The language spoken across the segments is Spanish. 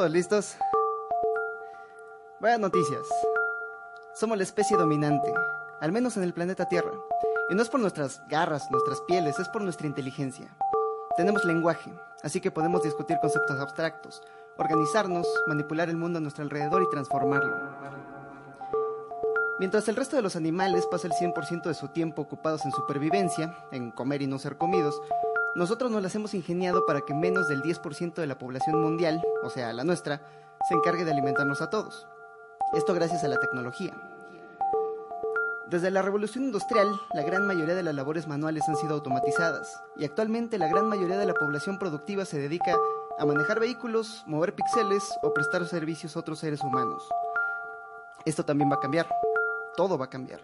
¿Todos listos? Buenas noticias. Somos la especie dominante, al menos en el planeta Tierra. Y no es por nuestras garras, nuestras pieles, es por nuestra inteligencia. Tenemos lenguaje, así que podemos discutir conceptos abstractos, organizarnos, manipular el mundo a nuestro alrededor y transformarlo. Mientras el resto de los animales pasa el 100% de su tiempo ocupados en supervivencia, en comer y no ser comidos, nosotros nos las hemos ingeniado para que menos del 10% de la población mundial, o sea, la nuestra, se encargue de alimentarnos a todos. Esto gracias a la tecnología. Desde la revolución industrial, la gran mayoría de las labores manuales han sido automatizadas y actualmente la gran mayoría de la población productiva se dedica a manejar vehículos, mover píxeles o prestar servicios a otros seres humanos. Esto también va a cambiar. Todo va a cambiar.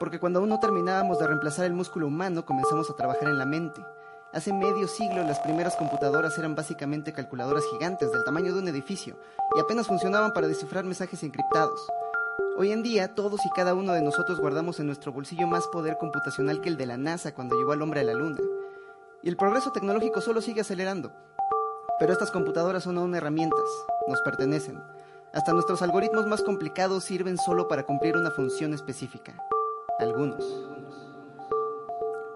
Porque cuando aún no terminábamos de reemplazar el músculo humano, comenzamos a trabajar en la mente. Hace medio siglo las primeras computadoras eran básicamente calculadoras gigantes del tamaño de un edificio y apenas funcionaban para descifrar mensajes encriptados. Hoy en día todos y cada uno de nosotros guardamos en nuestro bolsillo más poder computacional que el de la NASA cuando llevó al hombre a la Luna. Y el progreso tecnológico solo sigue acelerando. Pero estas computadoras son aún herramientas, nos pertenecen. Hasta nuestros algoritmos más complicados sirven solo para cumplir una función específica algunos.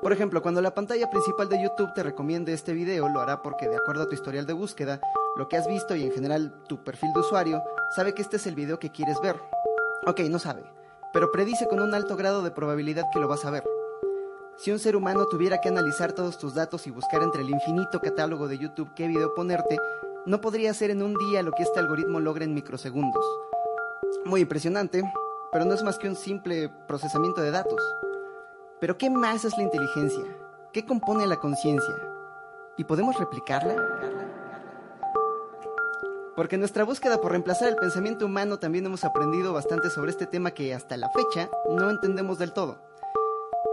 Por ejemplo, cuando la pantalla principal de YouTube te recomiende este video, lo hará porque de acuerdo a tu historial de búsqueda, lo que has visto y en general tu perfil de usuario, sabe que este es el video que quieres ver. Ok, no sabe, pero predice con un alto grado de probabilidad que lo vas a ver. Si un ser humano tuviera que analizar todos tus datos y buscar entre el infinito catálogo de YouTube qué video ponerte, no podría hacer en un día lo que este algoritmo logra en microsegundos. Muy impresionante, pero no es más que un simple procesamiento de datos. Pero ¿qué más es la inteligencia? ¿Qué compone la conciencia? ¿Y podemos replicarla? Porque en nuestra búsqueda por reemplazar el pensamiento humano también hemos aprendido bastante sobre este tema que hasta la fecha no entendemos del todo.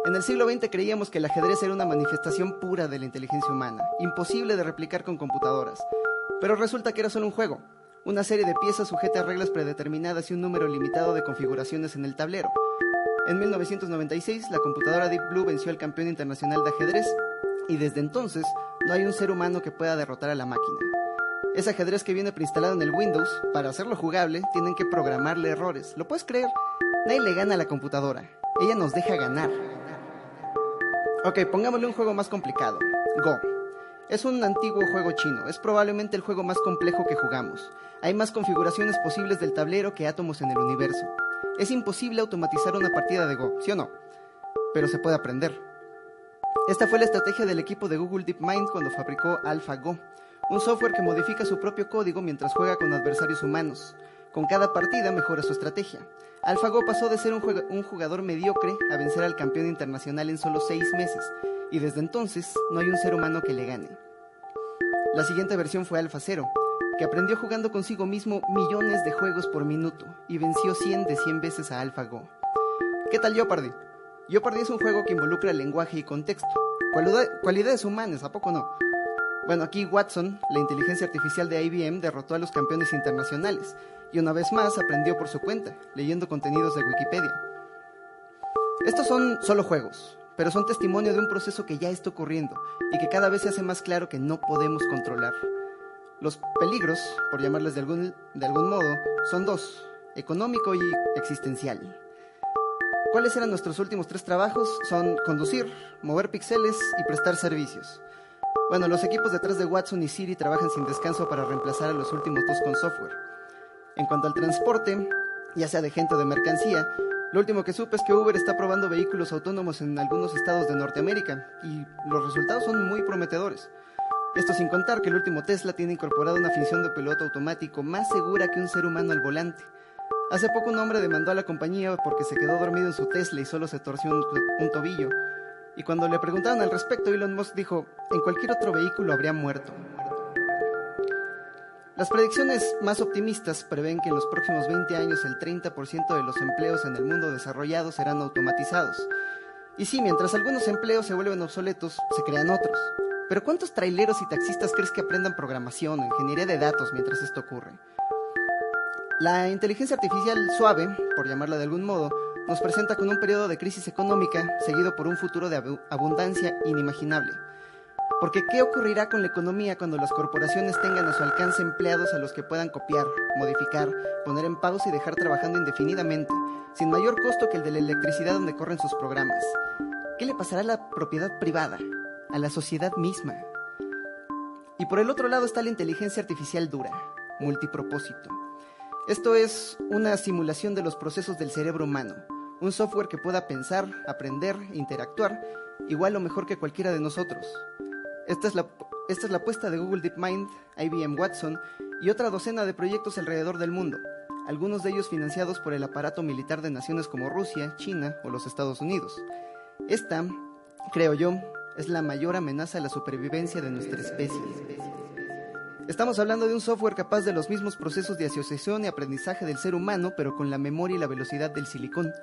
En el siglo XX creíamos que el ajedrez era una manifestación pura de la inteligencia humana, imposible de replicar con computadoras, pero resulta que era solo un juego, una serie de piezas sujeta a reglas predeterminadas y un número limitado de configuraciones en el tablero. En 1996, la computadora Deep Blue venció al campeón internacional de ajedrez y desde entonces no hay un ser humano que pueda derrotar a la máquina. Ese ajedrez que viene preinstalado en el Windows, para hacerlo jugable, tienen que programarle errores. ¿Lo puedes creer? Nadie le gana a la computadora. Ella nos deja ganar. Ok, pongámosle un juego más complicado. Go. Es un antiguo juego chino, es probablemente el juego más complejo que jugamos. Hay más configuraciones posibles del tablero que átomos en el universo. Es imposible automatizar una partida de Go, ¿sí o no? Pero se puede aprender. Esta fue la estrategia del equipo de Google DeepMind cuando fabricó AlphaGo, un software que modifica su propio código mientras juega con adversarios humanos. Con cada partida mejora su estrategia. AlphaGo pasó de ser un jugador mediocre a vencer al campeón internacional en solo seis meses, y desde entonces no hay un ser humano que le gane. La siguiente versión fue Alpha Zero, que aprendió jugando consigo mismo millones de juegos por minuto y venció 100 de 100 veces a AlphaGo. ¿Qué tal Jeopardy? Jeopardy es un juego que involucra lenguaje y contexto. Cualidades humanas, ¿a poco no? Bueno, aquí Watson, la inteligencia artificial de IBM, derrotó a los campeones internacionales y una vez más aprendió por su cuenta, leyendo contenidos de Wikipedia. Estos son solo juegos, pero son testimonio de un proceso que ya está ocurriendo y que cada vez se hace más claro que no podemos controlar. Los peligros, por llamarles de algún, de algún modo, son dos, económico y existencial. ¿Cuáles eran nuestros últimos tres trabajos? Son conducir, mover píxeles y prestar servicios. Bueno, los equipos detrás de Watson y Siri trabajan sin descanso para reemplazar a los últimos dos con software. En cuanto al transporte, ya sea de gente o de mercancía, lo último que supe es que Uber está probando vehículos autónomos en algunos estados de Norteamérica y los resultados son muy prometedores. Esto sin contar que el último Tesla tiene incorporado una función de piloto automático más segura que un ser humano al volante. Hace poco un hombre demandó a la compañía porque se quedó dormido en su Tesla y solo se torció un, un tobillo. Y cuando le preguntaron al respecto, Elon Musk dijo, en cualquier otro vehículo habría muerto. Las predicciones más optimistas prevén que en los próximos 20 años el 30% de los empleos en el mundo desarrollado serán automatizados. Y sí, mientras algunos empleos se vuelven obsoletos, se crean otros. Pero ¿cuántos traileros y taxistas crees que aprendan programación o ingeniería de datos mientras esto ocurre? La inteligencia artificial suave, por llamarla de algún modo, nos presenta con un periodo de crisis económica seguido por un futuro de abundancia inimaginable. Porque ¿qué ocurrirá con la economía cuando las corporaciones tengan a su alcance empleados a los que puedan copiar, modificar, poner en pausa y dejar trabajando indefinidamente, sin mayor costo que el de la electricidad donde corren sus programas? ¿Qué le pasará a la propiedad privada, a la sociedad misma? Y por el otro lado está la inteligencia artificial dura, multipropósito. Esto es una simulación de los procesos del cerebro humano, un software que pueda pensar, aprender, interactuar, igual o mejor que cualquiera de nosotros. Esta es la, esta apuesta de Google DeepMind, IBM Watson y otra docena de proyectos alrededor del mundo, algunos de ellos financiados por el aparato militar de naciones como Rusia, China o los Estados Unidos. Esta, creo yo, es la mayor amenaza a la supervivencia de nuestra especie. Estamos hablando de un software capaz de los mismos procesos de asociación y aprendizaje del ser humano, pero con la memoria y la velocidad del silicón.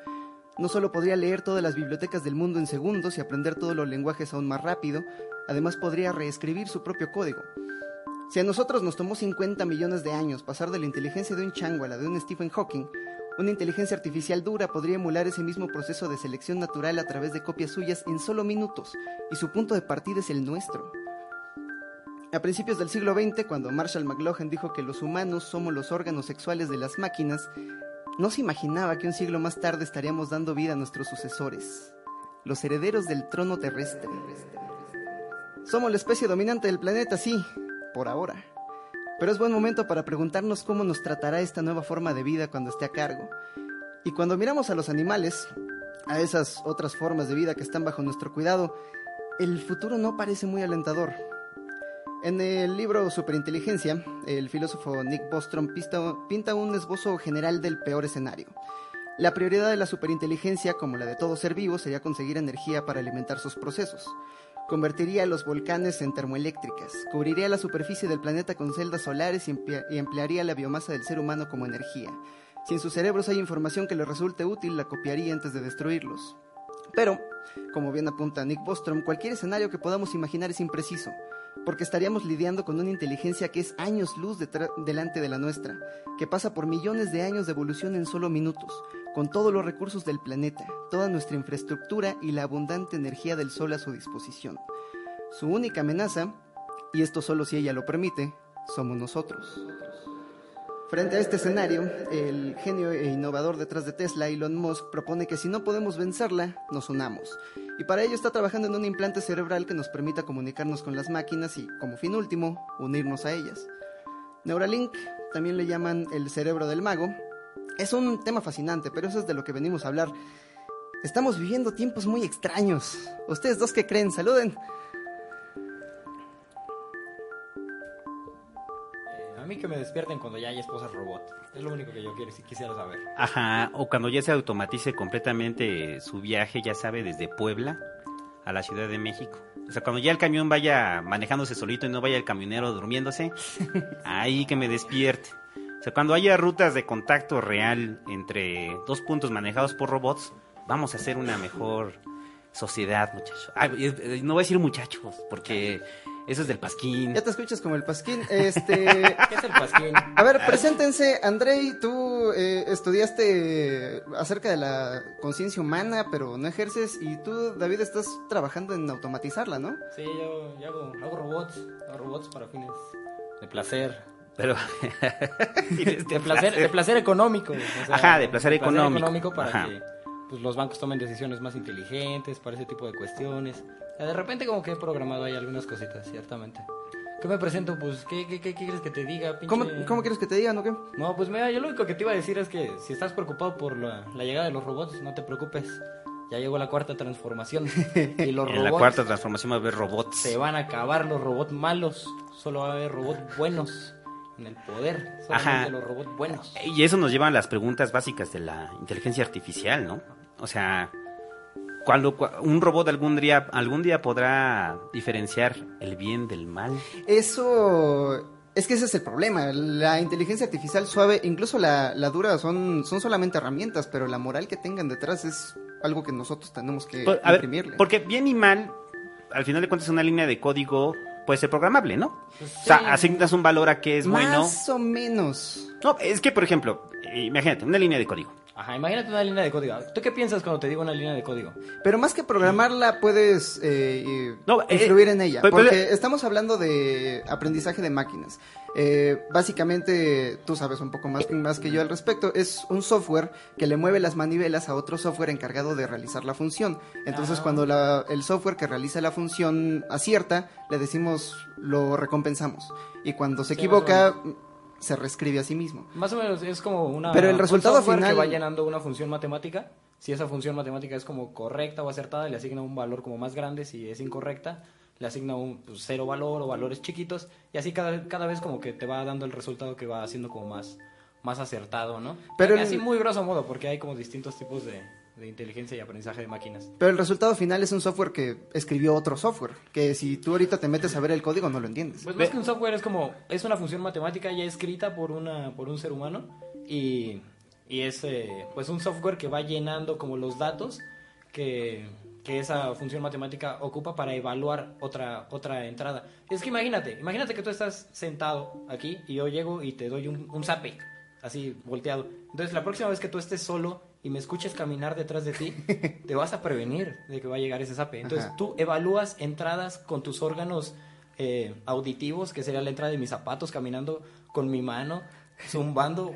No solo podría leer todas las bibliotecas del mundo en segundos y aprender todos los lenguajes aún más rápido, además podría reescribir su propio código. Si a nosotros nos tomó 50 millones de años pasar de la inteligencia de un chango a la de un Stephen Hawking, una inteligencia artificial dura podría emular ese mismo proceso de selección natural a través de copias suyas en solo minutos, y su punto de partida es el nuestro. A principios del siglo XX, cuando Marshall McLuhan dijo que los humanos somos los órganos sexuales de las máquinas, no se imaginaba que un siglo más tarde estaríamos dando vida a nuestros sucesores, los herederos del trono terrestre. Somos la especie dominante del planeta, sí, por ahora. Pero es buen momento para preguntarnos cómo nos tratará esta nueva forma de vida cuando esté a cargo. Y cuando miramos a los animales, a esas otras formas de vida que están bajo nuestro cuidado, el futuro no parece muy alentador. En el libro Superinteligencia, el filósofo Nick Bostrom pinta un esbozo general del peor escenario. La prioridad de la superinteligencia, como la de todo ser vivo, sería conseguir energía para alimentar sus procesos. Convertiría los volcanes en termoeléctricas, cubriría la superficie del planeta con celdas solares y, emplearía la biomasa del ser humano como energía. Si en sus cerebros hay información que les resulte útil, la copiaría antes de destruirlos. Pero, como bien apunta Nick Bostrom, cualquier escenario que podamos imaginar es impreciso porque estaríamos lidiando con una inteligencia que es años luz delante de la nuestra, que pasa por millones de años de evolución en solo minutos, con todos los recursos del planeta, toda nuestra infraestructura y la abundante energía del Sol a su disposición. Su única amenaza, y esto solo si ella lo permite, somos nosotros. Frente a este escenario, el genio e innovador detrás de Tesla, Elon Musk, propone que si no podemos vencerla, nos unamos. Y para ello está trabajando en un implante cerebral que nos permita comunicarnos con las máquinas y, como fin último, unirnos a ellas. Neuralink, también le llaman el cerebro del mago, es un tema fascinante, pero eso es de lo que venimos a hablar. Estamos viviendo tiempos muy extraños. ¿Ustedes dos qué creen? Saluden. Mí que me despierten cuando ya hay esposas robot. Es lo único que yo quiero, si quisiera saber. Ajá, o cuando ya se automatice completamente su viaje, ya sabe, desde Puebla a la Ciudad de México. O sea, cuando ya el camión vaya manejándose solito y no vaya el camionero durmiéndose, ahí que me despierte. O sea, cuando haya rutas de contacto real entre dos puntos manejados por robots, vamos a hacer una mejor sociedad, muchachos. no voy a decir muchachos, porque eso es del Pasquín. Ya te escuchas como el Pasquín. Este... ¿Qué es el Pasquín? A ver, preséntense. Andrei, tú eh, estudiaste acerca de la conciencia humana, pero no ejerces. Y tú, David, estás trabajando en automatizarla, ¿no? Sí, yo, hago, hago robots. Hago robots para fines de placer. Pero de, placer, de placer económico. Ajá, de placer, económico. económico para que pues, los bancos tomen decisiones más inteligentes para ese tipo de cuestiones. De repente como que he programado ahí algunas cositas, ciertamente. ¿Qué me presento? Pues, ¿qué, qué, qué quieres que te diga? ¿Cómo, ¿Cómo, quieres que te diga, no qué? No, pues mira, yo lo único que te iba a decir es que si estás preocupado por la, llegada de los robots, no te preocupes. Ya llegó la cuarta transformación. Y los en la cuarta transformación va a haber robots. Se van a acabar los robots malos. Solo va a haber robots buenos en el poder. Solamente los robots buenos. Y eso nos lleva a las preguntas básicas de la inteligencia artificial, ¿no? O sea, cuando un robot algún día, algún día podrá diferenciar el bien del mal. Eso es que ese es el problema. La inteligencia artificial suave, incluso la, la, dura, son, son solamente herramientas, pero la moral que tengan detrás es algo que nosotros tenemos que pues, imprimirle. porque bien y mal, al final de cuentas, una línea de código puede ser programable, ¿no? Pues o sea, asignas un valor a que es bueno. Más o menos. No, es que, por ejemplo, imagínate, una línea de código. Ajá, imagínate una línea de código. ¿Tú qué piensas cuando te digo una línea de código? Pero más que programarla, puedes eh, eh, No, eh, influir en ella. pero- pero- Porque estamos hablando de aprendizaje de máquinas. Eh, básicamente, tú sabes un poco más, más que yo al respecto. Es un software que le mueve las manivelas a otro software encargado de realizar la función. Entonces, Ah. cuando la- el software que realiza la función acierta, le decimos, lo recompensamos. Y cuando se Sí, equivoca, se reescribe a sí mismo. Más o menos es como una. Pero el resultado final- que va llenando una función matemática. Si esa función matemática es como correcta o acertada, le asigna un valor como más grande. Si es incorrecta, le asigna un pues, cero valor o valores chiquitos. Y así cada, cada vez como que te va dando el resultado que va haciendo como más, más acertado, ¿no? Pero el- Así muy grosso modo, porque hay como distintos tipos de, de inteligencia y aprendizaje de máquinas. Pero el resultado final es un software que escribió otro software. Que si tú ahorita te metes a ver el código, no lo entiendes. Pues más que un software es como, es una función matemática ya escrita por una, por un ser humano y, y es eh, pues un software que va llenando como los datos que, que esa función matemática ocupa para evaluar otra, otra entrada. Es que imagínate, imagínate que tú estás sentado aquí y yo llego y te doy un, un zape, así volteado. Entonces la próxima vez que tú estés solo y me escuches caminar detrás de ti, te vas a prevenir de que va a llegar ese zape. Entonces Ajá. tú evalúas entradas con tus órganos eh, auditivos, que sería la entrada de mis zapatos, caminando con mi mano, zumbando,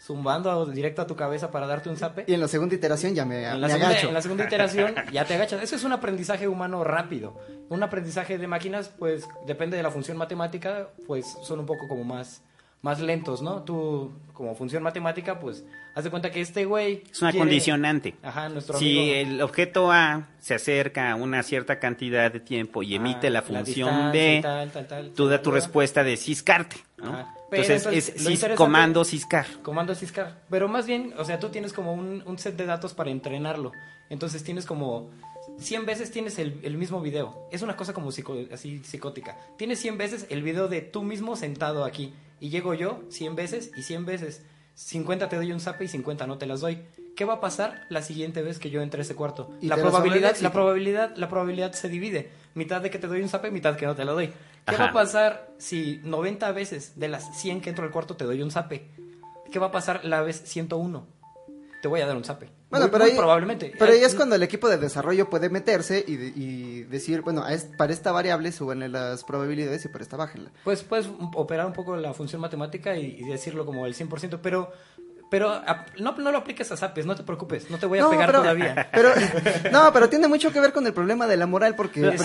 zumbando directo a tu cabeza para darte un zape. Y en la segunda iteración ya me, En me la, segunda, agacho. en la segunda iteración ya te agachas. Eso es un aprendizaje humano rápido. Un aprendizaje de máquinas, pues depende de la función matemática, pues son un poco como más, más lentos, ¿no? Tú, como función matemática, pues haz de cuenta que este güey. Es una quiere- condicionante. Ajá, nuestro Si amigo. el objeto A se acerca a una cierta cantidad de tiempo y emite Ah, la función B, tal, tal, tal, tú da tu respuesta de ciscarte. ¿no? Ajá. Pero Entonces, entonces, es interesante- comando ciscar. Comando Ciscar. Pero más bien, o sea, tú tienes como un, un set de datos para entrenarlo. Entonces tienes como 100 veces tienes el, el mismo video. Es una cosa como psico- así psicótica. Tienes 100 veces el video de tú mismo sentado aquí. Y llego yo 100 veces y 100 veces. 50 te doy un zape y 50 no te las doy. ¿Qué va a pasar la siguiente vez que yo entre a ese cuarto? Y La probabilidad, la probabilidad, la probabilidad se divide. Mitad de que te doy un zape, mitad que no te lo doy. ¿Qué Ajá. va a pasar si 90 veces de las 100 que entro al cuarto te doy un zape? ¿Qué va a pasar la vez 101? Te voy a dar un zape. Bueno, Muy- pero muy ahí, probablemente. Pero ahí es cuando el equipo de desarrollo puede meterse y, de- y decir, bueno, es- para esta variable súbanle las probabilidades y para esta bájenla. Pues puedes operar un poco la función matemática y, y decirlo como el 100%, pero pero ap- no, no lo apliques a zapes, no te preocupes, no te voy a No, pegar pero- todavía. Pero, no, pero tiene mucho que ver con el problema de la moral porque es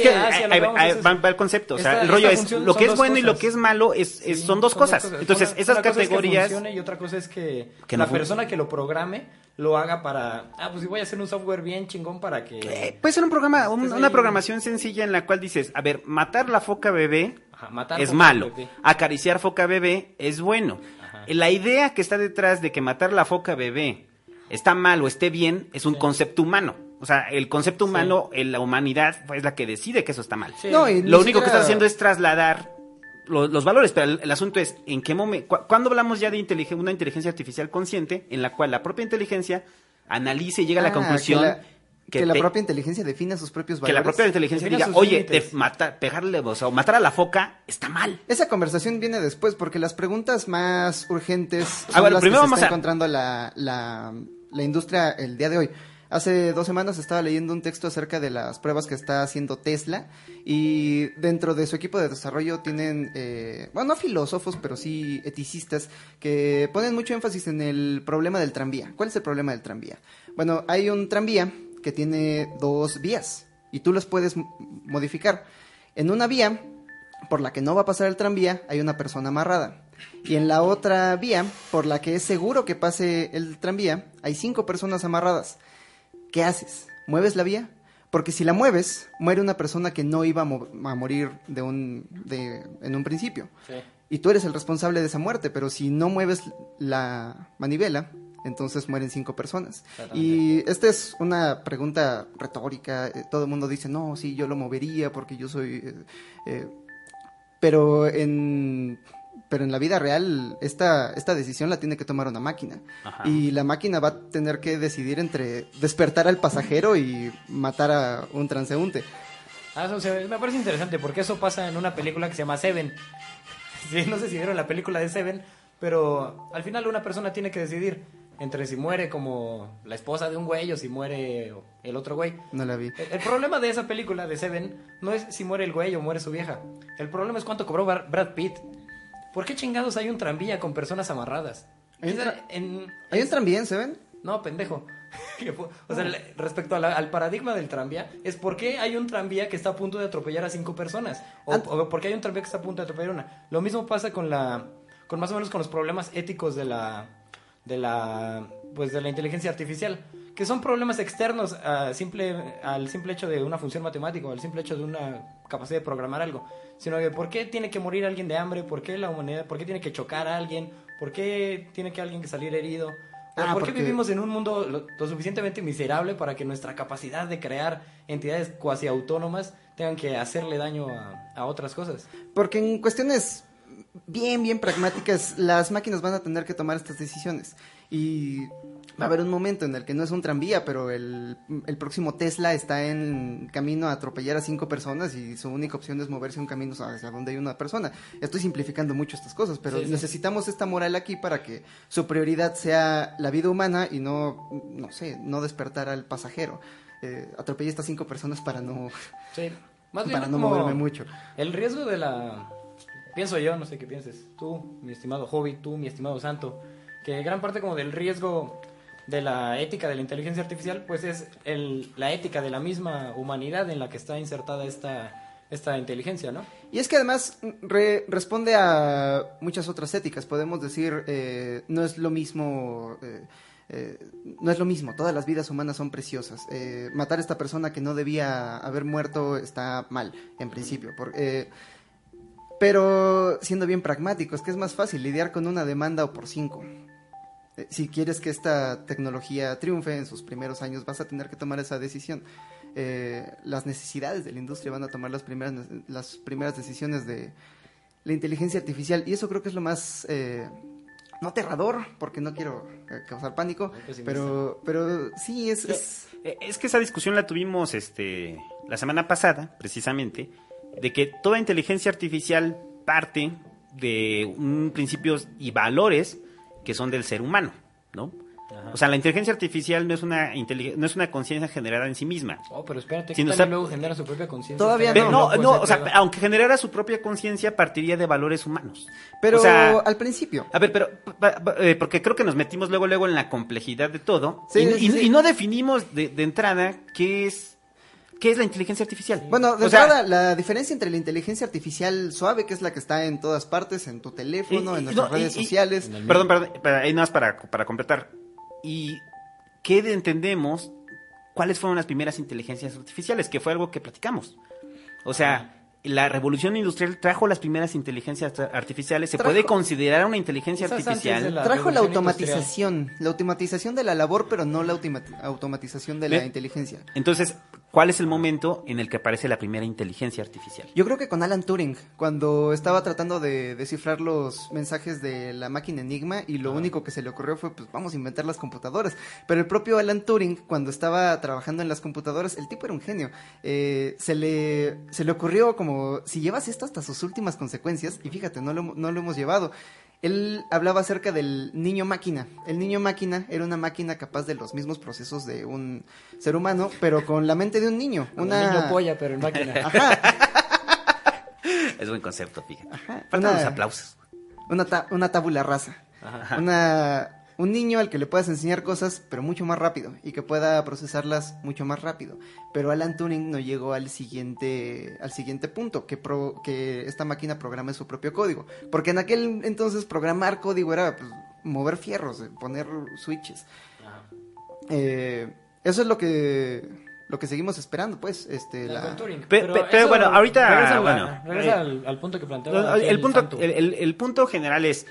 que ah, a va, va el concepto. O sea, Esta- el rollo es lo son que es bueno y lo cosas. que es malo es, es- Sí, son dos cosas. Entonces, Una- esas una cosa es que categorías. funcione y otra cosa es que, Que la no fun- persona que lo programe lo haga para, ah, pues si voy a hacer un software bien chingón para que... Eh, puede ser un programa, un- una ahí- programación sencilla en la cual dices, a ver, matar la foca bebé Ajá, matar es foca malo, bebé. acariciar foca bebé es bueno. Ajá. La idea que está detrás de que matar la foca bebé está mal o esté bien es un Sí. concepto humano. O sea, el concepto humano, en la humanidad es la que decide que eso está mal. Sí. No, Lo ni único que estás haciendo es trasladar lo- los valores, pero el, el asunto es en qué momento, cuando hablamos ya de inteligen- una inteligencia artificial consciente, en la cual la propia inteligencia analice y llega a la Ah, conclusión que la, que la te- propia inteligencia defina sus propios que valores. la propia inteligencia diga, oye, límites". de matar, pegarle, o sea, matar a la foca está mal. Esa conversación viene después porque las preguntas más urgentes son las primero que se está a- encontrando la, la, la industria el día de hoy. Hace dos semanas estaba leyendo un texto acerca de las pruebas que está haciendo Tesla y dentro de su equipo de desarrollo tienen, eh, bueno, no filósofos, pero sí eticistas que ponen mucho énfasis en el problema del tranvía. ¿Cuál es el problema del tranvía? Bueno, hay un tranvía que tiene dos vías y tú las puedes modificar. En una vía por la que no va a pasar el tranvía, hay una persona amarrada. Y en la otra vía, por la que es seguro que pase el tranvía, hay cinco personas amarradas. ¿Qué haces? ¿Mueves la vía? Porque si la mueves, muere una persona que no iba a, mo- a morir de un, de, en un principio. Sí. Y tú eres el responsable de esa muerte, pero si no mueves la manivela, entonces mueren cinco personas. Y esta es una pregunta retórica. eh, Todo el mundo dice, no, sí, yo lo movería porque yo soy... eh, eh", pero en... Pero en la vida real, esta, esta decisión la tiene que tomar una máquina. Ajá. Y la máquina va a tener que decidir entre despertar al pasajero y matar a un transeúnte. Ah, eso se- me parece interesante porque eso pasa en una película que se llama Seven. Sí, no sé si vieron la película de Seven, pero al final una persona tiene que decidir entre si muere como la esposa de un güey o si muere el otro güey. No la vi. El, el problema de esa película de Seven no es si muere el güey o muere su vieja. El problema es cuánto cobró Bar- Brad Pitt. ¿Por qué chingados hay un tranvía con personas amarradas? ¿Hay un tra- en- ¿Hay un tranvía, se ven? no, pendejo. O sea, respecto la- al paradigma del tranvía, es por qué hay un tranvía que está a punto de atropellar a cinco personas. O, o por qué hay un tranvía que está a punto de atropellar a una. Lo mismo pasa con la. con más o menos con los problemas éticos de la. De la. pues de la inteligencia artificial. Que son problemas externos a simple, al simple hecho de una función matemática, o al simple hecho de una capacidad de programar algo. Sino que por qué tiene que morir alguien de hambre, por qué la humanidad, por qué tiene que chocar a alguien, por qué tiene que alguien que salir herido. O Ah, ¿Por qué porque- vivimos en un mundo lo, lo suficientemente miserable para que nuestra capacidad de crear entidades cuasi autónomas tengan que hacerle daño a, a otras cosas? Porque en cuestiones bien, bien pragmáticas, las máquinas van a tener que tomar estas decisiones. Y va a haber un momento en el que no es un tranvía, pero el, el próximo Tesla está en camino a atropellar a cinco personas y su única opción es moverse un camino hacia donde hay una persona. Estoy simplificando mucho estas cosas, pero Sí, sí. necesitamos esta moral aquí para que su prioridad sea la vida humana y no, no sé, no despertar al pasajero. Eh, atropellé a estas cinco personas para no, Sí. Más bien para no como moverme mucho. El riesgo de la... Pienso yo, no sé qué pienses. Tú, mi estimado Hobby, tú, mi estimado Santo. Que gran parte como del riesgo de la ética de la inteligencia artificial, pues es el, la ética de la misma humanidad en la que está insertada esta, esta inteligencia, ¿no? Y es que además re- responde a muchas otras éticas. Podemos decir, eh, no es lo mismo, eh, eh, no es lo mismo. Todas las vidas humanas son preciosas. Eh, matar a esta persona que no debía haber muerto está mal, en principio. por- eh, pero siendo bien pragmáticos, que es más fácil lidiar con una demanda o por cinco. Eh, Si quieres que esta tecnología triunfe en sus primeros años, vas a tener que tomar esa decisión. Eh, las necesidades de la industria van a tomar las primeras, las primeras decisiones de la inteligencia artificial. Y eso creo que es lo más, eh, no aterrador, porque no quiero causar pánico, pero, pero sí es... es- Es que esa discusión la tuvimos este, la semana pasada, precisamente, de que toda inteligencia artificial parte de un principios y valores que son del ser humano, ¿no? O sea, la inteligencia artificial no es una no es una conciencia generada en sí misma. Oh, pero espérate, Si que ha- luego genera su propia conciencia. Todavía Está no, loco no, ese o sea, pedo. aunque generara su propia conciencia, partiría de valores humanos. pero o sea, al principio... A ver, pero eh, porque creo que nos metimos luego luego en la complejidad de todo Sí, y, sí, y- sí. y no definimos de, de entrada qué es qué es la inteligencia artificial. Bueno, de O sea, entrada, la diferencia entre la inteligencia artificial suave, que es la que está en todas partes, en tu teléfono, Y- en nuestras no, redes y- sociales. Perdón, perdón, para, ahí nada más para, para completar. ¿Y qué de- entendemos? ¿Cuáles fueron las primeras inteligencias artificiales? Que fue algo que platicamos. O sea, la revolución industrial trajo las primeras inteligencias ar- artificiales. ¿Se Trajo- puede considerar una inteligencia artificial? la- Trajo la automatización, la automatización de la labor, pero no la automatización de la Ve- inteligencia. Entonces, ¿cuál es el momento en el que aparece la primera inteligencia artificial? Yo creo que con Alan Turing, cuando estaba tratando de descifrar los mensajes de la máquina Enigma y lo único que se le ocurrió fue, pues vamos a inventar las computadoras. Pero el propio Alan Turing, cuando estaba trabajando en las computadoras, el tipo era un genio. Eh, se, le, se le ocurrió como, si llevas esto hasta sus últimas consecuencias, y fíjate, no lo, no lo hemos llevado. Él hablaba acerca del niño máquina. El niño máquina era una máquina capaz de los mismos procesos de un ser humano, pero con la mente de un niño. Como Una... niño polla, pero en máquina. Ajá. Es buen concepto, fíjate. Faltan una- los aplausos. Una, ta- una tabula rasa. Una, un niño al que le puedas enseñar cosas, pero mucho más rápido. Y que pueda procesarlas mucho más rápido. Pero Alan Turing no llegó al siguiente, al siguiente punto, que, pro- que esta máquina programe su propio código. Porque en aquel entonces programar código era pues, mover fierros, eh, poner switches. Eh, eso es lo que, lo que seguimos esperando, pues. Este, La la- con Turing. Pe- pe- pero bueno, ahorita, Regresa, bueno, regresa eh, al, al punto que planteaba. el, punto, Santo. el, el- el punto general es,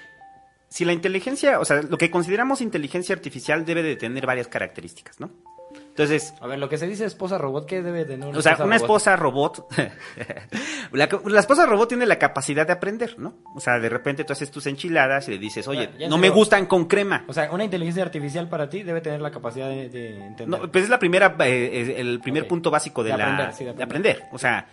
si la inteligencia, o sea, lo que consideramos inteligencia artificial debe de tener varias características, ¿no? Entonces, A ver, lo que se dice esposa robot, ¿qué debe tener una o sea, esposa una robot? esposa robot, la, la esposa robot tiene la capacidad de aprender, ¿no? O sea, de repente tú haces tus enchiladas y le dices, oye, Ya, ya no me gustan con crema. O sea, una inteligencia artificial para ti debe tener la capacidad de, de entender. No, pues es la primera, eh, el primer punto básico de, De la, aprender, sí, de de aprender. aprender. O sea,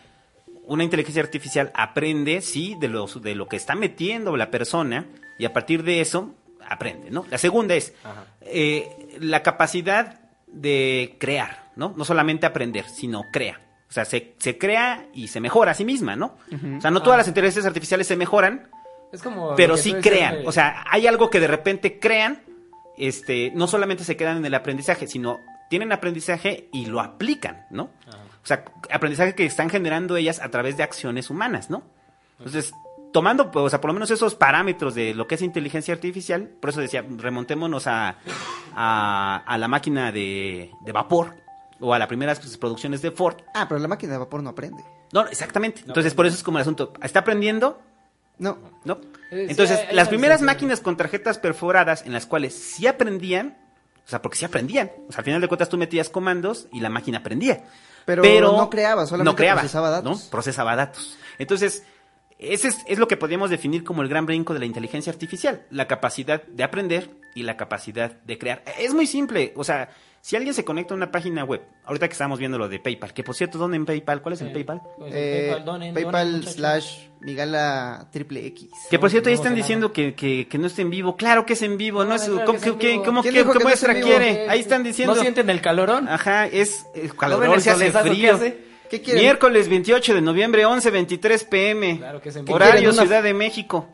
una inteligencia artificial aprende, sí, de, los, de lo que está metiendo la persona y a partir de eso aprende, ¿no? La segunda es eh, la capacidad de crear, ¿no? No solamente aprender, sino crea. O sea, se, se crea y se mejora a sí misma, ¿no? O sea, no todas Ah. las inteligencias artificiales se mejoran, Es como. pero sí crean. de- O sea, hay algo que de repente crean, este, no solamente se quedan en el aprendizaje, sino tienen aprendizaje y lo aplican, ¿no? Ajá. O sea, aprendizaje que están generando ellas a través de acciones humanas, ¿no? Entonces, tomando, pues, o sea, por lo menos esos parámetros de lo que es inteligencia artificial, por eso decía, remontémonos a, a, a la máquina de, de vapor o a las primeras pues, producciones de Ford. Ah, pero la máquina de vapor no aprende. No, exactamente. No, Entonces, por eso es como el asunto. ¿Está aprendiendo? No. ¿No? Eh, sí, Entonces, hay- hay las primeras máquinas con tarjetas perforadas en las cuales sí aprendían, o sea, porque sí aprendían. O sea, al final de cuentas tú metías comandos y la máquina aprendía. Pero no creaba, solamente no creaba, procesaba datos. ¿no? Procesaba datos. Entonces, ese es, es lo que podríamos definir como el gran brinco de la inteligencia artificial, la capacidad de aprender y la capacidad de crear. Es muy simple, o sea, si alguien se conecta a una página web, ahorita que estamos viendo lo de PayPal, que por cierto, ¿dónde en PayPal? ¿Cuál es el Eh, PayPal? pues, Eh, PayPal, donen, PayPal donen, slash Migala triple X. Que por cierto, ahí no están diciendo que, que, que no está en vivo. Claro que es en vivo, no, No, es... claro ¿Cómo, que vivo. cómo- ¿Quién qué- que no es muestra quiere? Eh, Ahí están diciendo... ¿No sienten el calorón? Ajá, es... ¿No calorón, el se hace solezazo que frío. hace? ¿Qué quieren? Miércoles 28 de noviembre, 11.23 pm. Claro que es en vivo. Horario ¿Quieren una- Ciudad de México.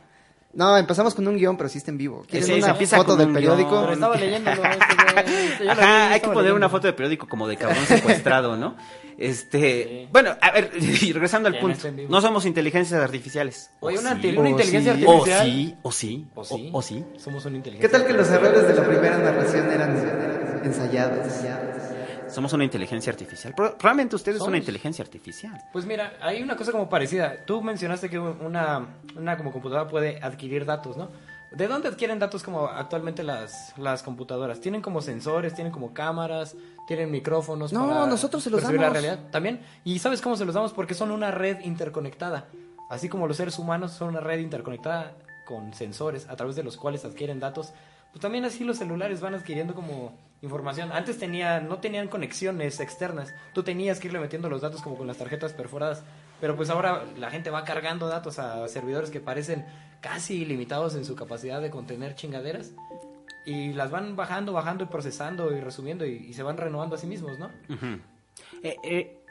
No, empezamos con un guion, pero sí está en vivo. ¿Quieren Sí, una foto con del un periódico? guion. Pero estaba leyéndolo. este, vi, Ajá, hay que poner una foto de periódico como de cabrón secuestrado, ¿no? Este, Sí. bueno, a ver, y regresando al punto, no somos inteligencias artificiales. Oye, O una, sí. inteligencia sí. o artificial. sí, o sí, O sí. o, o sí. Somos una ¿Qué inteligencia. tal que los errores de la primera narración eran ensayados? Somos una inteligencia artificial. Pro- Probablemente usted es una inteligencia artificial. Pues mira, hay una cosa como parecida. Tú mencionaste que una, una como computadora puede adquirir datos, ¿no? ¿De dónde adquieren datos como actualmente las, las computadoras? ¿Tienen como sensores, tienen como cámaras, tienen micrófonos? No, para nosotros se los percibir la damos. realidad? ¿También? ¿Y sabes cómo se los damos? Porque son una red interconectada. Así como los seres humanos son una red interconectada con sensores a través de los cuales adquieren datos, pues también así los celulares van adquiriendo como información. Antes tenía, no tenían conexiones externas, tú tenías que irle metiendo los datos como con las tarjetas perforadas, pero pues ahora la gente va cargando datos a servidores que parecen casi ilimitados en su capacidad de contener chingaderas y las van bajando, bajando y procesando y resumiendo y, se van renovando a sí mismos, ¿no? Eh, eh,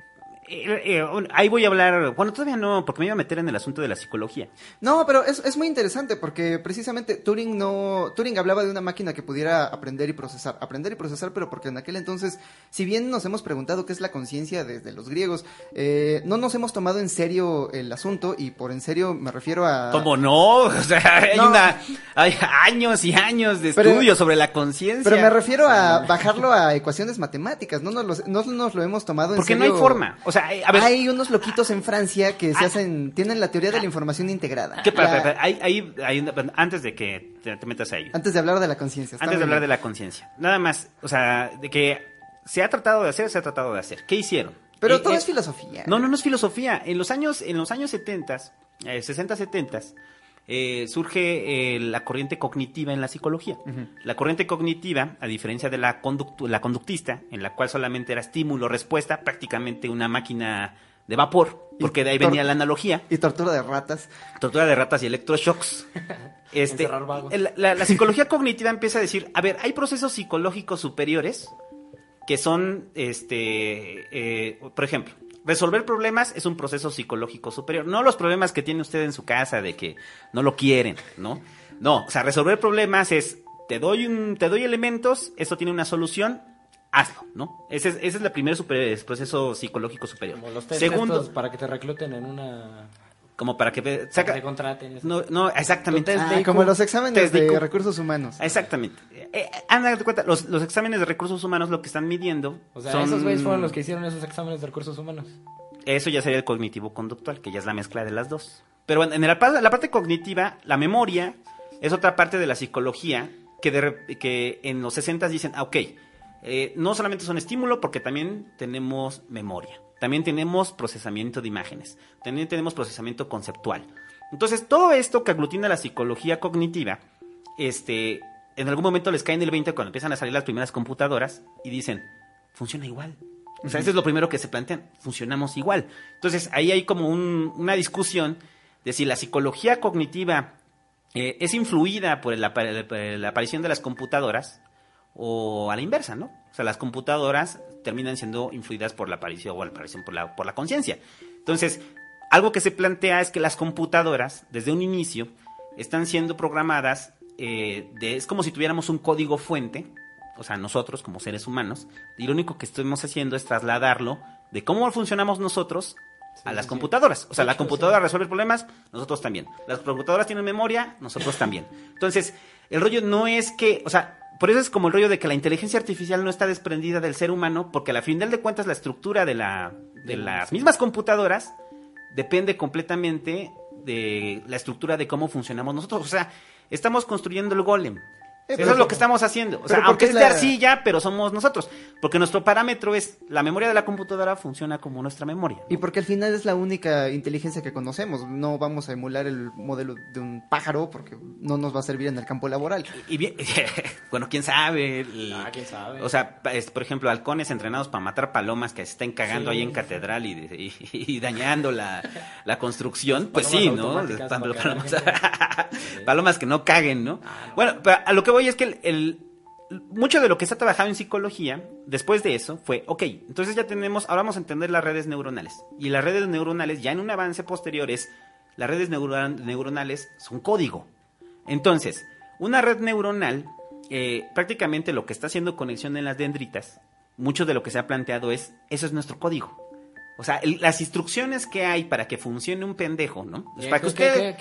eh, eh, ahí voy a hablar, bueno, todavía no, porque me iba a meter en el asunto de la psicología. No, pero es, es muy interesante porque precisamente Turing no Turing hablaba de una máquina que pudiera aprender y procesar, aprender y procesar, pero porque en aquel entonces, si bien nos hemos preguntado qué es la conciencia desde los griegos, eh, no nos hemos tomado en serio el asunto y por en serio me refiero a ¿Cómo no? O sea, hay, No. una, hay años y años de Pero- estudio sobre la conciencia. Pero me refiero a bajarlo a ecuaciones matemáticas, no nos, lo- no nos lo hemos tomado en Porque no serio. hay forma. O sea, eh, a ver, Hay unos loquitos en Francia que se Ah. hacen, tienen la teoría de la información integrada. ¿qué pasa? La- Hay, hay- hay una- antes de que te, te metas a ello. Antes de hablar de la conciencia. Antes de hablar de la conciencia. Nada más, o sea, de que se ha tratado de hacer, se ha tratado de hacer. ¿Qué hicieron? Pero Eh, todo eh, es filosofía. No, no, no es filosofía. En los años, en los años 70, eh, 60, 70, eh, surge eh, la corriente cognitiva en la psicología. La corriente cognitiva, a diferencia de la, conductu- la conductista, en la cual solamente era estímulo-respuesta, prácticamente una máquina de vapor, porque de ahí venía la analogía, Y tortura de ratas. tortura de ratas y electroshocks. Este, la psicología cognitiva empieza a decir, a ver, hay procesos psicológicos superiores que son, este, eh, por ejemplo, resolver problemas es un proceso psicológico superior. No los problemas que tiene usted en su casa de que no lo quieren, ¿no? No, o sea, resolver problemas es, te doy un, te doy elementos, eso tiene una solución, hazlo, ¿no? Ese es, ese es el primer super- proceso psicológico superior. Como los test Segundo, para que te recluten en una... como para que saca, te contraten. no, no, exactamente. Ah, como los exámenes de recursos humanos. Exactamente. Eh, eh, han dado cuenta, los, los exámenes de recursos humanos lo que están midiendo. O sea, son- esos güeyes fueron los que hicieron esos exámenes de recursos humanos. Eso ya sería el cognitivo-conductual, que ya es la mezcla de las dos. Pero bueno, en la, la parte cognitiva, la memoria es otra parte de la psicología que, de que en los 60 dicen, ah, ok, eh, no solamente son estímulo, porque también tenemos memoria. También tenemos procesamiento de imágenes. También tenemos procesamiento conceptual. Entonces, todo esto que aglutina la psicología cognitiva, este, en algún momento les cae en el 20 cuando empiezan a salir las primeras computadoras y dicen, funciona igual. O sea, eso es lo primero que se plantean, funcionamos igual. Entonces, ahí hay como un- una discusión de si la psicología cognitiva eh, es influida por la, la aparición de las computadoras o a la inversa, ¿no? O sea, las computadoras terminan siendo influidas por la aparición o la aparición por la, por la conciencia. Entonces, algo que se plantea es que las computadoras, desde un inicio, están siendo programadas, eh, de, es como si tuviéramos un código fuente, o sea, nosotros como seres humanos, y lo único que estamos haciendo es trasladarlo de cómo funcionamos nosotros a las computadoras. O sea, la computadora resuelve problemas, nosotros también. Las computadoras tienen memoria, nosotros también. Entonces, el rollo no es que, o sea, por eso es como el rollo de que la inteligencia artificial no está desprendida del ser humano, porque a la final de cuentas la estructura de, la, de las mismas computadoras depende completamente de la estructura de cómo funcionamos nosotros. O sea, estamos construyendo el golem. Eh, Eso es lo que estamos haciendo. O sea, aunque es de arcilla, pero somos nosotros. Porque nuestro parámetro es la memoria de la computadora funciona como nuestra memoria. Y porque al final es la única inteligencia que conocemos. No vamos a emular el modelo de un pájaro porque no nos va a servir en el campo laboral. Y, bien, bueno, quién sabe. ah, quién sabe. O sea, por ejemplo, halcones entrenados para matar palomas que se estén cagando ahí en catedral y, dañando la, construcción. Pues sí, ¿no? Palomas, que no caguen, ¿no? Ah, bueno, a lo que voy es que el, mucho de lo que se ha trabajado en psicología, después de eso, fue, ok, entonces ya tenemos, ahora vamos a entender las redes neuronales. Y las redes neuronales, ya en un avance posterior, es, las redes neuronales son código. Entonces, una red neuronal, eh, prácticamente lo que está haciendo conexión en las dendritas, mucho de lo que se ha planteado es, eso es nuestro código. O sea, las instrucciones que hay para que funcione un pendejo, ¿no? Pues para, que usted,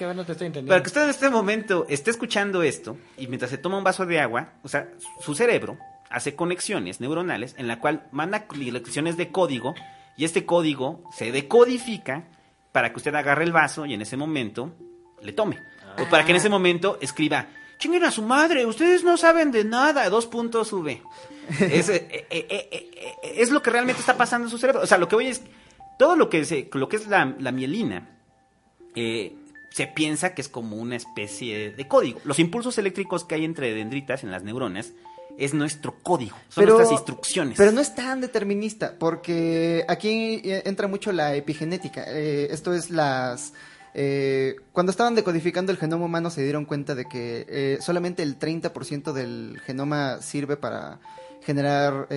para que usted en este momento esté escuchando esto y mientras se toma un vaso de agua, o sea, su cerebro hace conexiones neuronales en la cual manda lecciones de código y este código se decodifica para que usted agarre el vaso y en ese momento le tome. O para que en ese momento escriba, chinguen a su madre, ustedes no saben de nada, dos puntos sube. es, eh, eh, eh, es lo que realmente está pasando en su cerebro. O sea, lo que voy es todo lo que, se, lo que es la, mielina eh, se piensa que es como una especie de código. Los impulsos eléctricos que hay entre dendritas en las neuronas es nuestro código, son nuestras instrucciones. Pero no es tan determinista, porque aquí eh, entra mucho la epigenética. Eh, esto es las... cuando estaban decodificando el genoma humano se dieron cuenta de que solamente el 30% del genoma sirve para generar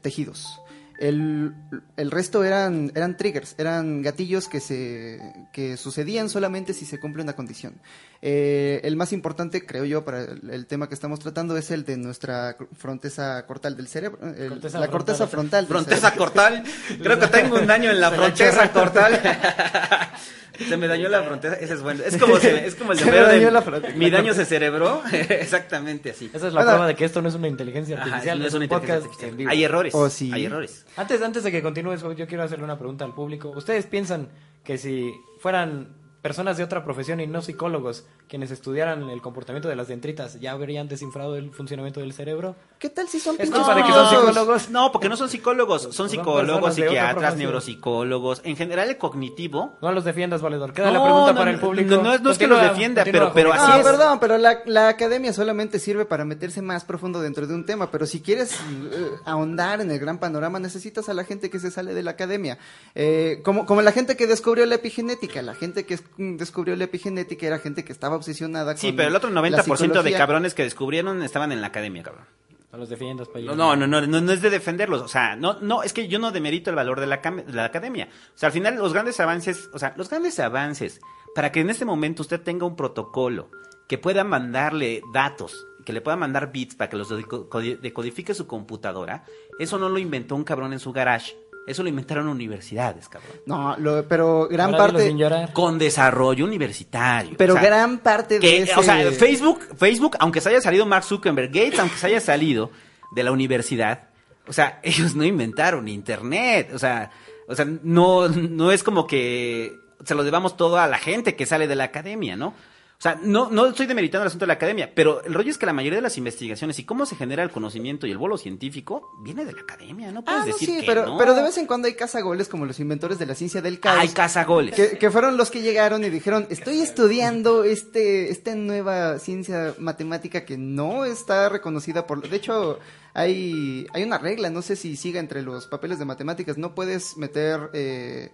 tejidos. El, el, resto eran, eran triggers, eran gatillos que, se, que sucedían solamente si se cumple una condición. Eh, el más importante, creo yo, para el, tema que estamos tratando es el de nuestra fronteza cortal del cerebro. la corteza frontal. Fronteza cortal. Creo que tengo un daño en la fronteza cortal. Se me dañó la frontera, ese es bueno. Es como, es como el de mi daño se cerebró. Exactamente así. Esa es la prueba de que esto no es una inteligencia artificial, no es, un podcast Hay errores. Oh, sí. Hay errores. Antes, antes de que continúes, yo quiero hacerle una pregunta al público. ¿Ustedes piensan que si fueran personas de otra profesión y no psicólogos quienes estudiaran el comportamiento de las dendritas ya habrían descifrado el funcionamiento del cerebro. ¿Qué tal si son no, para que son psicólogos? No, porque no son psicólogos, son, psicólogos, psiquiatras, neuropsicólogos, en general el cognitivo. No los defiendas, valedor. Queda la pregunta para el público. No, es que los defienda, pero, pero así es. perdón, pero la, academia solamente sirve para meterse más profundo dentro de un tema, pero si quieres eh, ahondar en el gran panorama necesitas a la gente que se sale de la academia. Eh, como, como la gente que descubrió la epigenética, la gente que descubrió la epigenética era gente que estaba obsesionada sí, pero el otro 90% de cabrones que descubrieron estaban en la academia, cabrón. No los defiendas, no, no, no, no, no, es de defenderlos. O sea, no, no, es que yo no demerito el valor de la, de la academia. O sea, al final los grandes avances, o sea, los grandes avances, para que en este momento usted tenga un protocolo que pueda mandarle datos, que le pueda mandar bits para que los decodifique su computadora, eso no lo inventó un cabrón en su garage. Eso lo inventaron universidades, cabrón. No, pero gran parte con desarrollo universitario. Pero gran parte de O sea, Facebook, Facebook, aunque se haya salido Mark Zuckerberg, Gates, aunque se haya salido de la universidad, o sea, ellos no inventaron internet, o sea, o sea, no no es como que se lo debamos todo a la gente que sale de la academia, ¿no? O sea, no, no estoy demeritando el asunto de la academia, pero el rollo es que la mayoría de las investigaciones y cómo se genera el conocimiento y el vuelo científico viene de la academia, ¿no puedes ah, decir sí, pero, pero de vez en cuando hay cazagoles como los inventores de la ciencia del caos. Hay cazagoles. Que, que fueron los que llegaron y dijeron, estoy estudiando este, esta nueva ciencia matemática que no está reconocida por... De hecho, hay, hay una regla, no sé si siga entre los papeles de matemáticas, no puedes meter... Eh,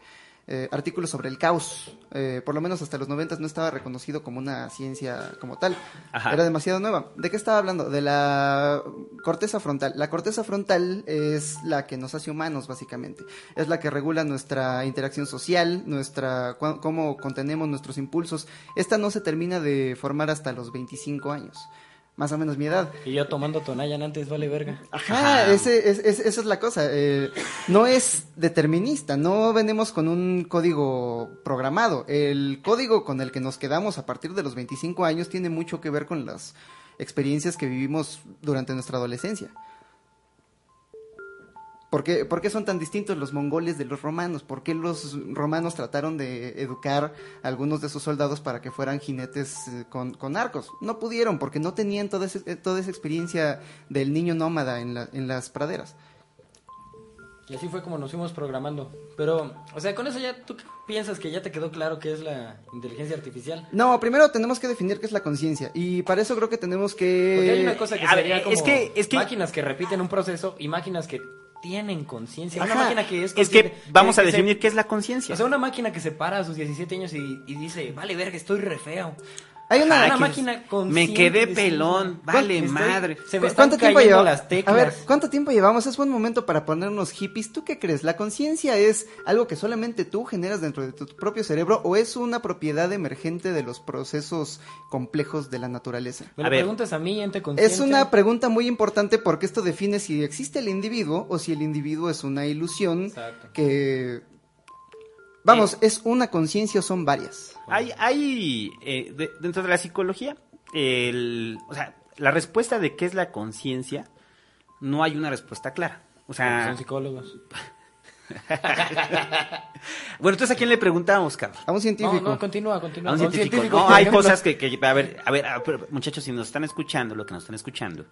eh, artículos sobre el caos. Eh, por lo menos hasta los 90 no estaba reconocido como una ciencia como tal. Ajá. Era demasiado nueva. ¿De qué estaba hablando? De la corteza frontal. La corteza frontal es la que nos hace humanos, básicamente. Es la que regula nuestra interacción social, nuestra cómo contenemos nuestros impulsos. Esta no se termina de formar hasta los 25 años. Más o menos mi edad. Y yo tomando Tonayan antes, vale verga. Ajá, Ajá. Ese, es, es- esa es la cosa. eh, no es determinista, no venimos con un código programado. El código con el que nos quedamos a partir de los 25 años tiene mucho que ver con las experiencias que vivimos durante nuestra adolescencia. ¿Por qué, por qué son tan distintos los mongoles de los romanos? ¿Por qué los romanos trataron de educar a algunos de sus soldados para que fueran jinetes eh, con, con arcos? No pudieron porque no tenían toda, ese- eh, toda esa experiencia del niño nómada en, la- en las praderas. Y así fue como nos fuimos programando. Pero, o sea, con eso ya tú piensas que ya te quedó claro qué es la inteligencia artificial. No, primero tenemos que definir qué es la conciencia y para eso creo que tenemos que... Porque hay una cosa que a ver, sería como es que- es que- máquinas que repiten un proceso y máquinas que tienen conciencia. Una máquina que es Es que vamos a que se- definir qué es la conciencia. O sea, una máquina que se para a sus 17 años y, y dice, vale, verga, estoy re feo. Hay una... Máquina Me consciente quedé pelón, vale Estoy- madre. Se me ¿Cu- están ¿Cuánto tiempo llevamos? las teclas. A ver, ¿cuánto tiempo llevamos? Es buen momento para ponernos hippies. ¿Tú qué crees? ¿La conciencia es algo que solamente tú generas dentro de tu propio cerebro o es una propiedad emergente de los procesos complejos de la naturaleza? Me A lo ver. preguntas a mí, ente consciente. Es una pregunta muy importante porque esto define si existe el individuo o si el individuo es una ilusión Exacto. que... Vamos, ¿es una conciencia o son varias? Hay, hay eh, de- dentro de la psicología, el, o sea, la respuesta de qué es la conciencia, no hay una respuesta clara. O sea, Son psicólogos. bueno, entonces a quién le preguntamos, cabrón? A un científico. No, no, continúa, continúa. A un A un científico. científico, No, hay cosas que, que- a ver, a ver, a ver, muchachos, si nos están escuchando, lo que nos están escuchando,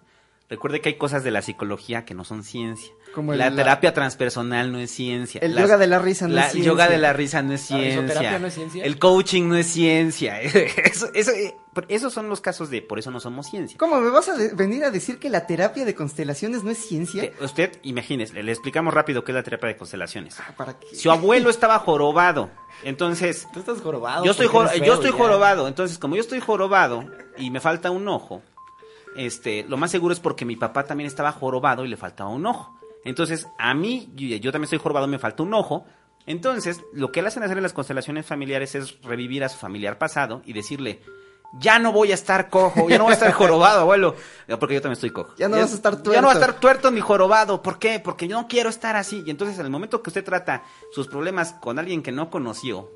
recuerde que hay cosas de la psicología que no son ciencia. Como el- la la- terapia transpersonal no es ciencia. El Las- yoga de la risa no la- es El ciencia. yoga de la risa no es ¿La ciencia. no es ciencia? El coaching no es ciencia. Eso, eso, eh, esos son los casos de por eso no somos ciencia. ¿Cómo me vas a venir a decir que la terapia de constelaciones no es ciencia? Que Usted, imagínese, le explicamos rápido qué es la terapia de constelaciones. Ah, ¿Para qué? Su abuelo estaba jorobado, entonces Tú estás jorobado. yo estoy, jor- yo estoy ya. jorobado, entonces como yo estoy jorobado y me falta un ojo, este, lo más seguro es porque mi papá también estaba jorobado y le faltaba un ojo. Entonces, a mí, yo, también estoy jorobado, me falta un ojo. Entonces, lo que le hacen hacer en las constelaciones familiares es revivir a su familiar pasado y decirle, ya no voy a estar cojo, ya no voy a estar jorobado, abuelo. Porque yo también estoy cojo. Ya no vas a estar Ya no voy a tuerto. estar tuerto ni jorobado. ¿Por qué? Porque yo no quiero estar así. Y entonces, en el momento que usted trata sus problemas con alguien que no conoció,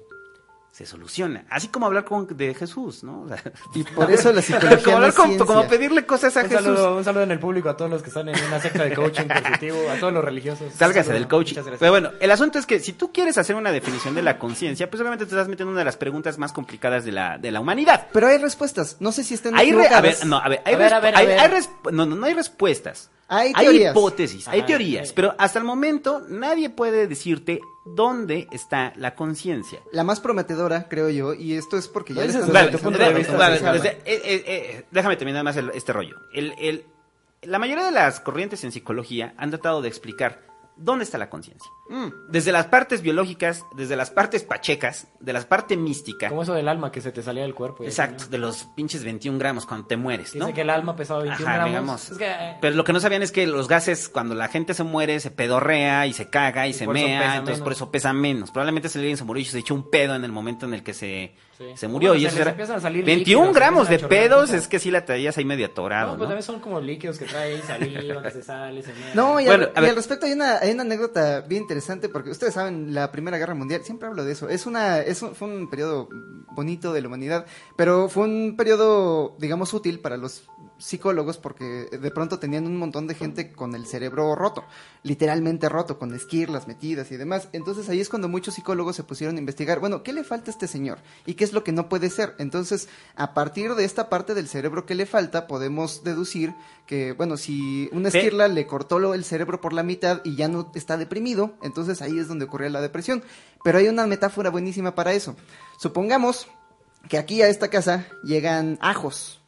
se soluciona. Así como hablar con, de Jesús, ¿no? O sea, Y por eso la psicología como, hablar con- como pedirle cosas a Un Jesús. saludo, un saludo en el público a todos los que están en una secta de coaching positivo, a todos los religiosos. Sálgase del coaching. Pero bueno, el asunto es que si tú quieres hacer una definición de la conciencia, pues obviamente te estás metiendo en una de las preguntas más complicadas de la, de la humanidad. Pero hay respuestas. No sé si estén Hay re- a ver, no, a ver, hay, A ver, resp- a ver, a hay- ver. hay resp- no, no, no hay respuestas. Hay teorías. hipótesis, hay teorías, sí. pero hasta el momento nadie puede decirte dónde está la conciencia. La más prometedora, creo yo, y esto es porque ya déjame terminar más el- este rollo. El- el- la mayoría de las corrientes en psicología han tratado de explicar dónde está la conciencia. Mm. Desde las partes biológicas, desde las partes pachecas, de la parte mística. Como eso del alma que se te salía del cuerpo. Exacto, de los pinches 21 gramos cuando te mueres, ¿no? Dice que el alma pesaba 21 Ajá, gramos. digamos. Es que, eh, Pero lo que no sabían es que los gases, cuando la gente se muere, se pedorrea y se caga y, Y se mea, entonces menos. por eso pesa menos. Probablemente si alguien se murió y se echó un pedo en el momento en el que se, Sí. se murió. Bueno, y se eso era empiezan a salir 21 líquidos, gramos de pedos, es que sí la traías ahí medio atorado, no, ¿no? pues también son como líquidos que trae ahí saliva, que se sale, se mea. No, y, Bueno, al, y al respecto hay una, hay una anécdota bien interesante porque ustedes saben la Primera Guerra Mundial, siempre hablo de eso, es una, es un- fue un periodo bonito de la humanidad, pero fue un periodo, digamos, útil para los psicólogos porque de pronto tenían un montón de gente con el cerebro roto, literalmente roto, con esquirlas metidas y demás. Entonces ahí es cuando muchos psicólogos se pusieron a investigar, bueno, ¿qué le falta a este señor? ¿Y qué es lo que no puede ser? Entonces, a partir de esta parte del cerebro que le falta, podemos deducir que, bueno, si una esquirla le cortó el cerebro por la mitad y ya no está deprimido, entonces ahí es donde ocurría la depresión. Pero hay una metáfora buenísima para eso. Supongamos que aquí a esta casa llegan ajos,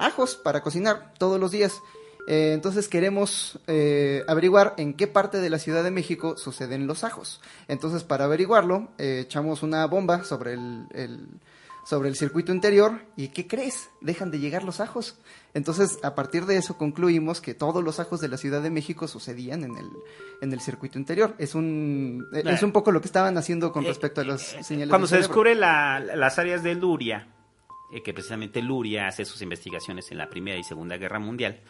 ajos para cocinar todos los días. Eh, entonces queremos eh, averiguar en qué parte de la Ciudad de México suceden los ajos. Entonces para averiguarlo eh, echamos una bomba sobre el, el- sobre el circuito interior y ¿qué crees? Dejan de llegar los ajos. Entonces a partir de eso concluimos que todos los ajos de la Ciudad de México sucedían en el, en el circuito interior. Es un, es un poco lo que estaban haciendo con respecto a las señales. Cuando del se cerebro. descubre la- las áreas de Luria, eh, que precisamente Luria hace sus investigaciones en la Primera y Segunda Guerra Mundial,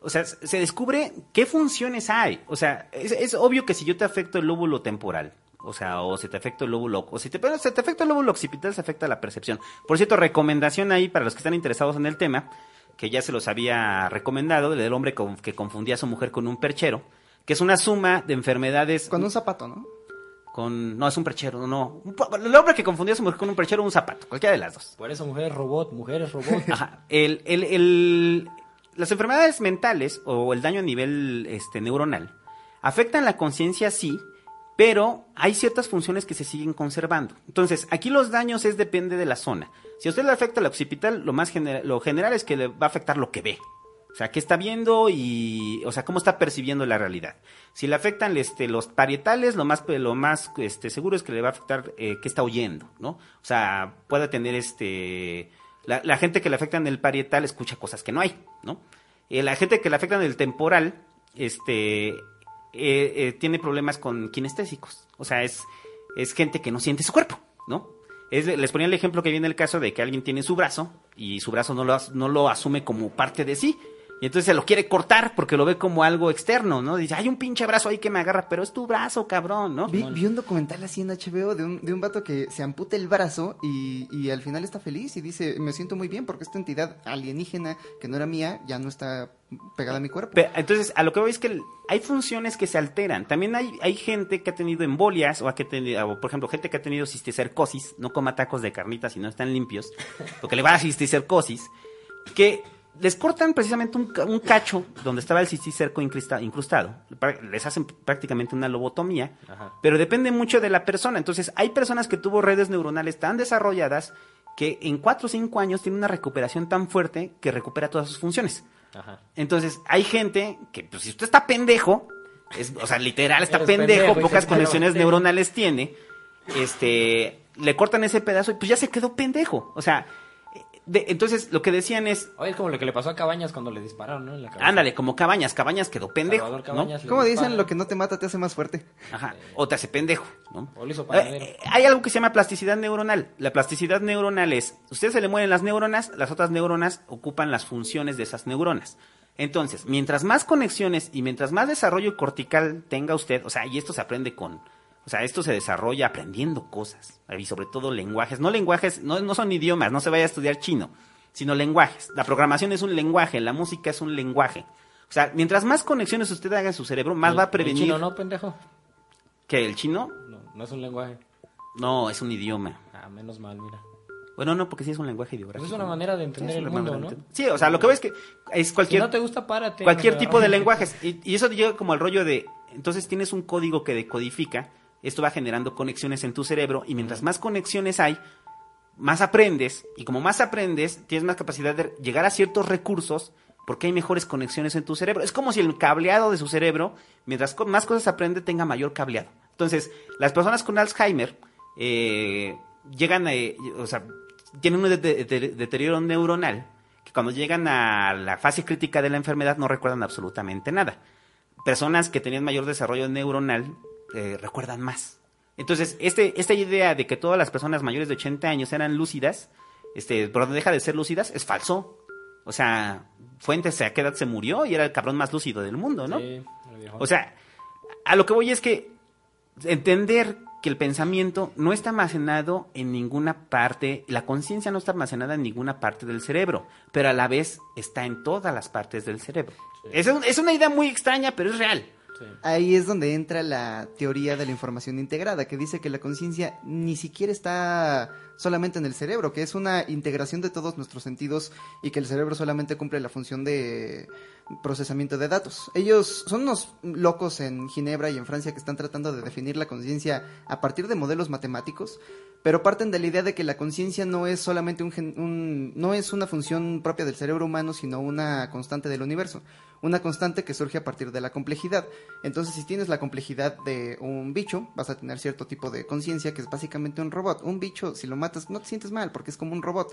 o sea, se descubre qué funciones hay. O sea, es, obvio que si yo te afecto el lóbulo temporal, o sea, o si te afecta el lóbulo, o si te, te afecta el lóbulo occipital, se afecta la percepción. Por cierto, recomendación ahí para los que están interesados en el tema, que ya se los había recomendado, del hombre con- que confundía a su mujer con un perchero, que es una suma de enfermedades Con un zapato, ¿no? Con no es un perchero, no. El hombre que confundía a su mujer con un perchero o un zapato, cualquiera de las dos. Por eso mujer robot, mujeres robot. Ajá. El, el, el- las enfermedades mentales o el daño a nivel este, neuronal afectan la conciencia, sí, pero hay ciertas funciones que se siguen conservando. Entonces, aquí los daños es depende de la zona. Si a usted le afecta la occipital, lo más lo general es que le va a afectar lo que ve. O sea, qué está viendo y, o sea, cómo está percibiendo la realidad. Si le afectan este, los parietales, lo más, lo más este, seguro es que le va a afectar eh, qué está oyendo, ¿no? O sea, puede tener este, la, gente que le afectan el parietal escucha cosas que no hay, ¿no? Eh, la gente que le afectan el temporal, este, eh, tiene problemas con kinestésicos. O sea, es, es gente que no siente su cuerpo, ¿no? Es- les ponía el ejemplo que viene el caso de que alguien tiene su brazo y su brazo no lo, no lo asume como parte de sí. Y entonces se lo quiere cortar porque lo ve como algo externo, ¿no? Dice, hay un pinche brazo ahí que me agarra, pero es tu brazo, cabrón, ¿no? Vi, vi un documental así en HBO de un, de un vato que se amputa el brazo y, y al final está feliz y dice, me siento muy bien porque esta entidad alienígena que no era mía ya no está pegada a mi cuerpo. Pe- entonces, a lo que voy es que hay funciones que se alteran. También hay, hay gente que ha tenido embolias, o, ha que tenido, o, por ejemplo, gente que ha tenido cisticercosis, no coma tacos de carnitas si no están limpios, porque le va a cisticercosis, que les cortan precisamente un, ca- un cacho donde estaba el cisticerco incrusta- incrustado, les hacen prácticamente una lobotomía, Ajá. pero depende mucho de la persona. Entonces, hay personas que tuvo redes neuronales tan desarrolladas que en 4 o 5 años tiene una recuperación tan fuerte que recupera todas sus funciones. Ajá. Entonces, hay gente que, pues, si usted está pendejo, es, o sea, literal está pendejo, pendejo pocas conexiones neuronales tiene, este, le cortan ese pedazo y pues ya se quedó pendejo. O sea, de- entonces lo que decían es, Oye, es como lo que le pasó a Cabañas cuando le dispararon, ¿no? En la cabeza. ándale, como Cabañas, Cabañas quedó pendejo, Salvador ¿no? Cabañas Como dicen, lo que no te mata te hace más fuerte. Ajá, o te hace pendejo, ¿no? O lo hizo Eh, eh, hay algo que se llama plasticidad neuronal. La plasticidad neuronal es, usted se le mueren las neuronas, las otras neuronas ocupan las funciones de esas neuronas. Entonces, mientras más conexiones y mientras más desarrollo cortical tenga usted, o sea, y esto se aprende con, o sea, esto se desarrolla aprendiendo cosas, y sobre todo lenguajes, no lenguajes, no, no son idiomas, no se vaya a estudiar chino, sino lenguajes. La programación es un lenguaje, la música es un lenguaje. O sea, mientras más conexiones usted haga en su cerebro, más El- va a el prevenir chino, no, pendejo. que el chino No, no es un lenguaje. no es un idioma. Ah, menos mal, mira. Bueno, no, porque sí es un lenguaje ideográfico. Pues es una manera de entender Sí, el mundo, ¿no? Sí, o sea, lo que veo es que es Si cualquier, no te gusta, párate. cualquier tipo de lenguajes. Y, y eso llega como al rollo de, entonces tienes un código que decodifica, esto va generando conexiones en tu cerebro, y mientras más conexiones hay, más aprendes, y como más aprendes, tienes más capacidad de llegar a ciertos recursos, porque hay mejores conexiones en tu cerebro. Es como si el cableado de su cerebro, mientras más cosas aprende, tenga mayor cableado. Entonces, las personas con Alzheimer eh, llegan a, o sea, tienen un de- de- de- deterioro neuronal que cuando llegan a la fase crítica de la enfermedad no recuerdan absolutamente nada. Personas que tenían mayor desarrollo neuronal eh, recuerdan más. Entonces, este, esta idea de que todas las personas mayores de 80 años eran lúcidas, este, pero deja de ser lúcidas, es falso. O sea, Fuentes a qué edad se murió y era el cabrón más lúcido del mundo, ¿no? Sí. O sea, a lo que voy es que entender que el pensamiento no está almacenado en ninguna parte, la conciencia no está almacenada en ninguna parte del cerebro, pero a la vez está en todas las partes del cerebro. Es, un- es una idea muy extraña, pero es real. Ahí es donde entra la teoría de la información integrada, que dice que la conciencia ni siquiera está solamente en el cerebro, que es una integración de todos nuestros sentidos y que el cerebro solamente cumple la función de procesamiento de datos. Ellos son unos locos en Ginebra y en Francia que están tratando de definir la conciencia a partir de modelos matemáticos, pero parten de la idea de que la conciencia no es solamente un, un- no es una función propia del cerebro humano, sino una constante del universo, una constante que surge a partir de la complejidad. Entonces, si tienes la complejidad de un bicho, vas a tener cierto tipo de conciencia que es básicamente un robot. Un bicho, si lo matas, no te sientes mal porque es como un robot.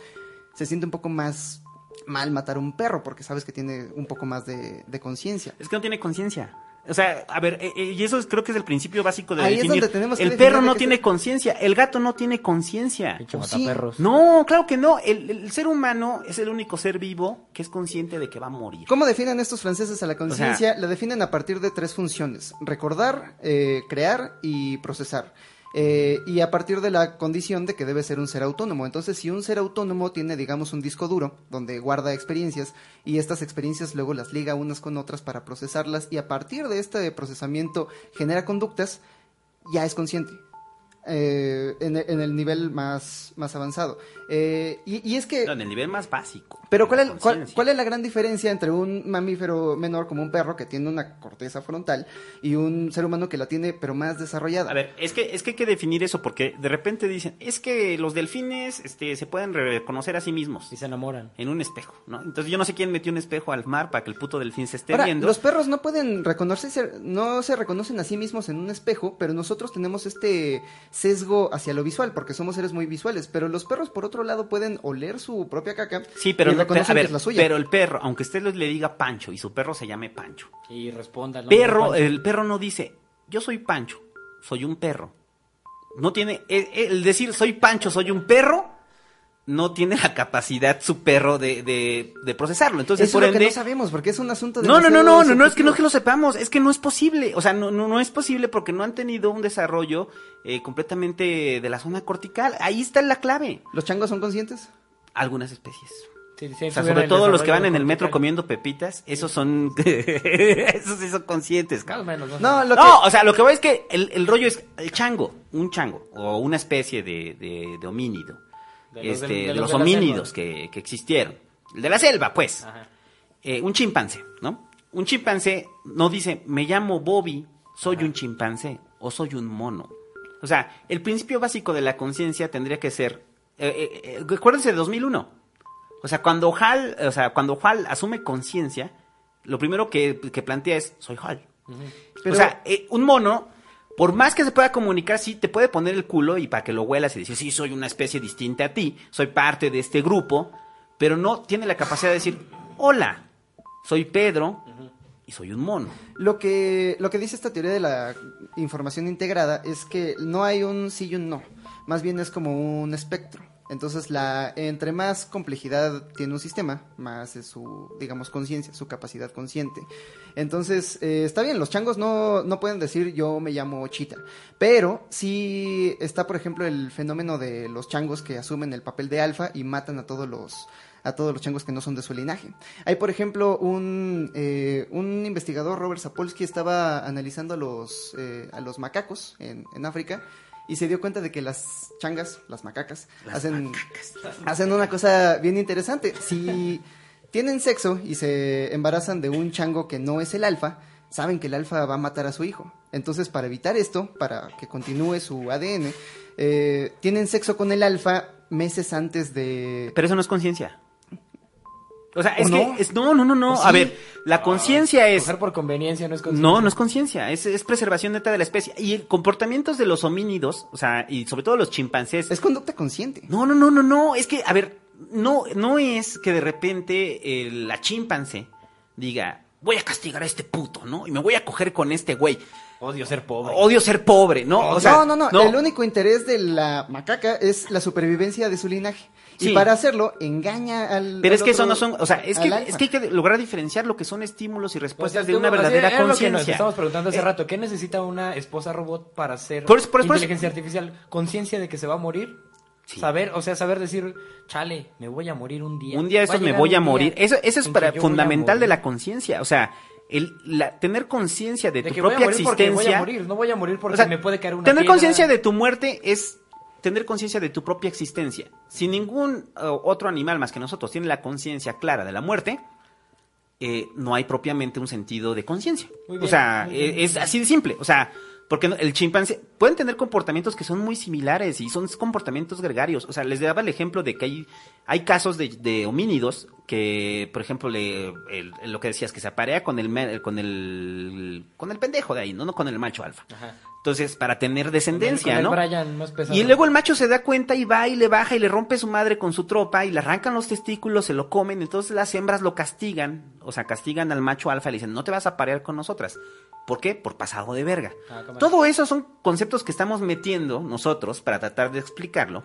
Se siente un poco más mal matar un perro porque sabes que tiene un poco más de, de conciencia. Es que no tiene conciencia. O sea, a ver, eh, eh, y eso es- creo que es el principio básico de Ahí es definir. donde tenemos que el definir perro no tiene se- conciencia, el gato no tiene conciencia. Pinche O sí. mataperros. No, claro que no. El, el ser humano es el único ser vivo que es consciente de que va a morir. ¿Cómo definen estos franceses a la conciencia? la definen a partir de tres funciones: recordar, eh, crear y procesar. Eh, y a partir de la condición de que debe ser un ser autónomo. Entonces, si un ser autónomo tiene, digamos, un disco duro donde guarda experiencias y estas experiencias luego las liga unas con otras para procesarlas y a partir de este procesamiento genera conductas, ya es consciente. Eh, en, el- en el nivel más, más avanzado. Eh, y, y es que... No, en el nivel más básico. Pero ¿cuál es, cuál, cuál es la gran diferencia entre un mamífero menor como un perro que tiene una corteza frontal y un ser humano que la tiene pero más desarrollada? A ver, es que, es que hay que definir eso porque de repente dicen, es que los delfines este, se pueden reconocer a sí mismos Y se enamoran. en un espejo, ¿no? Entonces yo no sé quién metió un espejo al mar para que el puto delfín se esté Ahora, viendo. los perros no pueden reconocerse, no se reconocen a sí mismos en un espejo, pero nosotros tenemos este sesgo hacia lo visual, porque somos seres muy visuales, pero los perros por otro lado pueden oler su propia caca Sí, pero, y no, reconocen a ver, que es la suya. pero el perro, aunque usted le diga Pancho y su perro se llame Pancho, Y responda. perro, el perro no dice, yo soy Pancho, soy un perro. No tiene, el, el decir soy Pancho, soy un perro, no tiene la capacidad su perro de, de, de procesarlo. Entonces, Eso por es lo que ende, no sabemos, porque es un asunto No, no, no, demasiado no, no, no es que no es que lo sepamos, es que no es posible. O sea, no, no, no es posible porque no han tenido un desarrollo eh, completamente de la zona cortical. Ahí está la clave. ¿Los changos son conscientes? Algunas especies. Sí, sí, O sea, sobre todo los que van en el metro cortical. comiendo pepitas, esos son. esos sí son conscientes, Más o cabrón. menos. más No, No, que... o sea, lo que voy es que el, el rollo es el chango, un chango, o una especie de, de, de homínido. De los este, de, de los, homínidos que, que existieron. El de la selva, pues. Ajá. Eh, un chimpancé, ¿no? Un chimpancé no dice, me llamo Bobby, soy un chimpancé o soy un mono. O sea, el principio básico de la conciencia tendría que ser, eh, eh, eh, acuérdense de 2001. O sea, cuando Hal, o sea, cuando Hal asume conciencia, lo primero que, que plantea es, soy Hal. Pero- O sea, eh, un mono, por más que se pueda comunicar, sí, te puede poner el culo y para que lo huelas y decir, sí, soy una especie distinta a ti, soy parte de este grupo, pero no tiene la capacidad de decir, hola, soy Pedro y soy un mono. Lo que, lo que dice esta teoría de la información integrada es que no hay un sí y un no, más bien es como un espectro. Entonces, la, entre más complejidad tiene un sistema, más es su, digamos, conciencia, su capacidad consciente. Entonces, eh, está bien, los changos no, no pueden decir yo me llamo Chita, pero sí está, por ejemplo, el fenómeno de los changos que asumen el papel de alfa y matan a todos los, a todos los changos que no son de su linaje. Hay, por ejemplo, un, eh, un investigador, Robert Sapolsky, estaba analizando a los, eh, a los macacos en, en África y se dio cuenta de que las changas, las macacas, hacen, hacen una cosa bien interesante. Si tienen sexo y se embarazan de un chango que no es el alfa, saben que el alfa va a matar a su hijo. Entonces, para evitar esto, para que continúe su ADN, eh, tienen sexo con el alfa meses antes de... Pero eso no es conciencia. O sea, ¿O es no? que, es, no, no, no, no. ¿O A sí? ver, la conciencia es... Coger por conveniencia no es conciencia. No, no es conciencia, es, es preservación neta de la especie. Y el comportamientos de los homínidos, o sea, y sobre todo los chimpancés, Es conducta consciente. No, no, no, no, no. Es que, a ver, no, no es que de repente eh, la chimpancé diga, voy a castigar a este puto, ¿no? Y me voy a coger con este güey. Odio ser pobre. Odio ser pobre, ¿no? O sea, no, no, no, El único interés de la macaca es la supervivencia de su linaje. Sí. Y para hacerlo, engaña al. Pero al es que eso no son, o sea, es que, es que hay que lograr diferenciar lo que son estímulos y Pues respuestas de una así verdadera conciencia. Estamos preguntando hace Eh, rato, ¿qué necesita una esposa robot para hacer Por eso- por eso- por eso- inteligencia artificial? ¿Conciencia de que se va a morir? Sí. Saber, o sea, saber decir, chale, me voy a morir un día. Un día estos me voy a morir. Eso, eso es para fundamental de la conciencia. O sea, el, la, tener conciencia de, De tu que voy a propia morir existencia. voy a morir, no voy a morir porque O sea, me puede caer una Tener conciencia de tu muerte es tener conciencia de tu propia existencia. Si ningún eh, otro animal más que nosotros tiene la conciencia clara de la muerte, eh, no hay propiamente un sentido de conciencia. O sea, eh, es así de simple. O sea, Porque el chimpancé pueden tener comportamientos que son muy similares y son comportamientos gregarios. O sea, les daba el ejemplo de que hay, hay casos de, de homínidos que, por ejemplo, le, el- lo que decías, que se aparea con el, con el, con el pendejo de ahí, no, no con el macho alfa. Ajá. Entonces, para tener descendencia, Con el ¿no? Brian más pesado. Y luego el macho se da cuenta y va y le baja y le rompe su madre con su tropa y le arrancan los testículos, se lo comen, entonces las hembras lo castigan, o sea, castigan al macho alfa y le dicen, no te vas a parear con nosotras. ¿Por qué? Por pasado de verga. Ah. Todo eso son conceptos que estamos metiendo nosotros para tratar de explicarlo.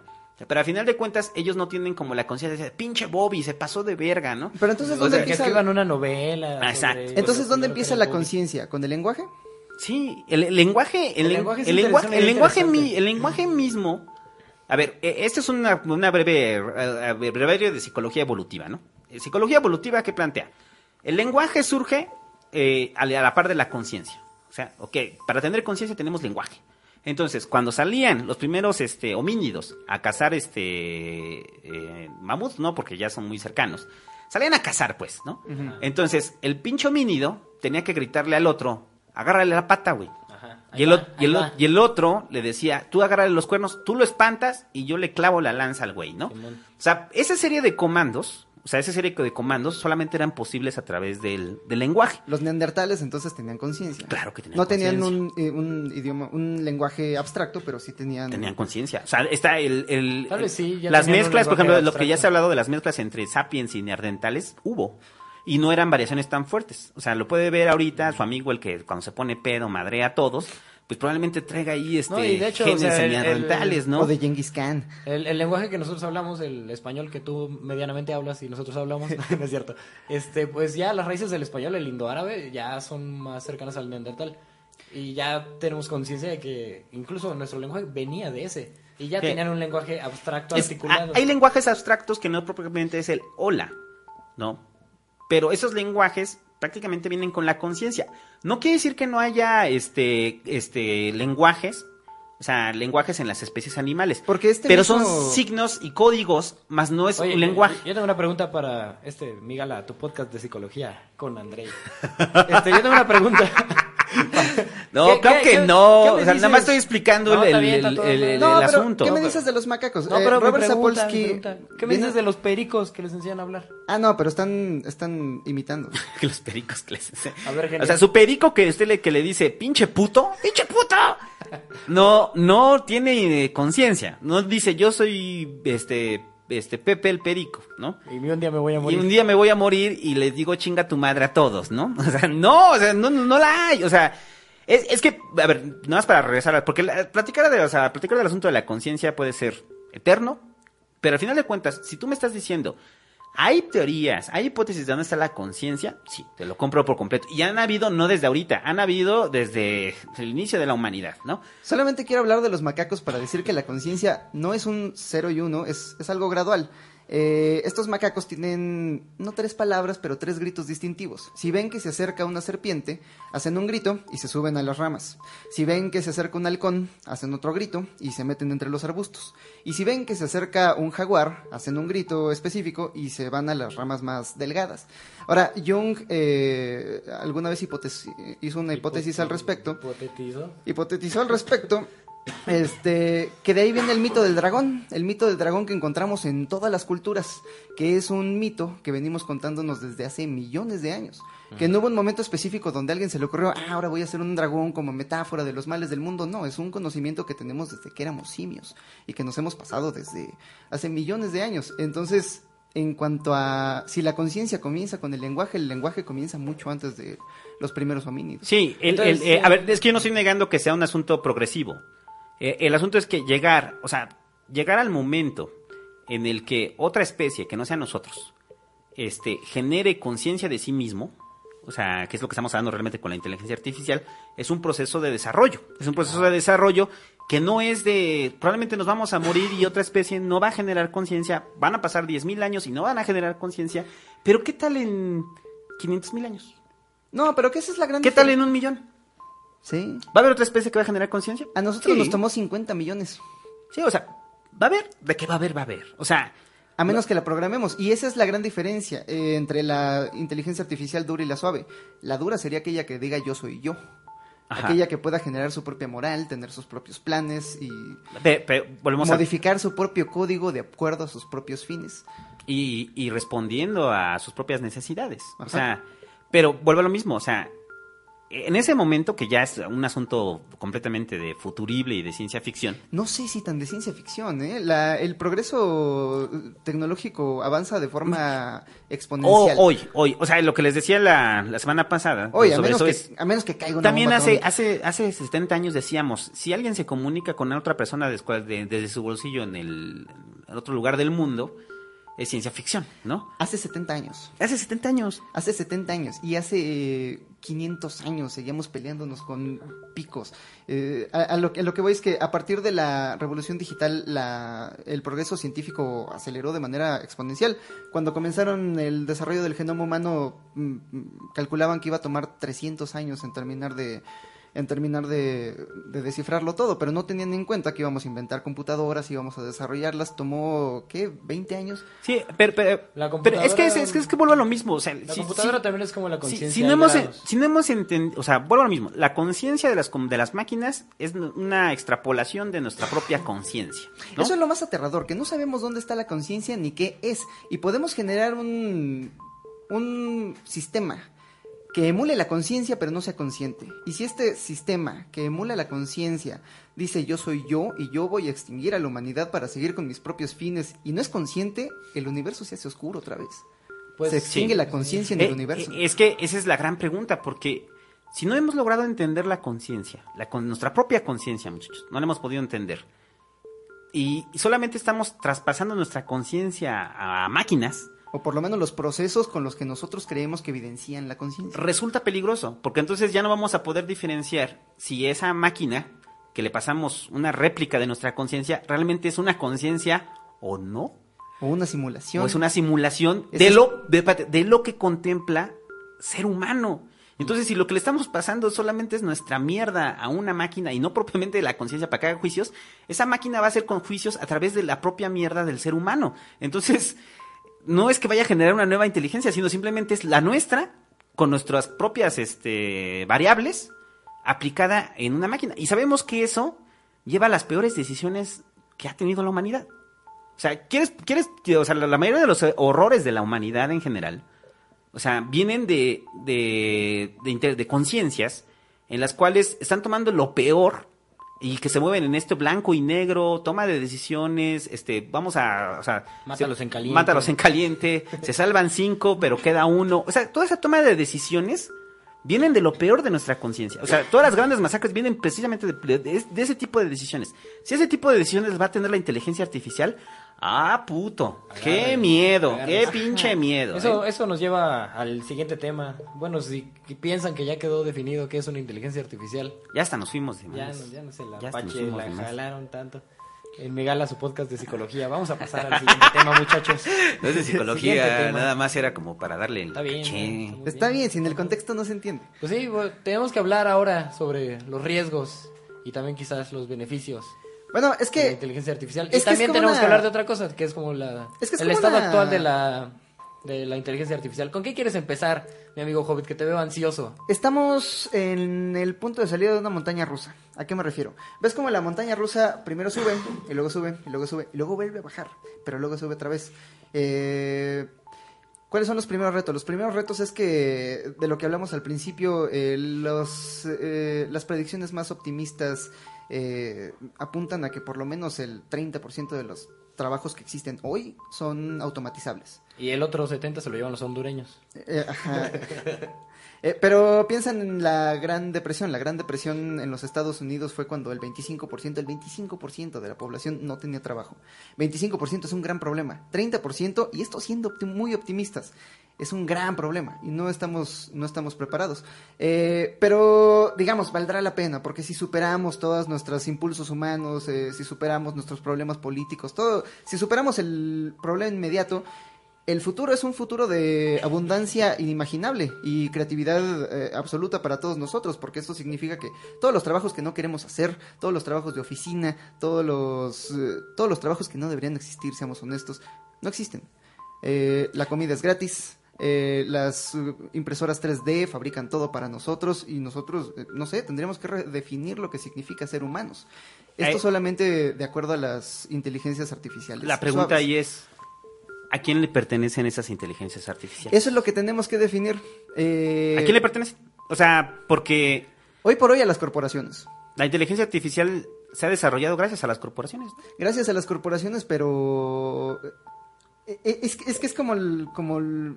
Pero al final de cuentas, ellos no tienen como la conciencia de pinche Bobby, se pasó de verga, ¿no? Pero entonces, O ¿dónde sea, que empieza? escriban una novela. Ah, exacto. sobre- Entonces, ¿dónde empieza la conciencia? ¿Con el lenguaje? Sí, el, el lenguaje, el, El len- lenguaje es el lenguaje, el lenguaje, mi- el lenguaje mismo. A ver, este es una, una breve, brevario de psicología evolutiva, ¿no? Psicología evolutiva que plantea. El lenguaje surge eh, a la par de la conciencia. O sea, ok, para tener conciencia tenemos lenguaje. Entonces, cuando salían los primeros este, homínidos a cazar este eh, mamuts, no, porque ya son muy cercanos, salían a cazar, pues, ¿no? Entonces, el pinche homínido tenía que gritarle al otro, agárrale la pata, güey. Ajá. Y el, va, y, el, y el otro le decía, tú agárrale los cuernos, tú lo espantas y yo le clavo la lanza al güey, ¿no? O sea, esa serie de comandos, o sea, esa serie de comandos solamente eran posibles a través del, del lenguaje. Los neandertales entonces tenían conciencia. Claro que tenían No tenían un, eh, un idioma, un lenguaje abstracto, pero sí tenían. Tenían conciencia. O sea, está el... el- Tal vez sí, ya las mezclas, por ejemplo, lo que ya abstracto. se ha hablado de las mezclas entre sapiens y neandertales, hubo. Y no eran variaciones tan fuertes. O sea, lo puede ver ahorita su amigo, el que cuando se pone pedo madrea a todos, pues probablemente traiga ahí este No, y de hecho, o genes sea, el- neandertales, ¿no? O de Genghis Khan. El, el lenguaje que nosotros hablamos, el español que tú medianamente hablas y nosotros hablamos, no es cierto. Este, pues ya las raíces del español, el indoárabe, ya son más cercanas al neandertal. Y ya tenemos conciencia de que incluso nuestro lenguaje venía de ese. Y ya tenían un lenguaje abstracto, Es- articulado. ah, hay lenguajes abstractos que no propiamente es el hola, ¿no? Pero esos lenguajes prácticamente vienen con la conciencia. No quiere decir que no haya este, este, lenguajes, o sea, lenguajes en las especies animales. Porque este pero mismo- son signos y códigos, más no es Oye, un lenguaje. Yo, yo tengo una pregunta para este, Migala, tu podcast de psicología con Andrei. Este, yo tengo una pregunta. No, ¿Qué- claro que no. o sea, nada más estoy explicando No, el, bien, el- No, pero asunto. ¿qué me dices de los macacos? No, Eh, pero Robert pregunta, Sapolsky ¿Qué me dices de los pericos que les enseñan a hablar? Ah, no, pero están, están imitando. que los pericos que les A ver, genial. O sea, su perico que usted le, que le dice, pinche puto, pinche puto, no, no tiene eh, conciencia. No dice, yo soy este, este Pepe el perico, ¿no? Y un día me voy a Y morir. un día me voy a morir y les digo chinga tu madre a todos, ¿no? O sea, no, o sea, no, no, no la hay. O sea, es, es que, a ver, nada más para regresar, porque la- platicar, de, o sea, platicar del asunto de la conciencia puede ser eterno, pero al final de cuentas, si tú me estás diciendo, hay teorías, hay hipótesis de dónde está la conciencia, sí, te lo compro por completo. Y han habido, no desde ahorita, han habido desde el inicio de la humanidad, ¿no? Solamente quiero hablar de los macacos para decir que la conciencia no es un cero y uno, es, es algo gradual. Eh, estos macacos tienen no tres palabras, pero tres gritos distintivos. Si ven que se acerca una serpiente, hacen un grito y se suben a las ramas. Si ven que se acerca un halcón, hacen otro grito y se meten entre los arbustos. Y si ven que se acerca un jaguar, hacen un grito específico y se van a las ramas más delgadas. Ahora, Jung eh, alguna vez hizo una hipótesis al respecto Hipotetizo. hipotetizó al respecto este que de ahí viene el mito del dragón, el mito del dragón que encontramos en todas las culturas, que es un mito que venimos contándonos desde hace millones de años, que no hubo un momento específico donde a alguien se le ocurrió, ah, ahora voy a hacer un dragón como metáfora de los males del mundo, no, es un conocimiento que tenemos desde que éramos simios y que nos hemos pasado desde hace millones de años. Entonces, en cuanto a si la conciencia comienza con el lenguaje, el lenguaje comienza mucho antes de los primeros homínidos. Sí, el- Entonces, el- eh, sí. a ver, es que yo no estoy negando que sea un asunto progresivo. Eh, el asunto es que llegar, o sea, llegar al momento en el que otra especie que no sea nosotros, este, genere conciencia de sí mismo, o sea, que es lo que estamos hablando realmente con la inteligencia artificial, es un proceso de desarrollo. Es un proceso de desarrollo que no es de, probablemente nos vamos a morir y otra especie no va a generar conciencia, van a pasar 10.000 años y no van a generar conciencia, pero ¿qué tal en 500.000 años? No, pero que esa es la gran ¿Qué tal en un millón? Sí. ¿Va a haber otra especie que va a generar conciencia? A nosotros Sí. nos tomó 50 millones. Sí, o sea, ¿va a haber? ¿De qué va a haber? Va a haber. O sea, A menos que la programemos. Y esa es la gran diferencia eh, entre la inteligencia artificial dura y la suave. La dura sería aquella que diga yo soy yo. Ajá. aquella que pueda generar su propia moral, tener sus propios planes y Pe- pe- volvemos a- modificar su propio código de acuerdo a sus propios fines. y, y respondiendo a sus propias necesidades. O sea, pero vuelve a lo mismo, o sea, en ese momento que ya es un asunto completamente de futurible y de ciencia ficción, No sé si tan de ciencia ficción, ¿eh? La- el progreso tecnológico avanza de forma exponencial. hoy, hoy, o sea, lo que les decía la, la semana pasada Hoy, a menos, eso que, es, a menos que caiga una También bomba hace, atómica. hace, hace 70 años decíamos, si alguien se comunica con otra persona de- desde su bolsillo en el en otro lugar del mundo, es ciencia ficción, ¿no? Hace 70 años. Hace 70 años. Hace 70 años y hace 500 años seguíamos peleándonos con picos. Eh, a, lo, que- a lo que voy es que a partir de la revolución digital la, el progreso científico aceleró de manera exponencial. Cuando comenzaron el desarrollo del genoma humano mm, mm, calculaban que iba a tomar 300 años en terminar de en terminar de, de descifrarlo todo, pero no tenían en cuenta que íbamos a inventar computadoras, íbamos a desarrollarlas, tomó, ¿qué? ¿20 años? Sí, pero, pero, La pero es que es, que es que vuelvo a lo mismo, o sea, La si- computadora si- también es como la conciencia. si, no hemos si no hemos entendido, o sea, vuelvo a lo mismo, la conciencia de las de las máquinas es una extrapolación de nuestra propia conciencia, ¿no? Eso es lo más aterrador, que no sabemos dónde está la conciencia ni qué es. Y podemos generar un, un sistema que emule la conciencia pero no sea consciente. Y si este sistema que emula la conciencia dice yo soy yo y yo voy a extinguir a la humanidad para seguir con mis propios fines y no es consciente, el universo se hace oscuro otra vez. Pues, se extingue sí. la conciencia en Eh, el universo. eh, Es que esa es la gran pregunta, porque si no hemos logrado entender la conciencia, la con- nuestra propia conciencia, muchachos, no la hemos podido entender, y solamente estamos traspasando nuestra conciencia a máquinas, o por lo menos los procesos con los que nosotros creemos que evidencian la conciencia. resulta peligroso, porque entonces ya no vamos a poder diferenciar si esa máquina que le pasamos una réplica de nuestra conciencia realmente es una conciencia o no, O una simulación. o es una simulación de es- lo, de, de lo que contempla ser humano. Entonces, si lo que le estamos pasando solamente es nuestra mierda a una máquina y no propiamente la conciencia para que haga juicios, esa máquina va a hacer con juicios a través de la propia mierda del ser humano. Entonces, no es que vaya a generar una nueva inteligencia, sino simplemente es la nuestra con nuestras propias este, variables aplicada en una máquina. Y sabemos que eso lleva a las peores decisiones que ha tenido la humanidad. O sea, ¿quieres, quieres, o sea, la, mayoría de los horrores de la humanidad en general, o sea, vienen de, de, de conciencias en las cuales están tomando lo peor y que se mueven en este blanco y negro, toma de decisiones, este, vamos a, o sea, Mátalos se- en caliente. Mátalos en caliente, se salvan cinco, pero queda uno. O sea, toda esa toma de decisiones vienen de lo peor de nuestra conciencia. O sea, todas las grandes masacres vienen precisamente de, de- de ese tipo de decisiones. Si ese tipo de decisiones va a tener la inteligencia artificial, ah, puto, qué miedo, qué pinche miedo. Eso, ¿eh? eso nos lleva al siguiente tema. Bueno, si piensan que ya quedó definido qué es una inteligencia artificial, Ya hasta nos fuimos de ya, más. no- ya no se la Ya pache, la de jalaron tanto. En Megala, su podcast de psicología. Vamos a pasar al siguiente tema, muchachos. No es de psicología, nada más era como para darle el Está bien. Muy Está bien, si en el contexto no se entiende. Pues sí, bueno, tenemos que hablar ahora sobre los riesgos y también quizás los beneficios Bueno, es de la que inteligencia artificial. es y que también tenemos que hablar de otra cosa, que es como la, Es que es el como estado una- actual de la, de la inteligencia artificial. ¿Con qué quieres empezar, mi amigo Hobbit, que te veo ansioso? Estamos en el punto de salida de una montaña rusa. ¿A qué me refiero? ¿Ves como la montaña rusa primero sube, y luego sube, y luego sube, y luego vuelve a bajar, pero luego sube otra vez? Eh, ¿Cuáles son los primeros retos? Los primeros retos es que, de lo que hablamos al principio, eh, los, eh, las predicciones más optimistas eh, apuntan a que por lo menos el 30% de los trabajos que existen hoy son automatizables. Y el otro 70 se lo llevan los hondureños. Eh, ajá. Eh, pero piensan en la Gran Depresión. La Gran Depresión en los Estados Unidos fue cuando el 25%, el 25% de la población no tenía trabajo. 25% es un gran problema. 30%, y esto siendo muy optimistas, es un gran problema y no estamos, no estamos preparados. Eh, pero, digamos, valdrá la pena, porque si superamos todos nuestros impulsos humanos, eh, si superamos nuestros problemas políticos, todo, si superamos el problema inmediato, el futuro es un futuro de abundancia inimaginable y creatividad eh, absoluta para todos nosotros, porque esto significa que todos los trabajos que no queremos hacer, todos los trabajos de oficina, todos los, eh, todos los trabajos que no deberían existir, seamos honestos, no existen. Eh, la comida es gratis, eh, las uh, impresoras 3D fabrican todo para nosotros y nosotros, eh, no sé, tendríamos que redefinir lo que significa ser humanos. Esto solamente de acuerdo a las inteligencias artificiales. La pregunta suaves. ahí es, ¿a quién le pertenecen esas inteligencias artificiales? Eso es lo que tenemos que definir. Eh, ¿A quién le pertenecen? O sea, porque Hoy por hoy a las corporaciones. la inteligencia artificial se ha desarrollado gracias a las corporaciones. Gracias a las corporaciones, pero eh, eh, es, que- es que es como el, como el-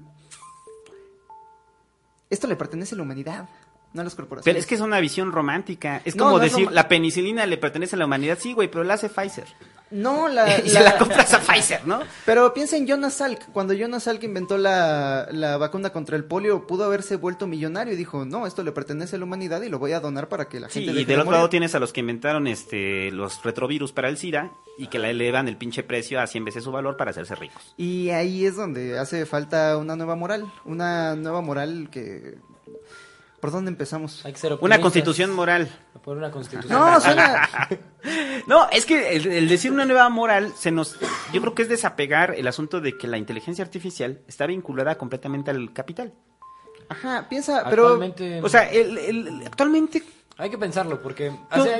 esto le pertenece a la humanidad, no las corporaciones. Pero es que es una visión romántica. Es como no decir, la penicilina le pertenece a la humanidad. Sí, güey, pero la hace Pfizer. no la, y la- se la compras a Pfizer, ¿no? Pero piensa en Jonas Salk. Cuando Jonas Salk inventó la, la vacuna contra el polio, pudo haberse vuelto millonario y dijo, no, esto le pertenece a la humanidad y lo voy a donar para que la Sí, gente y deje del de otro lado morir". tienes a los que inventaron este los retrovirus para el SIDA y que la elevan el pinche precio a 100 veces su valor para hacerse ricos. Y ahí es donde hace falta una nueva moral. Una nueva moral que... ¿Por dónde empezamos? Hay que ser Una constitución moral. Por una constitución. No, suena... No, es que el, el decir una nueva moral se nos yo creo que es desapegar el asunto de que la inteligencia artificial está vinculada completamente al capital. Ajá, piensa, pero... Actualmente, O sea, el- el- actualmente hay que pensarlo porque...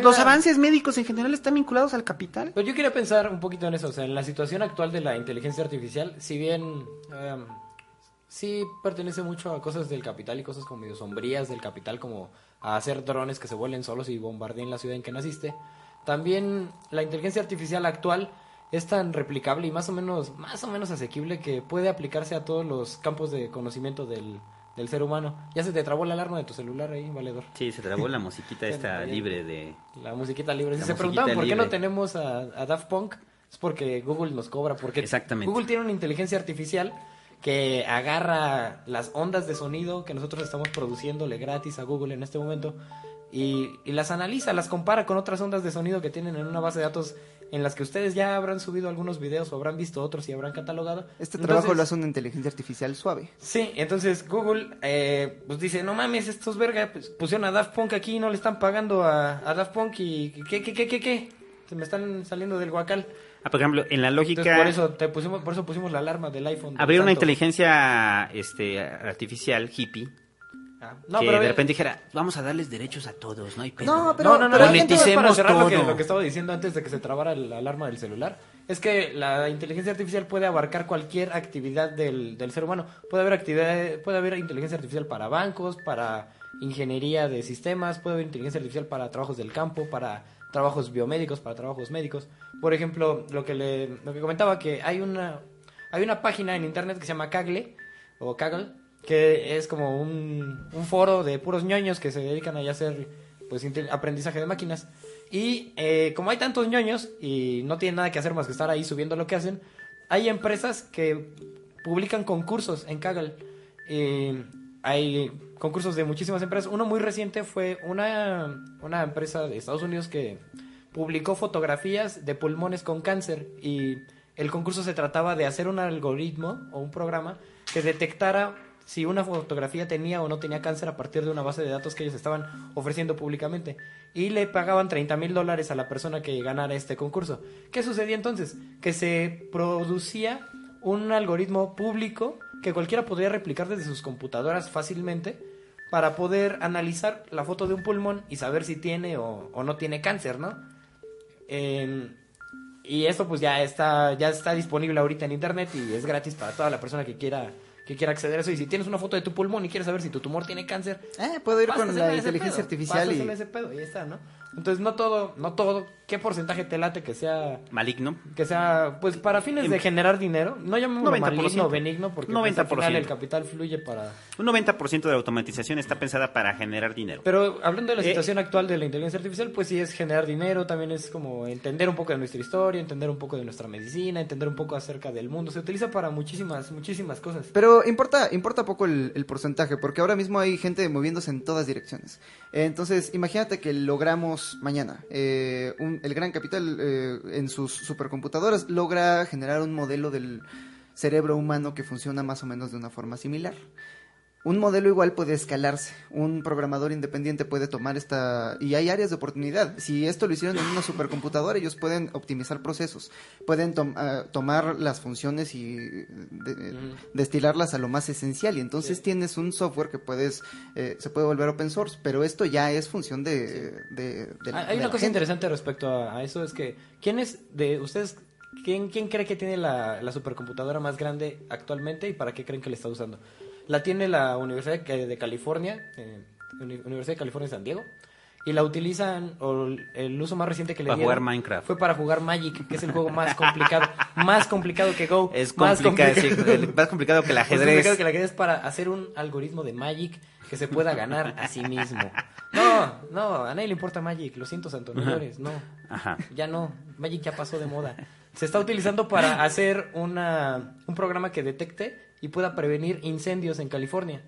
los, avances médicos en general están vinculados al capital. Pero yo quería pensar un poquito en eso, o sea, en la situación actual de la inteligencia artificial, si bien em, sí pertenece mucho a cosas del capital y cosas como medio sombrías del capital, como a hacer drones que se vuelen solos y bombardeen la ciudad en que naciste, también la inteligencia artificial actual es tan replicable y más o menos, más o menos asequible que puede aplicarse a todos los campos de conocimiento del, del ser humano. Ya se te trabó la alarma de tu celular ahí, valedor. Sí, se trabó la musiquita esta libre de La musiquita libre. Si La se preguntaban por qué no tenemos a, a Daft Punk, es porque Google nos cobra. Porque Exactamente. Google tiene una inteligencia artificial que agarra las ondas de sonido que nosotros estamos produciéndole gratis a Google en este momento y, y las analiza, las compara con otras ondas de sonido que tienen en una base de datos en las que ustedes ya habrán subido algunos videos o habrán visto otros y habrán catalogado. Este trabajo lo hace una inteligencia artificial suave. Sí, entonces Google eh, pues dice, no mames, estos verga pues, pusieron a Daft Punk aquí y no le están pagando a, a Daft Punk y ¿qué, qué, qué, qué, qué? Se me están saliendo del guacal. Ah, por ejemplo, en la lógica Entonces por eso, te pusimos, por eso pusimos la alarma del iPhone. habría una inteligencia este artificial hippie Ah, no, que pero de repente dijera, vamos a darles derechos a todos, no hay pedo. No, pero- no, no, pero para Moneticemos que, lo que estaba diciendo antes de que se trabara la alarma del celular, es que la inteligencia artificial puede abarcar cualquier actividad del, del ser humano. Puede haber actividad, puede haber inteligencia artificial para bancos, para ingeniería de sistemas, puede haber inteligencia artificial para trabajos del campo, para trabajos biomédicos, para trabajos médicos. Por ejemplo, lo que le, lo que comentaba que hay una hay una página en internet que se llama Kaggle o Kaggle que es como un, un foro de puros ñoños que se dedican a hacer pues aprendizaje de máquinas. Y eh, como hay tantos ñoños y no tienen nada que hacer más que estar ahí subiendo lo que hacen hay empresas que publican concursos en Kaggle. Hay concursos de muchísimas empresas. Uno muy reciente fue una una empresa de Estados Unidos que publicó fotografías de pulmones con cáncer y el concurso se trataba de hacer un algoritmo o un programa que detectara si una fotografía tenía o no tenía cáncer a partir de una base de datos que ellos estaban ofreciendo públicamente. Y le pagaban 30 mil dólares a la persona que ganara este concurso. ¿Qué sucedía entonces? Que se producía un algoritmo público que cualquiera podría replicar desde sus computadoras fácilmente para poder analizar la foto de un pulmón y saber si tiene o, o no tiene cáncer, ¿no? Eh, y esto pues ya está, ya está disponible ahorita en internet y es gratis para toda la persona que quiera, que quiera acceder a eso. Y si tienes una foto de tu pulmón y quieres saber si tu tumor tiene cáncer, Eh, puedo ir con la inteligencia pedo, artificial y... pásasela ese pedo y ya está, ¿no? Entonces no todo, no todo, ¿qué porcentaje te late que sea Maligno. que sea, pues para fines de generar dinero, no llamémoslo 90%. maligno o benigno, porque pues, al 90%. final el capital fluye para... Un 90% de la automatización está pensada para generar dinero. Pero hablando de la Eh, situación actual de la inteligencia artificial, pues sí es generar dinero, también es como entender un poco de nuestra historia, entender un poco de nuestra medicina, entender un poco acerca del mundo. Se utiliza para muchísimas, muchísimas cosas. Pero importa, importa poco el, el porcentaje, porque ahora mismo hay gente moviéndose en todas direcciones. Entonces, imagínate que logramos mañana, eh, un- el gran capital eh, en sus supercomputadoras logra generar un modelo del cerebro humano que funciona más o menos de una forma similar. Un modelo igual puede escalarse. Un programador independiente puede tomar esta... Y hay áreas de oportunidad. Si esto lo hicieron en una supercomputadora, ellos pueden optimizar procesos. Pueden ah, tomar las funciones y de- destilarlas a lo más esencial. Y entonces Sí. tienes un software que puedes... eh, se puede volver open source. Pero esto ya es función de... de- de la- Hay una cosa gente. interesante respecto a, a eso, es que, ¿quién es de ustedes, quién, quién cree que tiene la, la supercomputadora más grande actualmente y para qué creen que la está usando? La tiene la Universidad de California, eh, Uni- Universidad de California San Diego, y la utilizan, o el- uso más reciente que le Para dieron jugar Minecraft. Fue para jugar Magic, que es el juego más complicado, más complicado que Go. Es más complicado, más complicado que el Más ajedrez. complicado que el ajedrez para hacer un algoritmo de Magic que se pueda ganar a sí mismo. No, no, a nadie le importa Magic, lo siento, Santo Menores, no. Ajá. Ya no, Magic ya pasó de moda. Se está utilizando para hacer una, un programa que detecte y pueda prevenir incendios en California.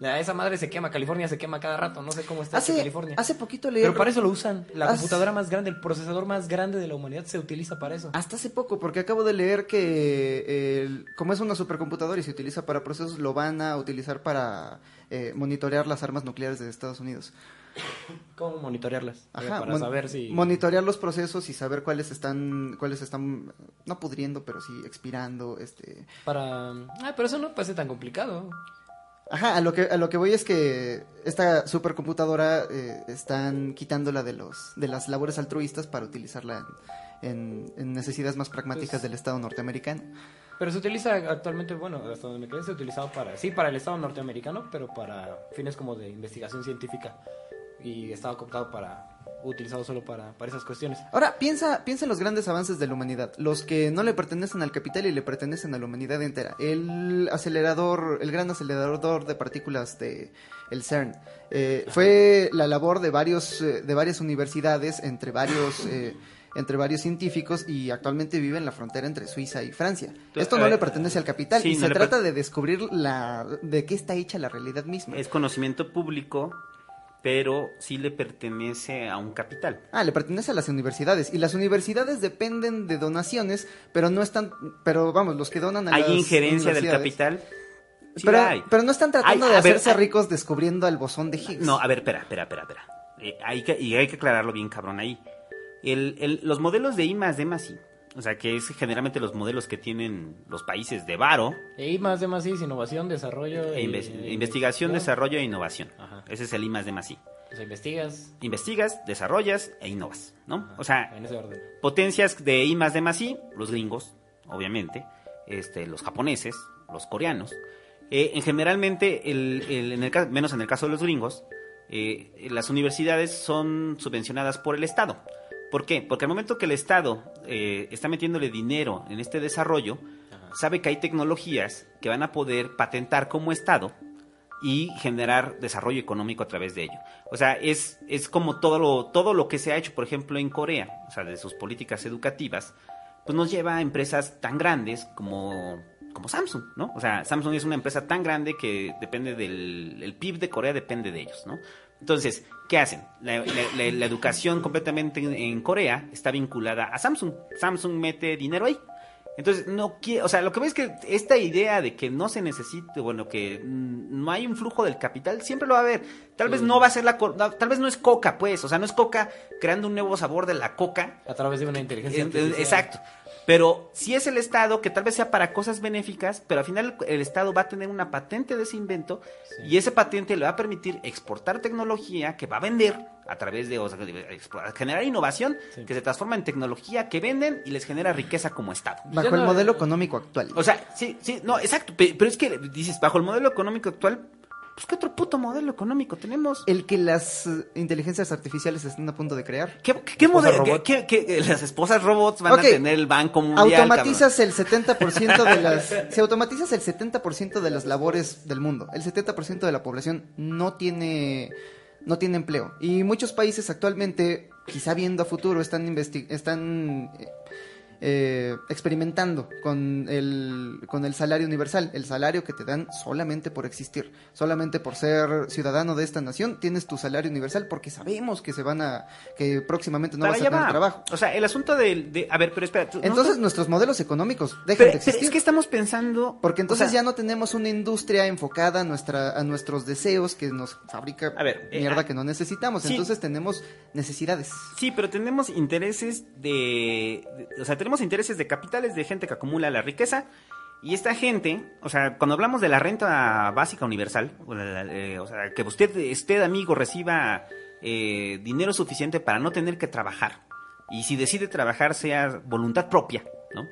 La- Esa madre se quema, California se quema cada rato, no sé cómo está Hace, California. hace poquito leí... Pero para eso lo usan. La Hace- computadora más grande, el procesador más grande de la humanidad se utiliza para eso. Hasta hace poco, porque acabo de leer que el- como es una supercomputadora y se utiliza para procesos, lo van a utilizar para eh, monitorear las armas nucleares de Estados Unidos. ¿Cómo monitorearlas? Ajá, para mon- saber si... monitorear los procesos y saber cuáles están, cuáles están, no pudriendo, pero sí expirando, este... Para... Ah, pero eso no parece tan complicado. Ajá, a lo que, a lo que voy es que esta supercomputadora eh, están quitándola de los, de las labores altruistas para utilizarla en, en necesidades más pragmáticas Pues- del Estado norteamericano. Pero se utiliza actualmente, bueno, hasta donde me quedé, se ha utilizado para, sí, para el Estado norteamericano, pero para fines como de investigación científica. Y estaba cooptado para, utilizado solo para, para esas cuestiones. Ahora, piensa, piensa en los grandes avances de la humanidad, los que no le pertenecen al capital y le pertenecen a la humanidad entera. El acelerador, el gran acelerador de partículas de el CERN, eh, fue la labor de varios, eh, de varias universidades entre varios, eh, entre varios científicos y actualmente vive en la frontera entre Suiza y Francia. Esto no le pertenece al capital sí, y no se trata de descubrir la, de qué está hecha la realidad misma. Es conocimiento público, pero sí le pertenece a un capital. Ah, le pertenece a las universidades y las universidades dependen de donaciones, pero no están, pero vamos, los que donan a ¿Hay las injerencia del capital? Sí pero, hay. pero no están tratando Hay- de ver, hacerse hay- ricos descubriendo el bosón de Higgs. No, a ver, espera, espera, espera, espera. Eh, hay que, y hay que aclararlo bien, cabrón, ahí. El, el- los modelos de I más D más I, o sea, que es generalmente los modelos que tienen los países de varo, E I más de más I es innovación, desarrollo... e y- inves- e investigación, desarrollo e innovación. Ajá. Ese es el I más D más I. O sea, investigas Investigas, desarrollas e innovas, ¿no? O sea, en ese orden. potencias de I más D más I, los gringos, obviamente, este, los japoneses, los coreanos. Eh, en generalmente, el, el- en el, menos en el caso de los gringos, eh, las universidades son subvencionadas por el Estado. ¿Por qué? Porque al momento que el Estado eh, está metiéndole dinero en este desarrollo, sabe que hay tecnologías que van a poder patentar como Estado y generar desarrollo económico a través de ello. O sea, es, es como todo lo, todo lo que se ha hecho, por ejemplo, en Corea, o sea, de sus políticas educativas, pues nos lleva a empresas tan grandes como, como Samsung, ¿no? O sea, Samsung es una empresa tan grande que depende del el PIB de Corea, depende de ellos, ¿no? Entonces, ¿qué hacen? La, la- la- la educación completamente en, en Corea está vinculada a Samsung. Samsung mete dinero ahí. Entonces, no quiere, o sea, lo que ves es que esta idea de que no se necesite, bueno, que mm, no hay un flujo del capital, siempre lo va a haber. Tal vez no va a ser la, tal vez no es coca, pues, o sea, no es coca creando un nuevo sabor de la coca. A través de una inteligencia artificial. Exacto. Pero si es el Estado, que tal vez sea para cosas benéficas, pero al final el, Estado va a tener una patente de ese invento y ese patente le va a permitir exportar tecnología que va a vender a través de, o sea, generar innovación Sí. que se transforma en tecnología que venden y les genera riqueza como Estado. Bajo el modelo económico actual. O sea, sí, sí, no, exacto, pe- pero es que dices, bajo el modelo económico actual, pues ¿qué otro puto modelo económico tenemos? el que las eh, inteligencias artificiales están a punto de crear. ¿Qué, qué, qué Esposa modelo? robot. qué- qué- qué- las esposas robots van a tener el banco mundial. Automatizas el 70% de las si automatizas el 70% de las labores del mundo, el 70% de la población no tiene no tiene empleo y muchos países actualmente, quizá viendo a futuro, están investi- están eh, eh, experimentando con el, con el salario universal, el salario que te dan solamente por existir, solamente por ser ciudadano de esta nación, tienes tu salario universal porque sabemos que se van a, que próximamente no vas a tener va. trabajo. O sea, el asunto del- de, A ver, pero espera. tú- no Entonces nuestros modelos económicos dejan pero- de pero existir. es que estamos pensando... Porque entonces o sea, ya no tenemos una industria enfocada a, nuestra, a nuestros deseos que nos fabrica A ver, eh, mierda ah, que no necesitamos. sí. Entonces tenemos necesidades. Sí, pero tenemos intereses de, de- O sea, tenemos intereses de capitales, de gente que acumula la riqueza. Y esta gente, o sea, cuando hablamos de la renta básica universal, o, eh, sea, que usted, usted amigo, reciba eh, dinero suficiente para no tener que trabajar. Y si decide trabajar, sea voluntad propia, ¿no?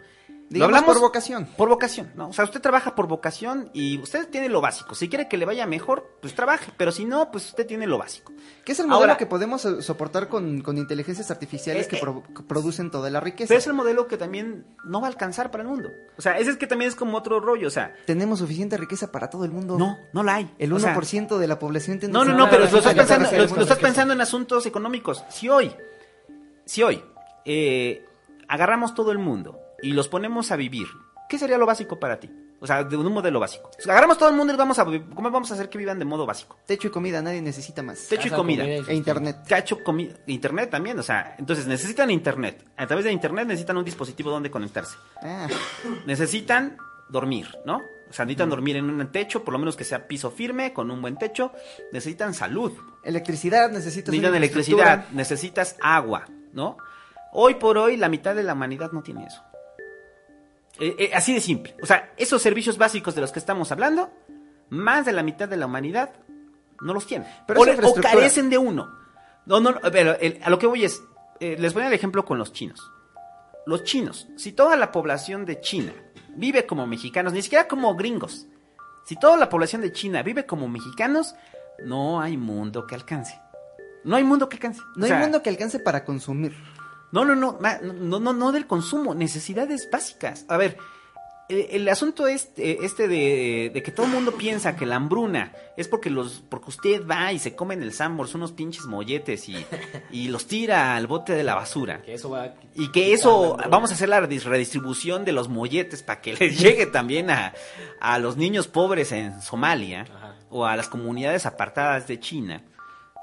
Digamos por vocación. Por vocación, ¿no? O sea, usted trabaja por vocación y usted tiene lo básico. Si quiere que le vaya mejor, pues trabaje. Pero si no, pues usted tiene lo básico. Que es el modelo Ahora- que podemos eh, soportar con, con inteligencias artificiales Eh, que, eh. pro- que producen toda la riqueza. Pero es el modelo que también no va a alcanzar para el mundo. O sea, ese es que también es como otro rollo. O sea, Tenemos suficiente riqueza para todo el mundo. no, no la hay. El O sea, 1% de la población tiene No, no, no, pero lo estás pensando, lo, lo estás pensando en asuntos económicos. Si hoy, si hoy eh, agarramos todo el mundo y los ponemos a vivir, ¿qué sería lo básico para ti? O sea, de un modelo básico. O sea, agarramos todo el mundo y vamos a, ¿cómo vamos a hacer que vivan de modo básico? Techo y comida, nadie necesita más. Techo y comida. comida y E internet. Cacho, comi- internet también, o sea, entonces necesitan internet. A través de internet necesitan un dispositivo donde conectarse. Ah, necesitan dormir, ¿no? O sea, necesitan dormir en un techo, por lo menos que sea piso firme, con un buen techo. Necesitan salud, electricidad, necesitas necesitan electricidad, necesitas agua, ¿no? Hoy por hoy la mitad de la humanidad no tiene eso. Eh, eh, así de simple. O sea, esos servicios básicos de los que estamos hablando, más de la mitad de la humanidad no los tiene. Pero o, carecen de uno. No, no, pero el- a lo que voy es, eh, les voy a dar el ejemplo con los chinos. Los chinos, si toda la población de China vive como mexicanos, ni siquiera como gringos, si toda la población de China vive como mexicanos, no hay mundo que alcance. No hay mundo que alcance. No O sea, hay mundo que alcance para consumir. No, no, no, no, no, no del consumo, necesidades básicas. A ver, el, el asunto es eh, este de, de que todo el mundo piensa que la hambruna es porque los porque usted va y se come en el Sambors unos pinches molletes y, y los tira al bote de la basura. Que eso va a Y que eso, vamos a hacer la redis- redistribución de los molletes para que les llegue también a, a los niños pobres en Somalia Ajá. o a las comunidades apartadas de China.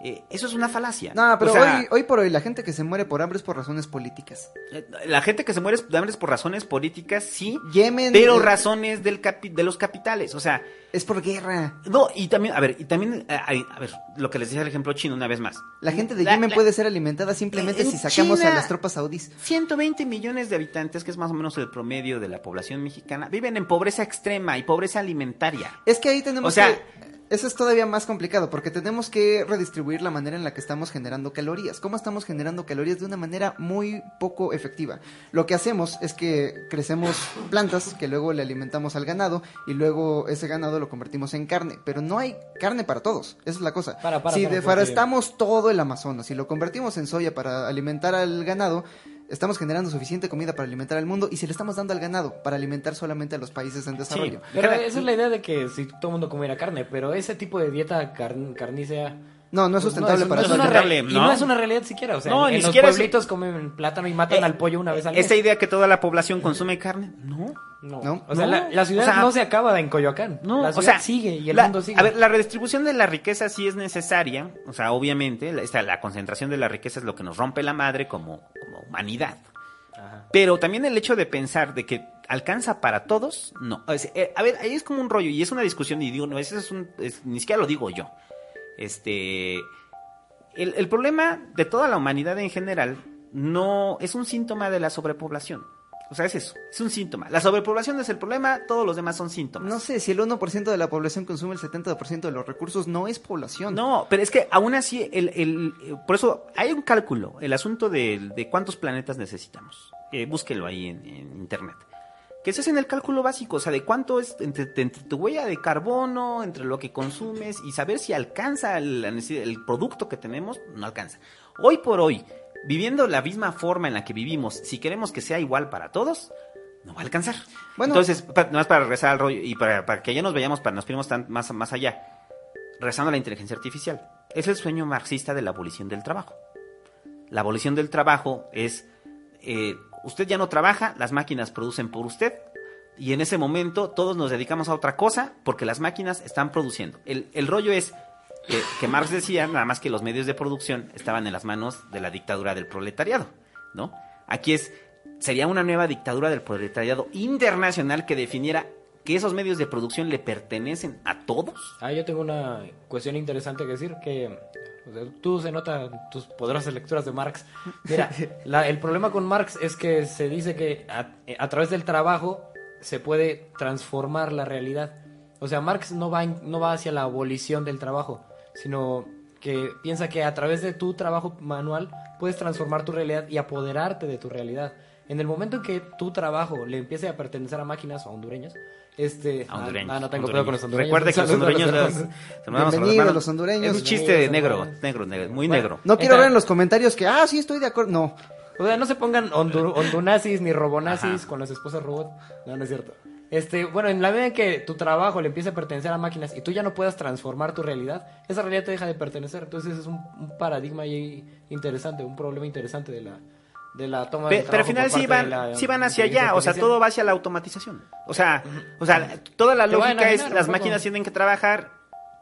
Eh, eso es una falacia. No, pero O sea, hoy, hoy por hoy la gente que se muere por hambre es por razones políticas. eh, La gente que se muere de hambre es por razones políticas, sí, Yemen pero razones del capi- de los capitales. O sea, es por guerra. no, y también, a ver, y también, eh, a ver, lo que les decía el ejemplo chino una vez más. La gente de La- Yemen la- puede ser alimentada simplemente En si sacamos China- a las tropas saudíes. 120 millones de habitantes, que es más o menos el promedio de la población mexicana, viven en pobreza extrema y pobreza alimentaria. Es que ahí tenemos O sea- que... Eso es todavía más complicado porque tenemos que redistribuir la manera en la que estamos generando calorías. ¿Cómo estamos generando calorías de una manera muy poco efectiva? Lo que hacemos es que crecemos plantas que luego le alimentamos al ganado y luego ese ganado lo convertimos en carne. Pero no hay carne para todos. Esa es la cosa. Para, para, si deforestamos todo el Amazonas y lo convertimos en soya para alimentar al ganado, estamos generando suficiente comida para alimentar al mundo y si le estamos dando al ganado para alimentar solamente a los países en desarrollo. Pero Cada- esa es la idea de que si todo el mundo comiera carne, pero ese tipo de dieta carn- carnícea... No, no es pues sustentable no, para no es una re- Y ¿no? no es una realidad siquiera, o sea, No, en, ni en los siquiera es- pueblitos comen plátano y matan Eh, al pollo una vez al mes. Esta idea que toda la población consume carne, no. No. ¿No? O sea, No. la, la ciudad O sea, no se acaba en Coyoacán. No, la o ciudad sea, sigue y el la- mundo sigue. A ver, la redistribución de la riqueza sí es necesaria, o sea, obviamente, la, esta- la concentración de la riqueza es lo que nos rompe la madre como, como humanidad. Ajá. Pero también el hecho de pensar de que alcanza para todos, no. O sea, eh, a ver, ahí es como un rollo y es una discusión y digo, no, ese es un, es- ni siquiera lo digo yo. Este, el, el problema de toda la humanidad en general no es un síntoma de la sobrepoblación. O sea, es eso, es un síntoma. La sobrepoblación es el problema, todos los demás son síntomas. No sé, si el 1% de la población consume el 70% de los recursos, no es población. No, pero es que aún así, el, el- eh, por eso hay un cálculo, el asunto de, de cuántos planetas necesitamos. Eh, búsquelo ahí en, en internet. Que es en el cálculo básico, o sea, de cuánto es entre, entre tu huella de carbono, entre lo que consumes y saber si alcanza el, el producto que tenemos, no alcanza. Hoy por hoy, viviendo la misma forma en la que vivimos, si queremos que sea igual para todos, no va a alcanzar. Bueno. Entonces, pa- nada más para regresar al rollo y para, para que ya nos vayamos, para nos piremos tan, más, más allá regresando a la inteligencia artificial. Es el sueño marxista de la abolición del trabajo. La abolición del trabajo es eh, usted ya no trabaja, las máquinas producen por usted. Y en ese momento todos nos dedicamos a otra cosa porque las máquinas están produciendo. El, el rollo es que, que Marx decía, nada más que los medios de producción estaban en las manos de la dictadura del proletariado, ¿no? Aquí es, sería una nueva dictadura del proletariado internacional que definiera que esos medios de producción le pertenecen a todos. Ah, yo tengo una cuestión interesante que decir, que tú se nota tus poderosas lecturas de Marx. Mira, la- el problema con Marx es que se dice que a, a través del trabajo se puede transformar la realidad. O sea, Marx no va, en- no va hacia la abolición del trabajo, sino que piensa que a través de tu trabajo manual puedes transformar tu realidad y apoderarte de tu realidad. En el momento en que tu trabajo le empiece a pertenecer a máquinas o a hondureños, este... A hondureños, Ah, no tengo hondureños. pedo con los hondureños. Recuerde que los hondureños... los- hondureños. Es un chiste negro, negro, negro, muy Bueno, negro. No quiero ver en los comentarios que, ah, sí, estoy de acuerdo. No. O sea, no se pongan hondu- hondunazis ni robonazis Ajá. con las esposas robot. No, no es cierto. Este, bueno, en la medida en que tu trabajo le empiece a pertenecer a máquinas y tú ya no puedas transformar tu realidad, esa realidad te deja de pertenecer. Entonces es un, un paradigma ahí interesante, un problema interesante de la, de la toma Pe- de pero al final sí van, la sí van hacia allá, o sea, todo va hacia la automatización. O sea, o sea, toda la lógica es las máquinas tienen que trabajar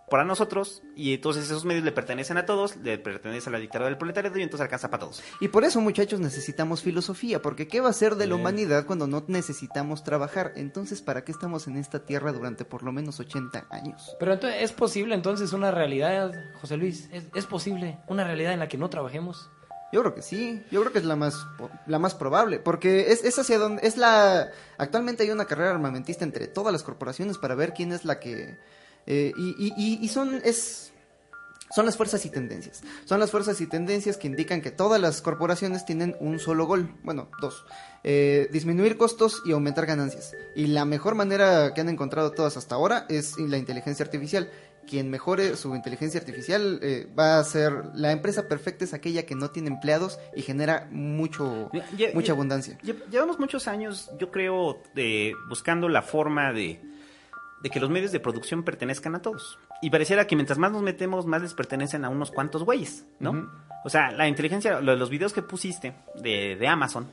para nosotros y entonces esos medios le pertenecen a todos, le pertenece a la dictadura del proletariado y entonces alcanza para todos. Y por eso, muchachos, necesitamos filosofía, porque ¿qué va a ser de la humanidad cuando no necesitamos trabajar? Entonces, ¿para qué estamos en esta tierra durante por lo menos 80 años? Pero entonces, ¿es posible entonces una realidad, José Luis? ¿Es, es posible una realidad en la que no trabajemos? Yo creo que sí, yo creo que es la más po- la más probable, porque es, es hacia donde es la actualmente hay una carrera armamentista entre todas las corporaciones para ver quién es la que eh, y, y- y- y son es son las fuerzas y tendencias. Son las fuerzas y tendencias que indican que todas las corporaciones tienen un solo gol, bueno, dos. Eh, disminuir costos y aumentar ganancias. Y la mejor manera que han encontrado todas hasta ahora es la inteligencia artificial. Quien mejore su inteligencia artificial eh, va a ser... La empresa perfecta es aquella que no tiene empleados y genera mucho, Ya- mucha ya- abundancia. lle- Llevamos muchos años, yo creo, de, buscando la forma de, de que los medios de producción pertenezcan a todos. Y pareciera que mientras más nos metemos, más les pertenecen a unos cuantos güeyes, ¿no? O sea, la inteligencia, lo de los videos que pusiste de, de Amazon,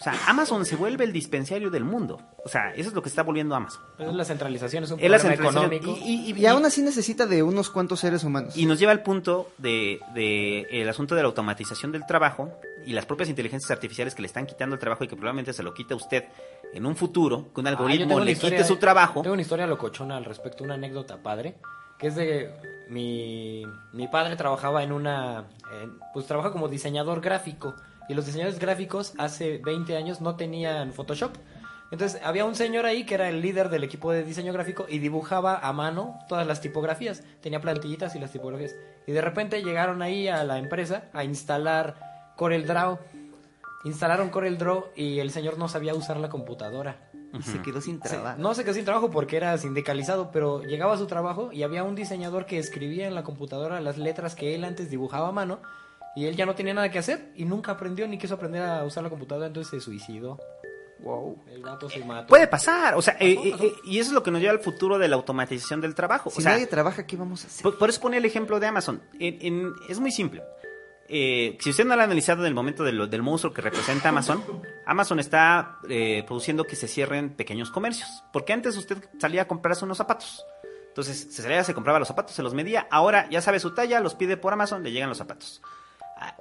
o sea, Amazon se vuelve el dispensario del mundo. O sea, eso es lo que está volviendo Amazon. Es la centralización, es un Es la problema centralización. económico. Y, y- Y aún así necesita de unos cuantos seres humanos. y nos lleva al punto de, de el asunto de la automatización del trabajo y las propias inteligencias artificiales que le están quitando el trabajo y que probablemente se lo quite a usted en un futuro, que un Ah, algoritmo le historia- quite su trabajo. Tengo una historia locochona al respecto, una anécdota padre, que es de mi, mi padre trabajaba en una, en- pues trabaja como diseñador gráfico y los diseñadores gráficos hace 20 años no tenían Photoshop. Entonces había un señor ahí que era el líder del equipo de diseño gráfico y dibujaba a mano todas las tipografías. Tenía plantillitas y las tipografías. Y de repente llegaron ahí a la empresa a instalar CorelDRAW. Instalaron CorelDRAW y el señor no sabía usar la computadora. Y se quedó sin trabajo. no se quedó sin trabajo porque era sindicalizado, pero llegaba a su trabajo y había un diseñador que escribía en la computadora las letras que él antes dibujaba a mano y él ya no tenía nada que hacer y nunca aprendió ni quiso aprender a usar la computadora, entonces se suicidó. Wow. El vato se mató. Puede pasar, o sea, eh, Pasó, eh, pasó. eh, y eso es lo que nos lleva al futuro de la automatización del trabajo. Si o sea, nadie trabaja, ¿qué vamos a hacer? por, por eso pone el ejemplo de Amazon. En- en- es muy simple. Eh, si usted no lo ha analizado en el momento del monstruo que representa Amazon, Amazon está eh, produciendo que se cierren pequeños comercios. Porque antes usted salía a comprarse unos zapatos. Entonces se salía, se compraba los zapatos, se los medía. Ahora ya sabe su talla, los pide por Amazon, le llegan los zapatos.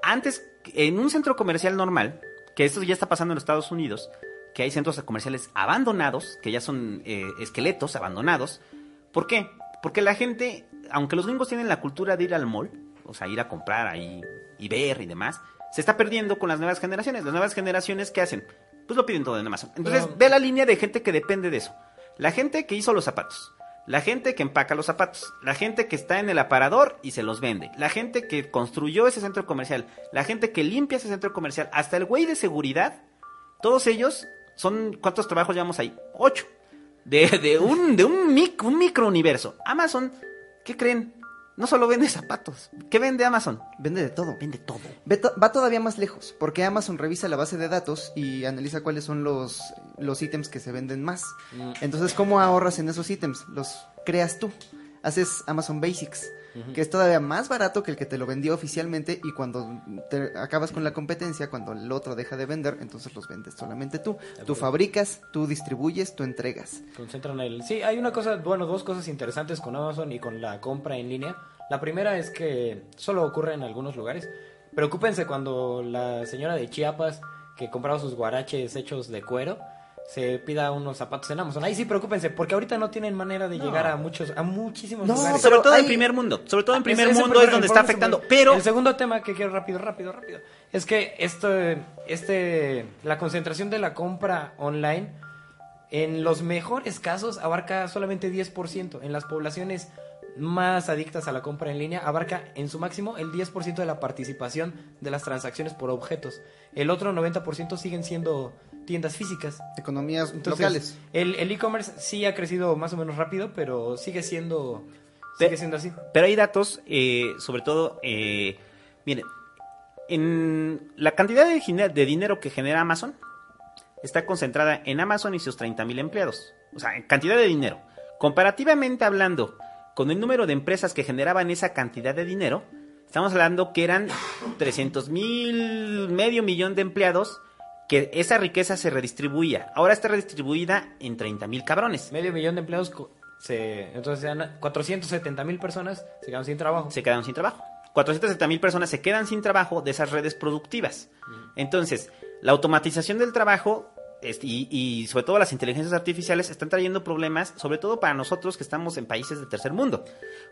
Antes, en un centro comercial normal, que esto ya está pasando en los Estados Unidos, que hay centros comerciales abandonados, que ya son eh, esqueletos abandonados. ¿Por qué? Porque la gente, aunque los gringos tienen la cultura de ir al mall, o sea, ir a comprar ahí y ver y demás, se está perdiendo con las nuevas generaciones. Las nuevas generaciones, ¿qué hacen? Pues lo piden todo en Amazon. Entonces, Pero- ve la línea de gente que depende de eso. La gente que hizo los zapatos. La gente que empaca los zapatos, la gente que está en el aparador y se los vende, la gente que construyó ese centro comercial, la gente que limpia ese centro comercial, hasta el güey de seguridad, todos ellos son, ¿cuántos trabajos llevamos ahí? Ocho. De, de un, de un, mic, un microuniverso. Amazon, ¿qué creen? No solo vende zapatos. ¿Qué vende Amazon? Vende de todo. Vende todo. Va todavía más lejos, porque Amazon revisa la base de datos y analiza cuáles son los, los ítems que se venden más. Mm. Entonces, ¿cómo ahorras en esos ítems? Los creas tú. Haces Amazon Basics. Que es todavía más barato que el que te lo vendió oficialmente y cuando te acabas con la competencia, cuando el otro deja de vender, entonces los vendes solamente tú. Tú fabricas, tú distribuyes, tú entregas. Concentran el... Sí, hay una cosa, bueno, dos cosas interesantes con Amazon y con la compra en línea. La primera es que solo ocurre en algunos lugares. Preocúpense cuando la señora de Chiapas que compraba sus guaraches hechos de cuero se pida unos zapatos en Amazon. Ahí sí, preocúpense, porque ahorita no tienen manera de llegar a muchos, a muchísimos No, lugares. sobre todo hay- en primer mundo. Sobre todo en primer Ese- ese mundo primer- es donde está primer- afectando. Pero el segundo tema que quiero rápido, rápido, rápido, es que esto, este, la concentración de la compra online, en los mejores casos abarca solamente 10%. En las poblaciones más adictas a la compra en línea abarca en su máximo el 10% de la participación de las transacciones por objetos. El otro 90% siguen siendo tiendas físicas. Economías Entonces, locales. El el e-commerce sí ha crecido más o menos rápido, pero sigue siendo sigue siendo así. Pero hay datos, eh, sobre todo, eh, miren, en la cantidad de, de dinero que genera Amazon está concentrada en Amazon y sus 30.000 empleados. O sea, en cantidad de dinero. Comparativamente hablando con el número de empresas que generaban esa cantidad de dinero, estamos hablando que eran 300 mil, medio millón de empleados, que esa riqueza se redistribuía. Ahora está redistribuida en 30 mil cabrones. Medio millón de empleados, co- se, entonces sean 470 mil personas se quedan sin trabajo. se quedaron sin trabajo. 470 mil personas se quedan sin trabajo de esas redes productivas. Entonces, la automatización del trabajo y, y sobre todo las inteligencias artificiales están trayendo problemas, sobre todo para nosotros que estamos en países de tercer mundo.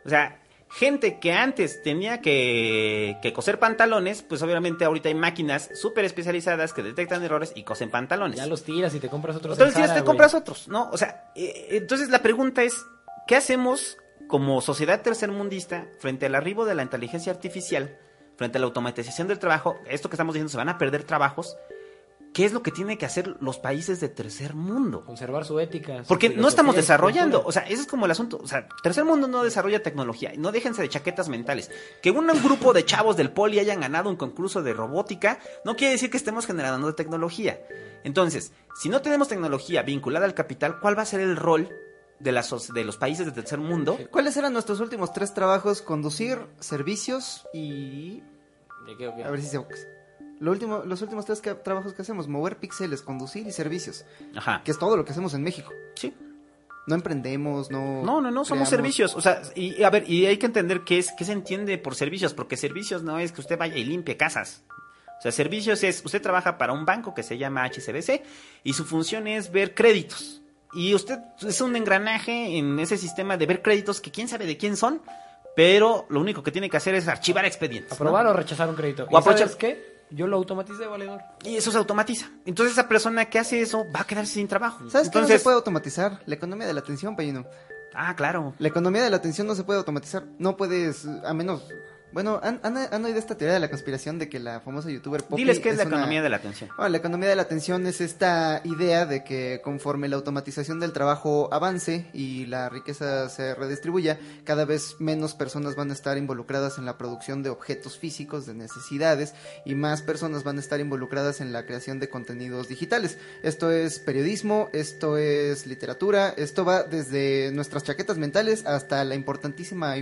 O sea, gente que antes tenía que, que coser pantalones, pues obviamente ahorita hay máquinas súper especializadas que detectan errores y cosen pantalones. Ya los tiras y te compras otros. Otros en Zara, te compras otros, ¿no? O sea, eh, entonces la pregunta es, ¿qué hacemos como sociedad tercermundista frente al arribo de la inteligencia artificial, frente a la automatización del trabajo? Esto que estamos diciendo, se van a perder trabajos. ¿Qué es lo que tienen que hacer los países de tercer mundo? Conservar su ética. su Porque no estamos desarrollando, o sea, ese es como el asunto, o sea, tercer mundo no desarrolla tecnología, no déjense de chaquetas mentales. Que un grupo de chavos del poli hayan ganado un concurso de robótica, no quiere decir que estemos generando tecnología. Entonces, si no tenemos tecnología vinculada al capital, ¿cuál va a ser el rol de, las, de los países de tercer mundo? ¿Cuáles eran nuestros últimos tres trabajos? Conducir, servicios y... A ver si se... Lo último, los últimos tres que- trabajos que hacemos, mover píxeles, conducir y servicios, Ajá. que es todo lo que hacemos en México. Sí. No emprendemos, no... No, no, no, somos creamos- servicios. O sea, y, a ver, y hay que entender qué es, qué se entiende por servicios, porque servicios no es que usted vaya y limpie casas. O sea, servicios es, usted trabaja para un banco que se llama HCBC y su función es ver créditos. Y usted es un engranaje en ese sistema de ver créditos que quién sabe de quién son, pero lo único que tiene que hacer es archivar expedientes. ¿no? Aprobar o rechazar un crédito. O ¿Y sabes qué? Yo lo automaticé, valedor. Y eso se automatiza. Entonces esa persona que hace eso va a quedarse sin trabajo. ¿Sabes qué no Entonces, se puede automatizar? La economía de la atención, Payino. Ah, claro. La economía de la atención no se puede automatizar. No puedes, a menos... Bueno, ¿han, han, han oído esta teoría de la conspiración de que la famosa youtuber Poppy Diles qué es, la una- economía de la atención. Bueno, la economía de la atención es esta idea de que conforme la automatización del trabajo avance y la riqueza se redistribuya, cada vez menos personas van a estar involucradas en la producción de objetos físicos, de necesidades, y más personas van a estar involucradas en la creación de contenidos digitales. Esto es periodismo, esto es literatura, esto va desde nuestras chaquetas mentales hasta la importantísima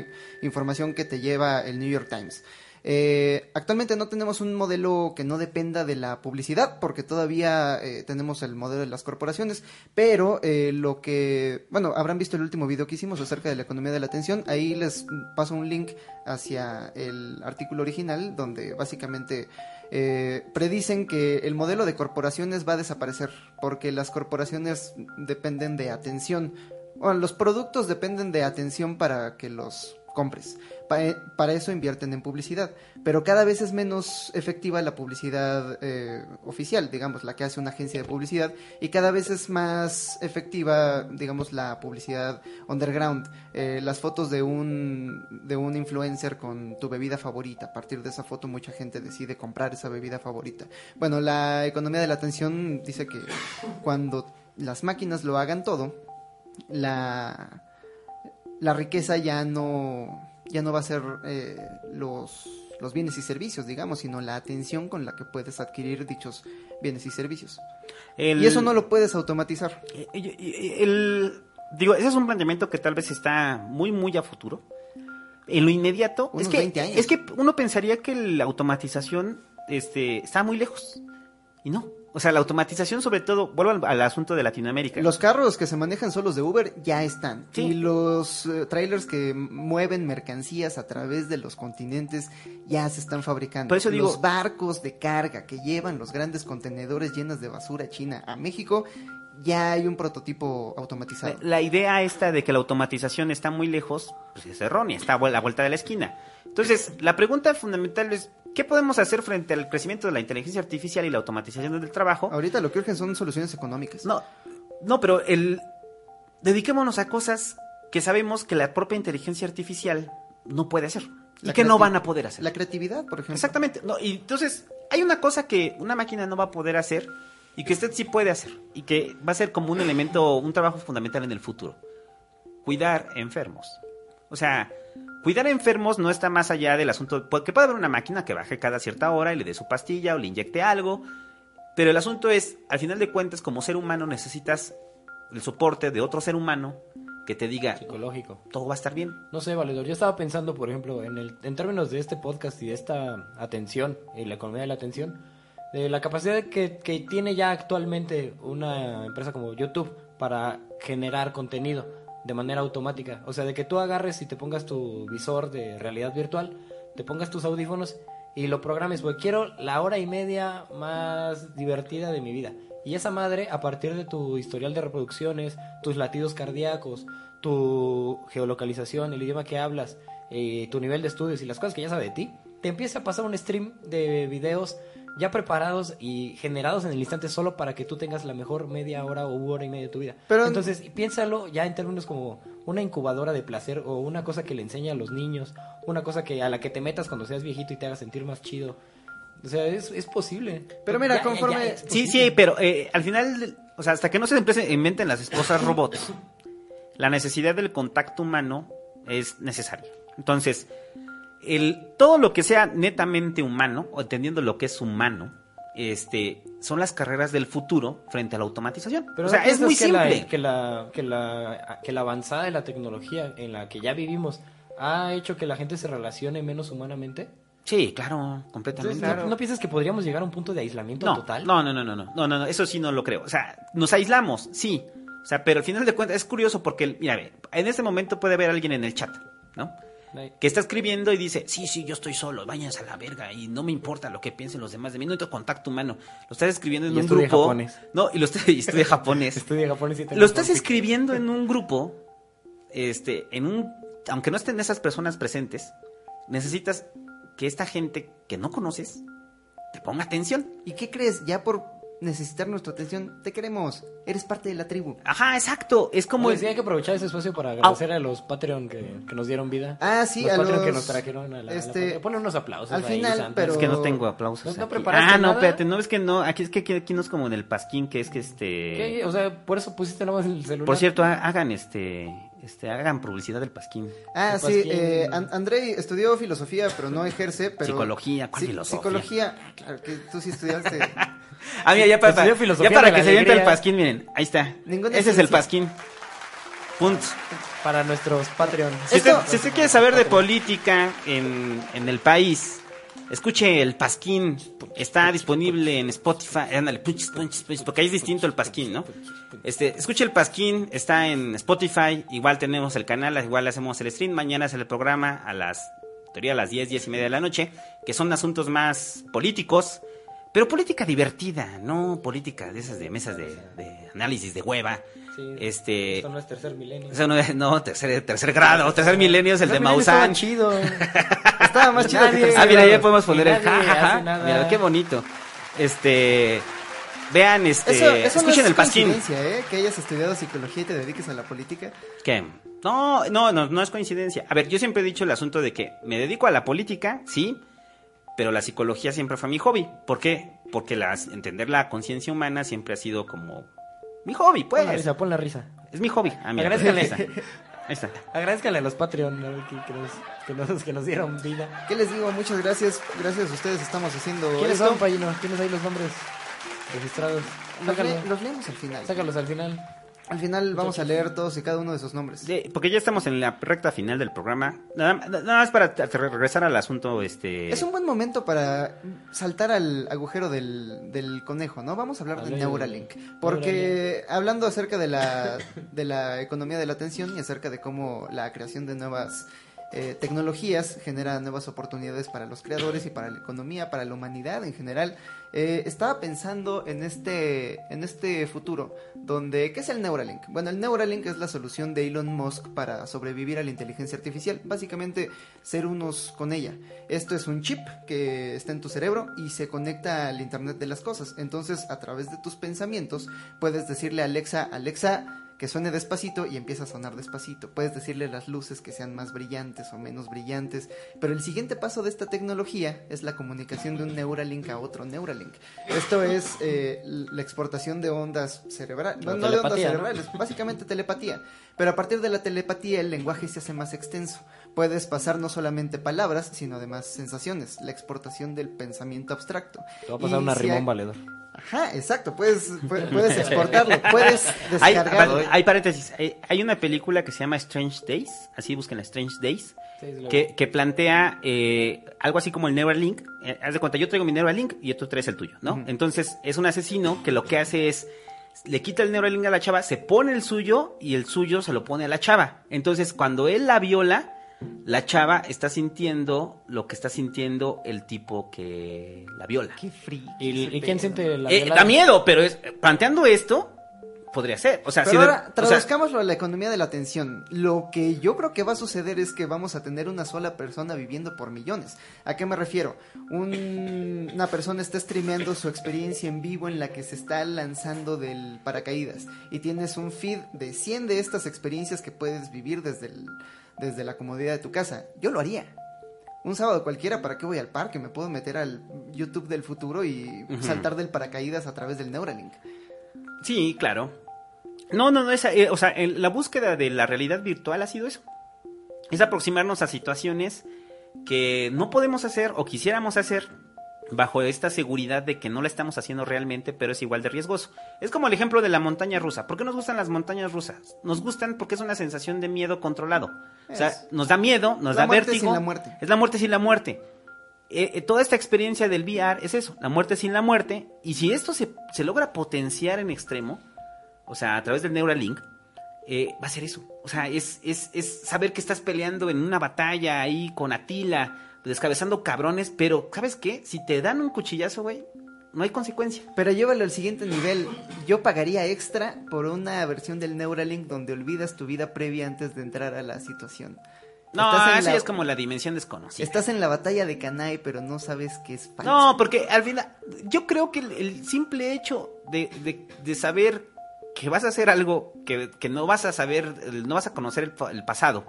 información que te lleva el New York Times. Eh, actualmente no tenemos un modelo que no dependa de la publicidad, porque todavía eh, tenemos el modelo de las corporaciones, pero eh, lo que, bueno, habrán visto el último video que hicimos acerca de la economía de la atención, ahí les paso un link hacia el artículo original, donde básicamente predicen que el modelo de corporaciones va a desaparecer, porque las corporaciones dependen de atención, bueno, los productos dependen de atención para que los compres. Eh, para eso invierten en publicidad. Pero cada vez es menos efectiva la publicidad eh, oficial, digamos, la que hace una agencia de publicidad. Y cada vez es más efectiva, digamos, la publicidad underground. Eh, las fotos de un, de un influencer con tu bebida favorita. A partir de esa foto mucha gente decide comprar esa bebida favorita. Bueno, la economía de la atención dice que cuando las máquinas lo hagan todo, la, la riqueza ya no, ya no va a ser eh, los, los bienes y servicios, digamos, sino la atención con la que puedes adquirir dichos bienes y servicios. El- Y eso no lo puedes automatizar. Eh, eh, el- digo, ese es un planteamiento que tal vez está muy, muy a futuro. en lo inmediato, Unos es que, 20 años. es que uno pensaría que la automatización este, está muy lejos. Y no. O sea, la automatización, sobre todo, vuelvo al, al asunto de Latinoamérica. Los carros que se manejan solos de Uber ya están. Sí. Y los eh, trailers que mueven mercancías a través de los continentes ya se están fabricando. Por eso digo- los barcos de carga que llevan los grandes contenedores llenos de basura china a México, ya hay un prototipo automatizado. La, la idea esta de que la automatización está muy lejos, pues es errónea, está a la vuelta de la esquina. Entonces, la pregunta fundamental es, ¿qué podemos hacer frente al crecimiento de la inteligencia artificial y la automatización del trabajo? Ahorita lo que urgen son soluciones económicas. No, no, pero el dediquémonos a cosas que sabemos que la propia inteligencia artificial no puede hacer y que no van a poder hacer. La creatividad, por ejemplo. Exactamente. No, y entonces, hay una cosa que una máquina no va a poder hacer y que usted sí puede hacer y que va a ser como un elemento, un trabajo fundamental en el futuro. Cuidar enfermos. O sea, cuidar enfermos no está más allá del asunto, porque puede haber una máquina que baje cada cierta hora y le dé su pastilla o le inyecte algo, pero el asunto es, al final de cuentas, como ser humano necesitas el soporte de otro ser humano que te diga, Psicológico. todo va a estar bien. No sé, Valedor, yo estaba pensando, por ejemplo, en, el, en términos de este podcast y de esta atención, y la economía de la atención, de la capacidad que, que tiene ya actualmente una empresa como YouTube para generar contenido de manera automática. O sea, de que tú agarres y te pongas tu visor de realidad virtual, te pongas tus audífonos y lo programes, porque quiero la hora y media más divertida de mi vida. Y esa madre, a partir de tu historial de reproducciones, tus latidos cardíacos, tu geolocalización, el idioma que hablas, eh, tu nivel de estudios y las cosas que ya sabe de ti, te empieza a pasar un stream de videos ya preparados y generados en el instante solo para que tú tengas la mejor media hora o hora y media de tu vida. Pero- Entonces, piénsalo ya en términos como una incubadora de placer o una cosa que le enseña a los niños, una cosa que a la que te metas cuando seas viejito y te haga sentir más chido. O sea, es, es posible. Pero mira, Ya, conforme- ya, Sí, sí, pero eh, al final, o sea, hasta que no se empiece- inventen las esposas robots, la necesidad del contacto humano es necesaria. Entonces, el, todo lo que sea netamente humano, o entendiendo lo que es humano, este, son las carreras del futuro frente a la automatización. Pero o sea, ¿no es muy que la- simple. que, la, que, la, que la avanzada de la tecnología en la que ya vivimos ha hecho que la gente se relacione menos humanamente. Sí, claro, completamente. Entonces, ¿no, no piensas que podríamos llegar a un punto de aislamiento no, total? No, no, no, no, no, no, no, no, eso sí no lo creo. O sea, nos aislamos, sí. O sea, pero al final de cuentas es curioso porque, mira, en este momento puede haber alguien en el chat, ¿no? Que está escribiendo y dice, sí, sí, yo estoy solo, váyanse a la verga y no me importa lo que piensen los demás de mí, no necesito contacto humano. Lo estás escribiendo en Y un estudia grupo. japonés. No, y lo estudia japonés. Estudia japonés y te Lo estás escribiendo en un grupo, este, en un, aunque no estén esas personas presentes, necesitas que esta gente que no conoces te ponga atención. ¿Y qué crees? Ya por necesitar nuestra atención, te queremos. Eres parte de la tribu. Ajá, exacto. Es como el- hay que aprovechar ese espacio para agradecer a los Patreon que, que nos dieron vida. Ah, sí, los a Patreon los- que nos trajeron a la, a la este, pantalla. Ponle unos aplausos al ahí, final, Santos. pero- Es que no tengo aplausos. ¿No- no preparaste ah, no, nada? espérate, no es que no, aquí es que aquí, aquí no es como en el pasquín, que es que este. ¿Qué? O sea, por eso pusiste nada más el celular. Por cierto, ha- hagan este, este, hagan publicidad del pasquín. Ah, El sí, pasquín. eh, An- Andrei estudió filosofía, pero no ejerce, pero... Psicología, ¿cuál Sí, filosofía? Psicología, claro que tú sí estudiaste. Ah, mira, ya para, ya para que se viente el pasquín, miren, ahí está. Ninguna Ese es el pasquín. Punto. Para nuestros Patreon. Si usted, Esto- si usted quiere saber de política en, en el país, escuche el Pasquín. Está disponible en Spotify. Ándale, punches, punches, punches, porque ahí es distinto el Pasquín, ¿no? Este, escuche el Pasquín, está en Spotify. Igual tenemos el canal, igual hacemos el stream. Mañana es el programa a las, teoría a las 10, 10 y media de la noche, que son asuntos más políticos. Pero política divertida, no política de esas de mesas de, de análisis de hueva. Sí. Este, Esto no es tercer milenio. eso no es, no, tercer, tercer grado, tercer milenio es el de milenio estaba Maussan. chido. Estaba más chido que Nadie- tercer Ah, mira, ya podemos poner el jajaja. Mira, qué bonito. Este, vean, este, Eso, eso escuchen no es el pasquín. coincidencia, ¿eh? Que hayas estudiado psicología y te dediques a la política. ¿Qué? No, no, no, no es coincidencia. A ver, yo siempre he dicho el asunto de que me dedico a la política, sí, pero la psicología siempre fue mi hobby. ¿Por qué? Porque las, entender la conciencia humana siempre ha sido como mi hobby, Pon la pues. risa, pon la risa. Es mi hobby. Ah, mira, Agradezcanle. ahí está. Agradezcanle a los Patreon ver, que, que nos, que, nos, que nos dieron vida. ¿Qué les digo? Muchas gracias. Gracias a ustedes estamos haciendo ¿Quiénes esto. son, Payino? ¿Tienes ahí los nombres registrados? Los, le- los leemos al final. Sácalos al final. Al final vamos a leer todos y cada uno de sus nombres. Sí, porque ya estamos en la recta final del programa. Nada, nada más para regresar al asunto, este... Es un buen momento para saltar al agujero del, del conejo, ¿no? Vamos a hablar de Neuralink. Porque hablando acerca de la, de la economía de la atención y acerca de cómo la creación de nuevas eh, tecnologías genera nuevas oportunidades para los creadores y para la economía, para la humanidad en general, eh, estaba pensando en este, en este futuro, donde, ¿qué es el Neuralink? Bueno, el Neuralink es la solución de Elon Musk para sobrevivir a la inteligencia artificial, básicamente ser unos con ella. Esto es un chip que está en tu cerebro y se conecta al Internet de las cosas. Entonces, a través de tus pensamientos, puedes decirle a Alexa, Alexa, que suene despacito y empieza a sonar despacito. Puedes decirle las luces que sean más brillantes o menos brillantes. Pero el siguiente paso de esta tecnología es la comunicación de un Neuralink a otro Neuralink. Esto es eh, la exportación de ondas cerebrales. No, no de ondas cerebrales, básicamente telepatía. Pero a partir de la telepatía el lenguaje se hace más extenso. Puedes pasar no solamente palabras, sino además sensaciones. La exportación del pensamiento abstracto. Te va a pasar Y una si rimón hay- valedor. Ajá, exacto. Puedes, pu- puedes exportarlo. Puedes Hay, descargarlo. hay paréntesis. Hay, hay una película que se llama Strange Days, así busquen Strange Days, que, que plantea eh, algo así como el Neuralink. Eh, haz de cuenta, yo traigo mi Neuralink y tú traes el tuyo, ¿no? Entonces, es un asesino que lo que hace es, le quita el Neuralink a la chava, se pone el suyo y el suyo se lo pone a la chava. Entonces, cuando él la viola, la chava está sintiendo lo que está sintiendo el tipo que la viola. Qué free. ¿Y, y quién siente la Eh, da miedo, pero es, planteando esto, podría ser. O sea, Pero si de- ahora, o sea, traduzcámoslo a la economía de la atención. Lo que yo creo que va a suceder es que vamos a tener una sola persona viviendo por millones. ¿A qué me refiero? Un- una persona está streameando su experiencia en vivo en la que se está lanzando del paracaídas. Y tienes un feed de 100 de estas experiencias que puedes vivir desde, el- desde la comodidad de tu casa. Yo lo haría. Un sábado cualquiera, ¿para qué voy al parque? Me puedo meter al YouTube del futuro y saltar del paracaídas a través del Neuralink. Sí, claro. No, no, no, esa, eh, o sea, el- la búsqueda de la realidad virtual ha sido eso. Es aproximarnos a situaciones que no podemos hacer o quisiéramos hacer bajo esta seguridad de que no la estamos haciendo realmente, pero es igual de riesgoso. Es como el ejemplo de la montaña rusa. ¿Por qué nos gustan las montañas rusas? Nos gustan porque es una sensación de miedo controlado. O sea, nos da miedo, nos La da muerte vértigo. sin la muerte. Es la muerte sin la muerte. Eh, eh, toda esta experiencia del VR es eso, la muerte sin la muerte. Y si esto se, se logra potenciar en extremo, o sea, a través del Neuralink, eh, va a ser eso. O sea, es, es, es saber que estás peleando en una batalla ahí con Atila, descabezando cabrones, pero ¿sabes qué? Si te dan un cuchillazo, güey, no hay consecuencia. Pero llévalo al siguiente nivel. Yo pagaría extra por una versión del Neuralink donde olvidas tu vida previa antes de entrar a la situación. No, así la- es como la dimensión desconocida. Estás en la batalla de Kanai, pero no sabes que es falso. No, porque al final, yo creo que el, el simple hecho de, de- de saber que vas a hacer algo que, que no vas a saber, no vas a conocer el pasado,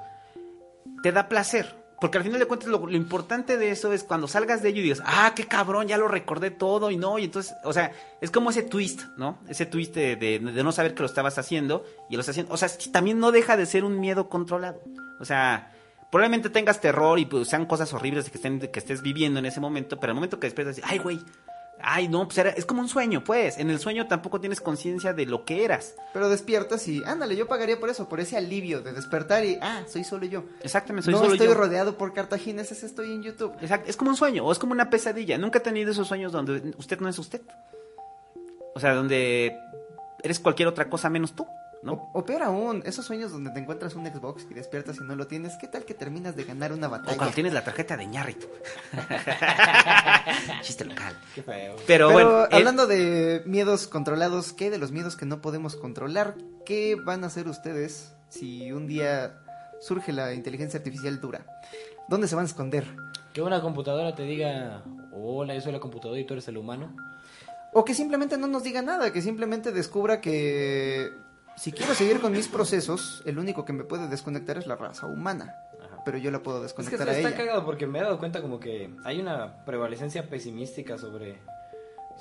te da placer. Porque al final de cuentas lo, importante de eso es cuando salgas de ello y digas, ah, qué cabrón, ya lo recordé todo y no, y entonces, o sea, es como ese twist, ¿no? Ese twist de, no saber que lo estabas haciendo y lo estás haciendo. O sea, también no deja de ser un miedo controlado. O sea, probablemente tengas terror y pues, sean cosas horribles que, estén, que estés viviendo en ese momento, pero al momento que despiertas, ay, güey, ay, no, pues era- es como un sueño, pues. En el sueño tampoco tienes conciencia de lo que eras. Pero despiertas y, ándale, yo pagaría por eso, por ese alivio de despertar y, ah, soy solo yo. Exactamente, soy no solo estoy yo. rodeado por cartagineses, estoy en YouTube. Exacto, es como un sueño o es como una pesadilla. Nunca he tenido esos sueños donde usted no es usted. O sea, donde eres cualquier otra cosa menos tú, ¿no? O, o peor aún, esos sueños donde te encuentras un Xbox y despiertas y no lo tienes, ¿qué tal que terminas de ganar una O batalla? cuando tienes la tarjeta de ñarrito. Chiste local. Qué feo. Pero, Pero bueno, eh, hablando de miedos controlados, ¿qué de los miedos que no podemos controlar? ¿Qué van a hacer ustedes si un día surge la inteligencia artificial dura? ¿Dónde se van a esconder? Que una computadora te diga, hola, yo soy la computadora y tú eres el humano. O que simplemente no nos diga nada, que simplemente descubra que si quiero seguir con mis procesos, el único que me puede desconectar es la raza humana. Ajá. Pero yo la puedo Es que desconectar está, a está ella. cagado porque me he dado cuenta como que hay una prevalecencia pesimística sobre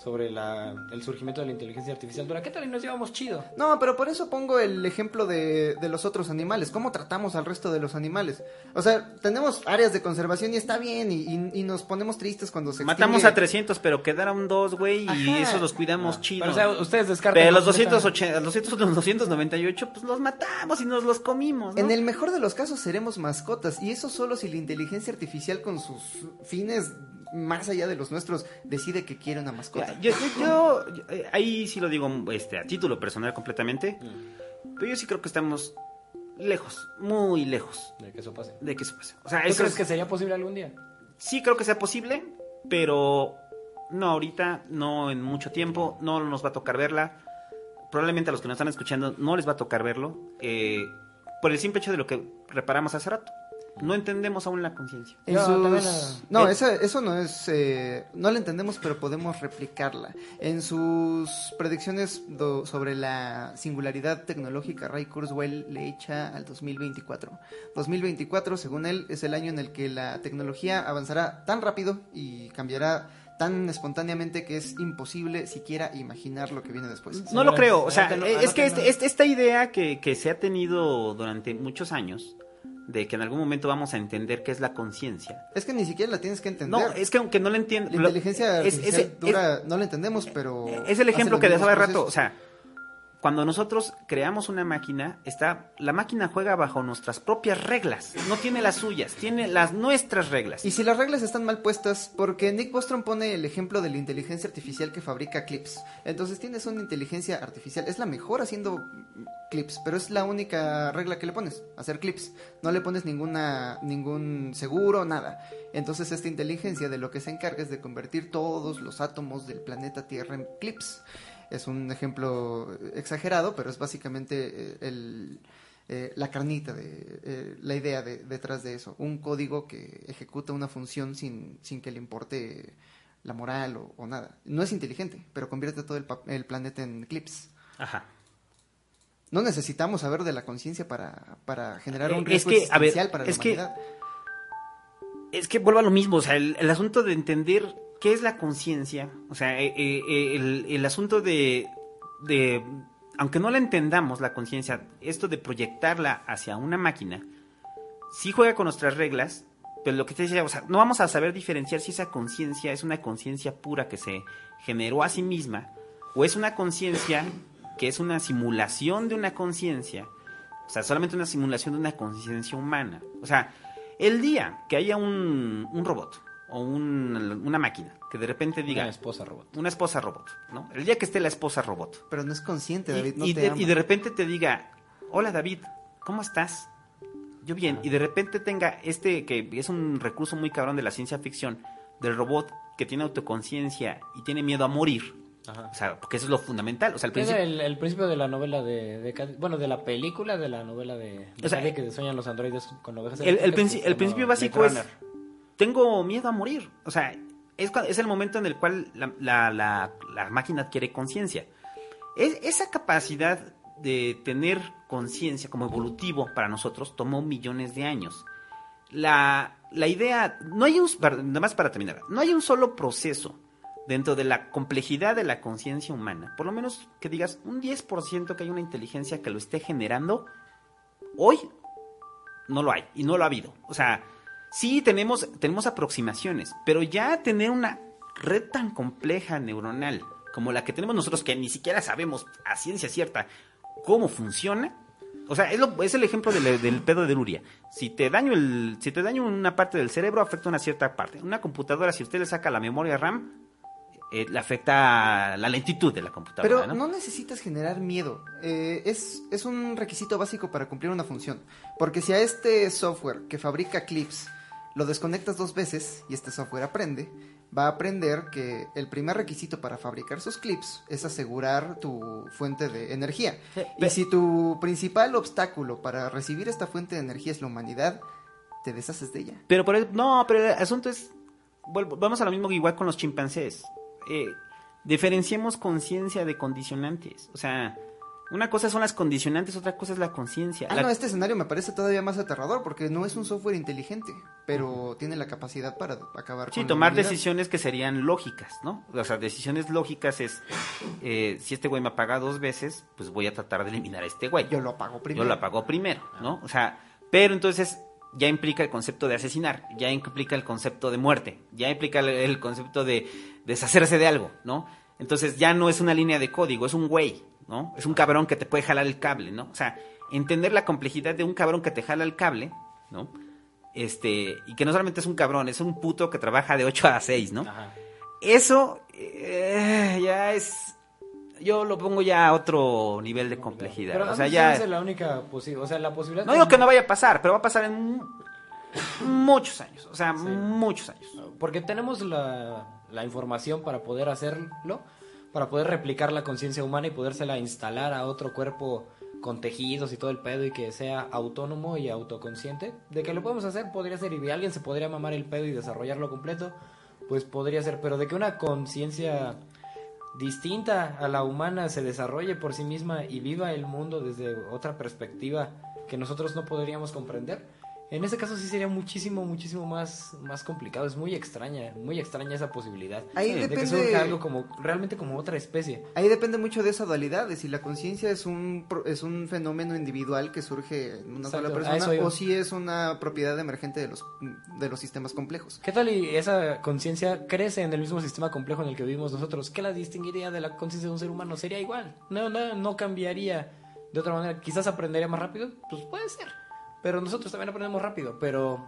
sobre la, el surgimiento de la inteligencia artificial dura. ¿Qué tal y nos llevamos chido? No, pero por eso pongo el ejemplo de, de los otros animales. ¿Cómo tratamos al resto de los animales? O sea, tenemos áreas de conservación y está bien y, y- y nos ponemos tristes cuando se Matamos extingue. a 300, pero quedaron dos, güey, y esos los cuidamos chido. Pero, o sea, ustedes descartan... Pero los completa- 280, los 200, los 298, pues los matamos y nos los comimos, ¿no? En el mejor de los casos seremos mascotas y eso solo si la inteligencia artificial con sus fines más allá de los nuestros decide que quiere una mascota. Yo, yo, yo- yo, eh, ahí sí lo digo este, a título personal completamente, pero yo sí creo que estamos lejos, muy lejos De que eso pase. de que eso pase. O sea, ¿Tú eso crees es- que sería posible algún día? sí creo que sea posible, pero no ahorita, no en mucho tiempo, no nos va a tocar verla. Probablemente a los que nos están escuchando no les va a tocar verlo, eh, por el simple hecho de lo que reparamos hace rato. No entendemos aún la conciencia. En No, sus- también, No, eh. esa- eso no es... eh, no la entendemos, pero podemos replicarla. En sus predicciones do- sobre la singularidad tecnológica, Ray Kurzweil le echa al 2024. 2024, según él, es el año en el que la tecnología avanzará tan rápido y cambiará tan espontáneamente que es imposible siquiera imaginar lo que viene después. No lo creo, o sea, anótenlo, es que este- este- esta idea que, que se ha tenido durante muchos años, de que en algún momento vamos a entender qué es la conciencia. Es que ni siquiera la tienes que entender. No, es que aunque no lo entiendo... La inteligencia artificial es- dura, no la entendemos, pero... Es el ejemplo que dejaba hace rato. O sea, cuando nosotros creamos una máquina, está, la máquina juega bajo nuestras propias reglas. No tiene las suyas, tiene las nuestras reglas. Y si las reglas están mal puestas, porque Nick Bostrom pone el ejemplo de la inteligencia artificial que fabrica clips. Entonces tienes una inteligencia artificial, es la mejor haciendo clips, pero es la única regla que le pones, hacer clips. No le pones ninguna ningún seguro, nada. Entonces esta inteligencia de lo que se encarga es de convertir todos los átomos del planeta Tierra en clips. Es un ejemplo exagerado, pero es básicamente eh, el, eh, la carnita, de, eh, la idea de- detrás de eso. Un código que ejecuta una función sin, sin que le importe la moral o, o nada. No es inteligente, pero convierte todo el, el planeta en clips. Ajá. No necesitamos saber de la conciencia para, para generar Eh, un es riesgo que, a ver, existencial para la es que- humanidad. Es que vuelvo a lo mismo, o sea, el, el asunto de entender qué es la conciencia, o sea, eh, eh, eh, el, asunto de, de, aunque no la entendamos, la conciencia, esto de proyectarla hacia una máquina, sí juega con nuestras reglas, pero lo que te decía, o sea, no vamos a saber diferenciar si esa conciencia es una conciencia pura que se generó a sí misma, o es una conciencia que es una simulación de una conciencia, o sea, solamente una simulación de una conciencia humana. O sea, el día que haya un, un robot o un- una máquina que de repente diga Una esposa robot. una esposa robot, ¿no? El día que esté la esposa robot Pero no es consciente, David, y, no y te de, ama. y de repente te diga, hola David, ¿cómo estás? Yo bien, y de repente tenga este que es un recurso muy cabrón de la ciencia ficción del robot que tiene autoconciencia y tiene miedo a morir. Ajá. O sea, porque eso es lo fundamental. O sea, Es principio, el, el principio de la novela de, Bueno, de la película de la novela de... de O sea, que sueñan los androides con ovejas el, el, el principio básico es. Tengo miedo a morir. O sea, es, es el momento en el cual la, máquina adquiere conciencia. Es- esa capacidad de tener conciencia como evolutivo para nosotros tomó millones de años. La, idea, no hay un, nada más para terminar, no hay un solo proceso dentro de la complejidad de la conciencia humana, por lo menos que digas un 10% que hay una inteligencia que lo esté generando, hoy no lo hay y no lo ha habido. O sea, sí tenemos, tenemos aproximaciones, pero ya tener una red tan compleja neuronal como la que tenemos nosotros, que ni siquiera sabemos a ciencia cierta cómo funciona. O sea, es, lo- es el ejemplo del, del pedo de Luria. Si te daño el, si te daño una parte del cerebro, afecta una cierta parte. Una computadora, si usted le saca la memoria RAM, eh, le afecta la lentitud de la computadora. Pero ¿no? no necesitas generar miedo. Eh, es, es un requisito básico para cumplir una función. Porque si a este software que fabrica clips lo desconectas dos veces y este software aprende, va a aprender que el primer requisito para fabricar sus clips es asegurar tu fuente de energía. Y si tu principal obstáculo para recibir esta fuente de energía es la humanidad, te deshaces de ella. Pero por el- no, pero el asunto es, vuelvo- vamos a lo mismo que igual con los chimpancés. Eh, diferenciemos conciencia de condicionantes. O sea, Una cosa son las condicionantes, otra cosa es la conciencia. Ah, La- no, este escenario me parece todavía más aterrador porque no es un software inteligente, pero tiene la capacidad para acabar Sí, con la tomar decisiones que serían lógicas, ¿no? O sea, decisiones lógicas es, eh, si este güey me apaga dos veces, pues voy a tratar de eliminar a este güey. Yo lo apago primero. Yo lo apago primero, ¿no? O sea, pero entonces ya implica el concepto de asesinar, ya implica el concepto de muerte, ya implica el concepto de deshacerse de algo, ¿no? Entonces ya no es una línea de código, es un güey, ¿no? Es un cabrón que te puede jalar el cable, ¿no? O sea, entender la complejidad de un cabrón que te jala el cable, ¿no? Este, y que no solamente es un cabrón, es un puto que trabaja de 8 a 6, ¿no? Ajá. Eso eh, ya es. Yo lo pongo ya a otro nivel de complejidad. Pero o sea, ya. la única posibilidad, o sea, la posibilidad... No digo que no vaya a pasar, pero va a pasar en mu- muchos años. O sea, muchos años. Porque tenemos la, la información para poder hacerlo, para poder replicar la conciencia humana y podérsela instalar a otro cuerpo con tejidos y todo el pedo y que sea autónomo y autoconsciente. De que lo podemos hacer, podría ser. Y alguien se podría mamar el pedo y desarrollarlo completo, pues podría ser. Pero de que una conciencia distinta a la humana se desarrolle por sí misma y viva el mundo desde otra perspectiva que nosotros no podríamos comprender. En ese caso sí sería muchísimo, muchísimo más, más complicado. Es muy extraña, muy extraña esa posibilidad. Ahí de que depende- surja algo como, realmente como otra especie. Ahí depende mucho de esa dualidad, de si la conciencia es un es un fenómeno individual que surge en una Exacto, sola persona o si es una propiedad emergente de los de los sistemas complejos. ¿Qué tal y esa conciencia crece en el mismo sistema complejo en el que vivimos nosotros? ¿Qué la distinguiría de la conciencia de un ser humano? Sería igual. No, no, no cambiaría de otra manera. Quizás aprendería más rápido. Pues puede ser. Pero nosotros también aprendemos rápido. Pero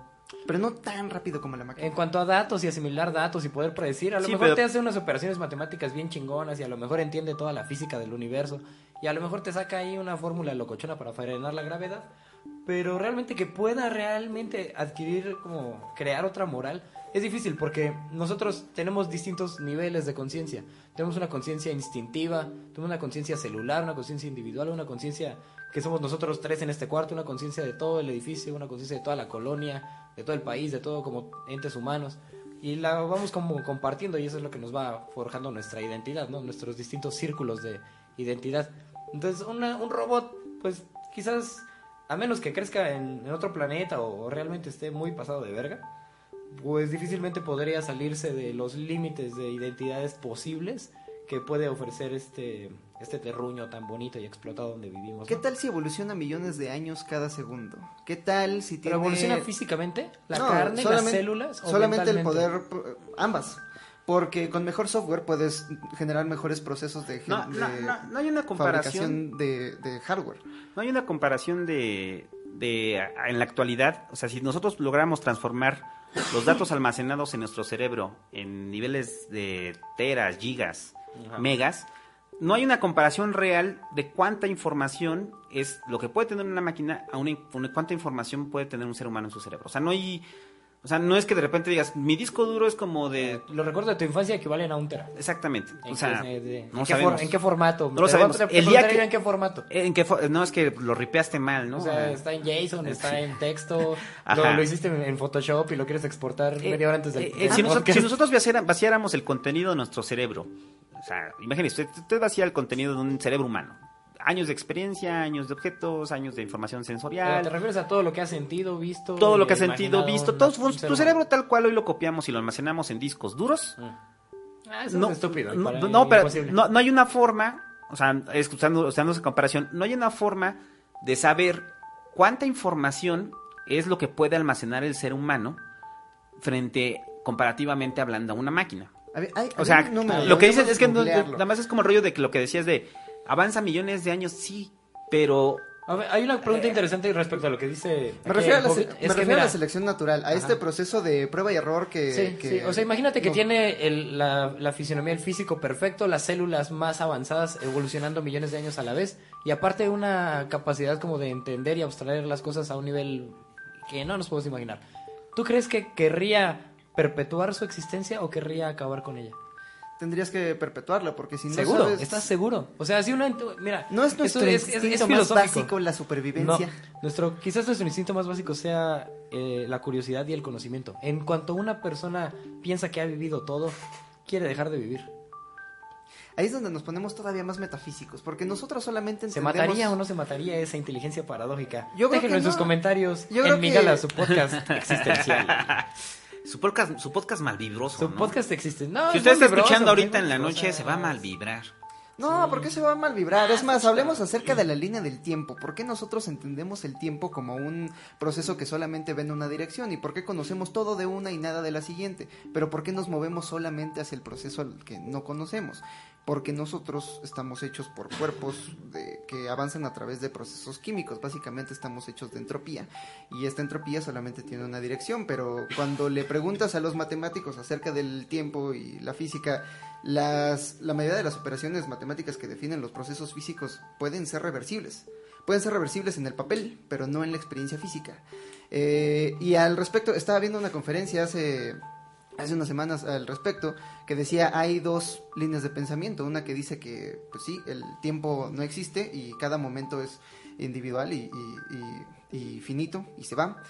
Pero no tan rápido como la máquina. en cuanto a datos y asimilar datos y poder predecir, a lo Sí, mejor pero- te hace unas operaciones matemáticas bien chingonas y a lo mejor entiende toda la física del universo. Y a lo mejor te saca ahí una fórmula locochona para frenar la gravedad. Pero realmente que pueda realmente adquirir como crear otra moral es difícil porque nosotros tenemos distintos niveles de conciencia. Tenemos una conciencia instintiva, tenemos una conciencia celular, una conciencia individual, una conciencia que somos nosotros tres en este cuarto, una conciencia de todo el edificio, una conciencia de toda la colonia, de todo el país, de todo como entes humanos. Y la vamos como compartiendo y eso es lo que nos va forjando nuestra identidad, ¿no? Nuestros distintos círculos de identidad. Entonces, una- un robot, pues quizás, a menos que crezca en, en otro planeta o, realmente esté muy pasado de verga, pues difícilmente podría salirse de los límites de identidades posibles que puede ofrecer este, este terruño tan bonito y explotado donde vivimos. ¿Qué ¿no? tal si evoluciona millones de años cada segundo? ¿Qué tal si tiene ¿Pero evoluciona físicamente? ¿La No, carne, las células? o Solamente el poder, ambas. Porque con mejor software puedes generar mejores procesos de, No, no, de no, no hay una comparación. de, de hardware. No hay una comparación de, de a- en la actualidad. O sea, si nosotros logramos transformar los datos almacenados en nuestro cerebro en niveles de teras, gigas, Ajá. megas, no hay una comparación real de cuánta información es lo que puede tener una máquina a una, cuánta información puede tener un ser humano en su cerebro. O sea, no hay, o sea, no es que de repente digas, mi disco duro es como de Los recuerdos de tu infancia equivalen a un tera. exactamente. ¿En, O sea, qué, de- no ¿en qué for- ¿En qué formato? No lo sabemos. te El día que- ¿En qué formato? ¿En qué no es que lo ripeaste mal, ¿no? O sea, está en JSON, está en texto, lo, lo hiciste en, Photoshop y lo quieres exportar Eh, media hora antes del eh, eh, si, nosotros, si vaciáramos el contenido de nuestro cerebro, o sea, imagínese, usted, usted vacía el contenido de un cerebro humano. Años de experiencia, años de objetos, años de información Pero sensorial, te refieres a todo lo que has sentido, visto. todo lo que has sentido, visto, todo tu cerebro tal cual hoy lo copiamos y lo almacenamos en discos duros. Ah, eso No, es estúpido. no, no, pero no, no hay una forma, o sea, usando, usando esa comparación, no hay una forma de saber cuánta información es lo que puede almacenar el ser humano frente, comparativamente hablando, a una máquina. A ver, hay- O sea, número, lo que dices es que no- nada más es como el rollo de que lo que decías de avanza millones de años, sí, pero A ver, hay una pregunta interesante respecto a lo que dice. Me refiero, a la, se- me refiero a la selección natural, a este proceso de prueba y error que... Sí, que- sí. O sea, imagínate que no. tiene el- la, la fisionomía, el físico perfecto, las células más avanzadas evolucionando millones de años a la vez y aparte una capacidad como de entender y abstraer las cosas a un nivel que no nos podemos imaginar. ¿Tú crees que querría perpetuar su existencia o querría acabar con ella? Tendrías que perpetuarla porque si no ¿Seguro? sabes... ¿Estás seguro? O sea, si una... Mira, No es nuestro es, es- es instinto más básico la supervivencia. No, nuestro, quizás nuestro instinto más básico sea eh, la curiosidad y el conocimiento. En cuanto una persona piensa que ha vivido todo, quiere dejar de vivir. ahí es donde nos ponemos todavía más metafísicos, porque nosotros solamente ¿Se mataría o no se mataría esa inteligencia paradójica? Yo creo Déjenlo que en sus comentarios Yo creo en que- Migala, su podcast existencial. Su podcast, su podcast malvibroso, Su ¿no? podcast existe. No, Si es usted está vibroso, escuchando ahorita en la noche, se va a mal vibrar. No, ¿por qué se va a mal vibrar? Es más, hablemos acerca de la línea del tiempo. ¿Por qué nosotros entendemos el tiempo como un proceso que solamente ve en una dirección? ¿Y por qué conocemos todo de una y nada de la siguiente? Pero ¿por qué nos movemos solamente hacia el proceso al que no conocemos? Porque nosotros estamos hechos por cuerpos de- que avanzan a través de procesos químicos. Básicamente estamos hechos de entropía. Y esta entropía solamente tiene una dirección. Pero cuando le preguntas a los matemáticos acerca del tiempo y la física, las, la mayoría de las operaciones matemáticas que definen los procesos físicos pueden ser reversibles. Pueden ser reversibles en el papel, pero no en la experiencia física. Eh, y al respecto, estaba viendo una conferencia hace, hace unas semanas al respecto que decía hay dos líneas de pensamiento. Una que dice que, pues sí, el tiempo no existe y cada momento es individual y, y- y- y finito y se va.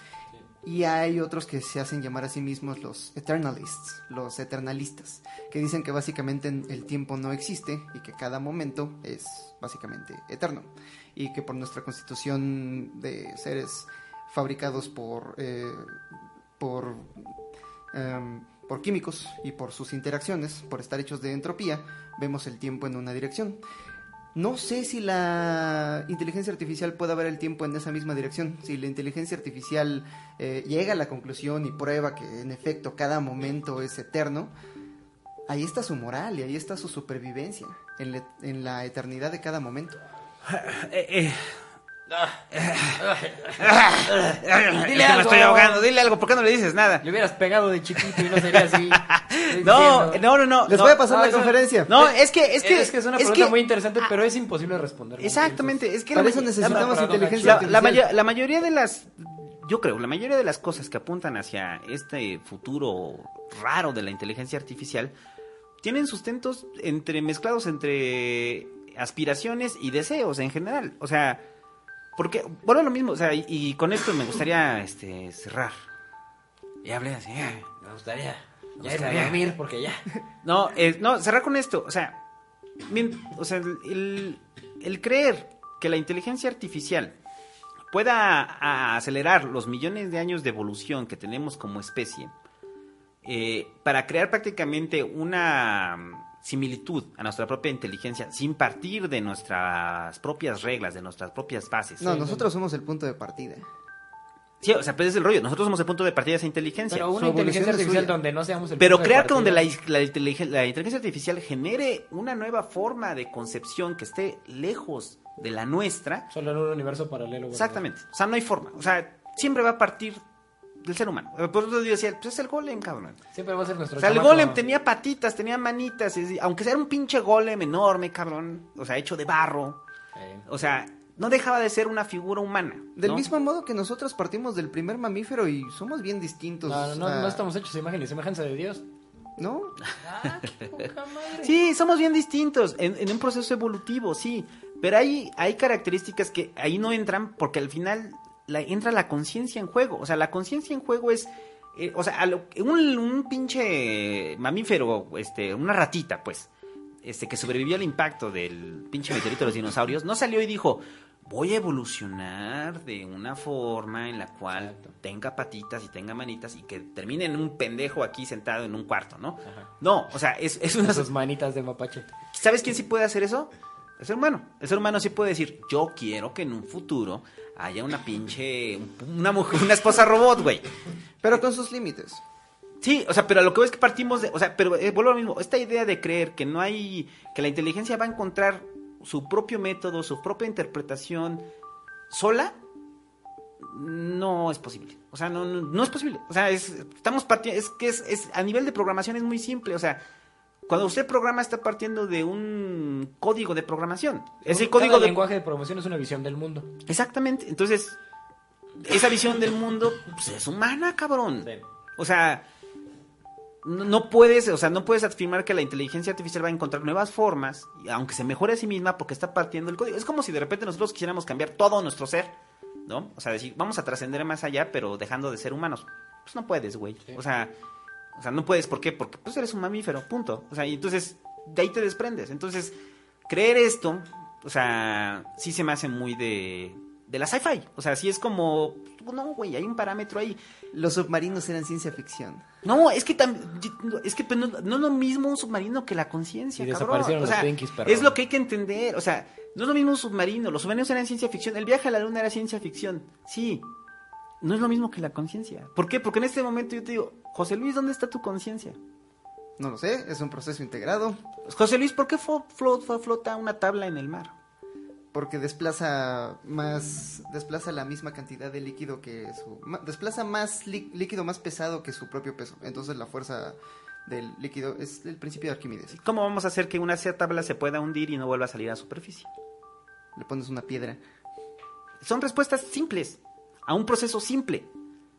Y hay otros que se hacen llamar a sí mismos los eternalists, los eternalistas, que dicen que básicamente el tiempo no existe y que cada momento es básicamente eterno. Y que por nuestra constitución de seres fabricados por, eh, por, em, por químicos y por sus interacciones, por estar hechos de entropía, vemos el tiempo en una dirección. No sé si la inteligencia artificial pueda ver el tiempo en esa misma dirección. Si la inteligencia artificial eh, llega a la conclusión y prueba que en efecto cada momento es eterno, ahí está su moral y ahí está su supervivencia, en, la- eternidad de cada momento. Eh, Dile Dile me algo. estoy ahogando, dile algo, ¿por qué no le dices nada? Le hubieras pegado de chiquito y no sería así. No, diciendo. no, no, no. Les no. voy a pasar no, la conferencia. No, es que, es que, es que es una es pregunta que- muy interesante, pero es imposible responder. Exactamente, es que Para la eso necesitamos la- inteligencia la, la, la mayoría de las, yo creo, la mayoría de las cosas que apuntan hacia este futuro raro de la inteligencia artificial tienen sustentos entre mezclados entre aspiraciones y deseos en general. O sea, porque, bueno, lo mismo, o sea, y, y con esto me gustaría este, cerrar. Y hablé así. eh. Me gustaría. Me Ya gustaría. dormir porque ya. No, eh, no, cerrar con esto. O sea, o sea, el, el creer que la inteligencia artificial pueda a- acelerar los millones de años de evolución que tenemos como especie eh, para crear prácticamente una similitud a nuestra propia inteligencia sin partir de nuestras propias reglas, de nuestras propias bases. No, nosotros somos el punto de partida. Sí, o sea, pues es el rollo. Nosotros somos el punto de partida de esa inteligencia. Pero una inteligencia artificial suya. donde no seamos el Pero punto de crear que donde la, la inteligen- la inteligencia artificial genere una nueva forma de concepción que esté lejos de la nuestra, Solo en un universo paralelo. ¿verdad? exactamente. O sea, no hay forma. O sea, siempre va a partir del ser humano. Por eso yo decía, pues es el golem, cabrón. Siempre va a ser nuestro O sea, el golem tenía patitas, tenía manitas, aunque sea un pinche golem enorme, cabrón, o sea, hecho de barro, Eh, o sea, no dejaba de ser una figura humana. Del ¿no? mismo modo que nosotros partimos del primer mamífero y somos bien distintos. no, no, no, a- no estamos hechos a imagen y semejanza de Dios. ¿No? Ah, qué poca madre. Sí, somos bien distintos en, en un proceso evolutivo, sí. Pero hay, hay características que ahí no entran porque al final la, entra la conciencia en juego. O sea, la conciencia en juego es... eh, o sea, a lo- un, un pinche mamífero, este, una ratita, pues, este, que sobrevivió al impacto del pinche meteorito de los dinosaurios, no salió y dijo, voy a evolucionar de una forma en la cual Exacto. tenga patitas y tenga manitas y que termine en un pendejo aquí sentado en un cuarto, ¿no? Ajá. No, o sea, es, es una... Sus manitas de mapache. ¿Sabes quién sí puede hacer eso? El ser humano. El ser humano sí puede decir, yo quiero que en un futuro haya una pinche, una mujer, una esposa robot, güey. Pero con sus límites. Sí, o sea, pero a lo que veo es que partimos de, o sea, pero eh, vuelvo a lo mismo, esta idea de creer que no hay, que la inteligencia va a encontrar su propio método, su propia interpretación sola, no es posible. O sea, no, no, no es posible. O sea, es, estamos partiendo, es que es, es, a nivel de programación es muy simple, o sea, cuando usted programa está partiendo de un código de programación. Ese Cada código de lenguaje de programación es una visión del mundo. Exactamente. Entonces, esa visión del mundo pues, es humana, cabrón. Sí. O sea, no, puedes, o sea, no puedes afirmar que la inteligencia artificial va a encontrar nuevas formas, aunque se mejore a sí misma, porque está partiendo del código. Es como si de repente nosotros quisiéramos cambiar todo nuestro ser, ¿no? O sea, decir, vamos a trascender más allá, pero dejando de ser humanos. Pues no puedes, güey. Sí. O sea, o sea, no puedes, ¿por qué? Porque pues eres un mamífero, punto. O sea, y entonces de ahí te desprendes. Entonces, creer esto, o sea, sí se me hace muy de, de la sci-fi. O sea, sí es como, no, güey, hay un parámetro ahí. Los submarinos eran ciencia ficción. No, es que tam- es que pues, no, no es lo mismo un submarino que la conciencia, Y cabrón. desaparecieron O los sea, Twinkies, perro. es lo que hay que entender, o sea, no es lo mismo un submarino, los submarinos eran ciencia ficción, el viaje a la luna era ciencia ficción, sí, no es lo mismo que la conciencia. ¿Por qué? Porque en este momento yo te digo, José Luis, ¿dónde está tu conciencia? No lo sé, es un proceso integrado José Luis, ¿por qué flota una tabla en el mar? porque desplaza más desplaza la misma cantidad de líquido que su desplaza más lí- líquido más pesado que su propio peso. Entonces la fuerza del líquido es el principio de Arquímedes. ¿Cómo vamos a hacer que una tabla se pueda hundir y no vuelva a salir a superficie? Le pones una piedra. Son respuestas simples a un proceso simple.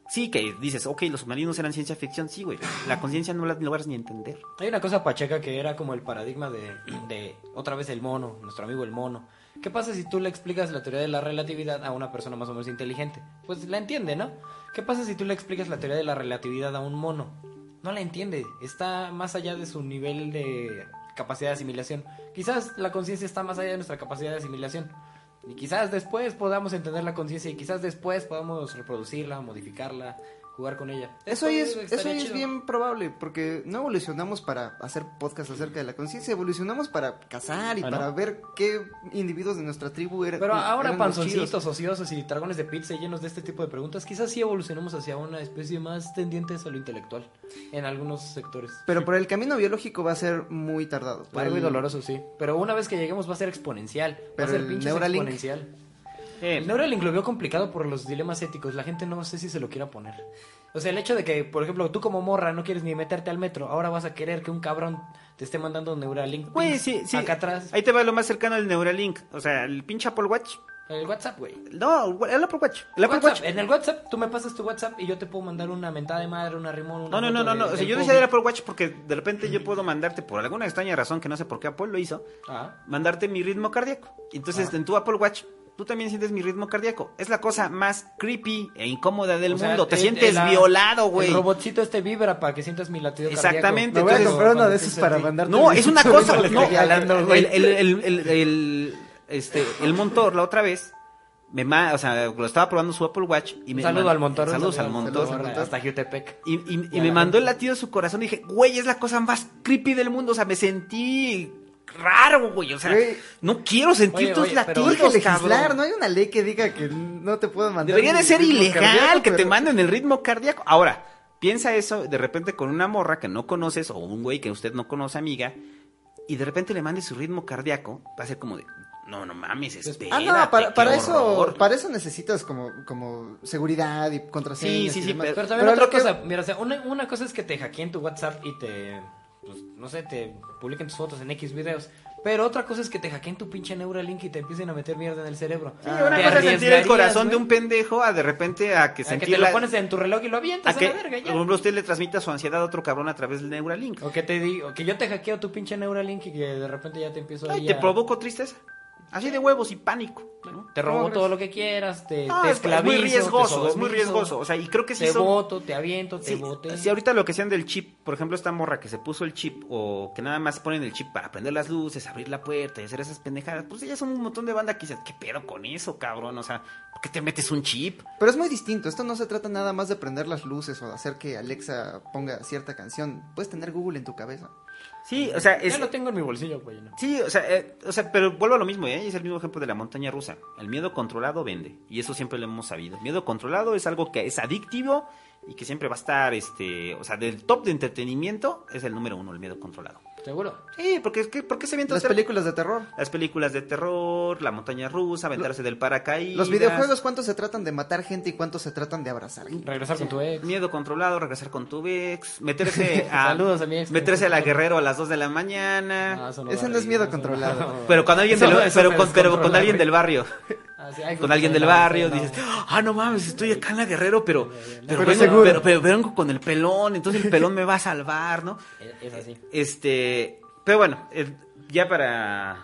Sí, que dices, ok, los submarinos eran ciencia ficción, sí, güey. La conciencia no la logras ni entender. Hay una cosa pacheca que era como el paradigma de, de otra vez el mono, nuestro amigo el mono. ¿Qué pasa si tú le explicas la teoría de la relatividad a una persona más o menos inteligente? Pues la entiende, ¿no? ¿Qué pasa si tú le explicas la teoría de la relatividad a un mono? No la entiende, está más allá de su nivel de capacidad de asimilación. Quizás la conciencia está más allá de nuestra capacidad de asimilación. Y quizás después podamos entender la conciencia y quizás después podamos reproducirla, modificarla, jugar con ella. Eso ahí es, eso ahí es bien probable, porque no evolucionamos para hacer podcast acerca de la conciencia, evolucionamos para cazar y Ah, ¿no? para ver qué individuos de nuestra tribu eran. Pero ahora eran panzoncitos, ociosos y dragones de pizza llenos de este tipo de preguntas, quizás sí evolucionemos hacia una especie más tendiente hacia lo intelectual en algunos sectores. Pero por el camino biológico va a ser muy tardado. Por Largo y el- doloroso, sí. Pero una vez que lleguemos va a ser exponencial. Va Pero a ser Neuralink- exponencial. Eh, Neuralink lo veo complicado por los dilemas éticos. La gente no sé si se lo quiera poner. O sea, el hecho de que, por ejemplo, tú como morra no quieres ni meterte al metro, ahora vas a querer que un cabrón te esté mandando Neuralink. Güey, sí, sí. Acá atrás. Ahí te va lo más cercano al Neuralink. O sea, el pinche Apple Watch. El WhatsApp, güey. No, el Apple Watch. El Apple WhatsApp, Watch. En el WhatsApp, tú me pasas tu WhatsApp y yo te puedo mandar una mentada de madre, una rimón, una No, no, no, no, no. O sea, yo decía del Apple Watch porque de repente yo puedo mandarte, por alguna extraña razón que no sé por qué Apple lo hizo, Ah. mandarte mi ritmo cardíaco. Entonces, en tu Apple Watch, tú también sientes mi ritmo cardíaco. Es la cosa más creepy e incómoda del O sea, mundo. Te el- sientes el- violado, güey. El robotcito este vibra para que sientas mi latido Exactamente, Me voy a comprar uno Cuando de esos pienso para mandarte. No, es una cosa. el- No, el- el, el, el, el, el- este, el montor, la otra vez, me ma- o sea, lo estaba probando su Apple Watch y me saludo al montón. Saludos al montón. Saludos al montón. Hasta Jutepec. Y, y- me mandó el latido de su corazón y dije, güey, es la cosa más creepy del mundo. O sea, me sentí raro, güey. O sea, Güey. no quiero sentir Oye, tus oye, pero- latidos, Urge legislar, cabrón. no hay una ley que diga que no te puedo mandar. Debería de ser ilegal cardíaco, que te pero- manden el ritmo cardíaco. Ahora, piensa eso de repente con una morra que no conoces o un güey que usted no conoce, amiga, y de repente le mande su ritmo cardíaco, va a ser como de, no, no mames, espera. Ah, no, para, para eso, para eso necesitas como, como seguridad y contraseñas. Sí, sí, y sí, demás. Pero también Pero otra que- cosa, mira, o sea, una, una cosa es que te hackeen tu WhatsApp y te, pues, no sé, te publiquen tus fotos en X videos. Pero otra cosa es que te hackeen tu pinche Neuralink y te empiecen a meter mierda en el cerebro. Sí, Ah, una cosa es sentir el corazón de güey, un pendejo a de repente a que a que sentir te lo la- pones en tu reloj y lo a avientas a, que, la verga por ya. ejemplo, usted le transmita su ansiedad a otro cabrón a través del Neuralink. O que te digo, que yo te hackeo tu pinche Neuralink y que de repente ya te empiezo Ay, ahí te a- provoco tristeza. Así de huevos y pánico. ¿no? Te robo ¿Cómo todo lo que quieras, te, No, te es, es esclavizo, muy te riesgoso, es muy riesgoso. O sea, y creo que sí te son- voto, te aviento, te Sí, bote. sí, ahorita lo que sean del chip, por ejemplo, esta morra que se puso el chip o que nada más ponen el chip para prender las luces, abrir la puerta y hacer esas pendejadas, pues ya son un montón de banda que dice, ¿qué pedo con eso, cabrón? O sea, ¿por qué te metes un chip? Pero es muy distinto. Esto no se trata nada más de prender las luces o de hacer que Alexa ponga cierta canción. Puedes tener Google en tu cabeza. Sí, o sea, es... Ya lo tengo en mi bolsillo, güey. ¿no? Sí, o sea, eh, o sea, pero vuelvo a lo mismo, ¿eh? Es el mismo ejemplo de la montaña rusa. El miedo controlado vende, y eso siempre lo hemos sabido. El miedo controlado es algo que es adictivo y que siempre va a estar, este, o sea, del top de entretenimiento es el número uno, el miedo controlado. ¿Seguro? Sí, porque es que, ¿por qué se avientan Las películas de terror. Las películas de terror, la montaña rusa, aventarse del paracaídas. Los videojuegos, ¿cuántos se tratan de matar gente y cuántos se tratan de abrazar? Regresar con tu ex. Miedo controlado, regresar con tu ex, meterse a, Saludos a mi ex. meterse a la guerrero a las 2 de la mañana. Eso Ese no es miedo controlado. no. Pero con alguien Eso- del, eso pero con, pero con alguien del barrio. Con alguien del barrio dices, ah, no mames, estoy acá en la Guerrero, pero, pero, Pero vengo, pero, pero vengo con el pelón, entonces el pelón me va a salvar, ¿no? Es- Es así. Este, pero bueno, eh, ya para,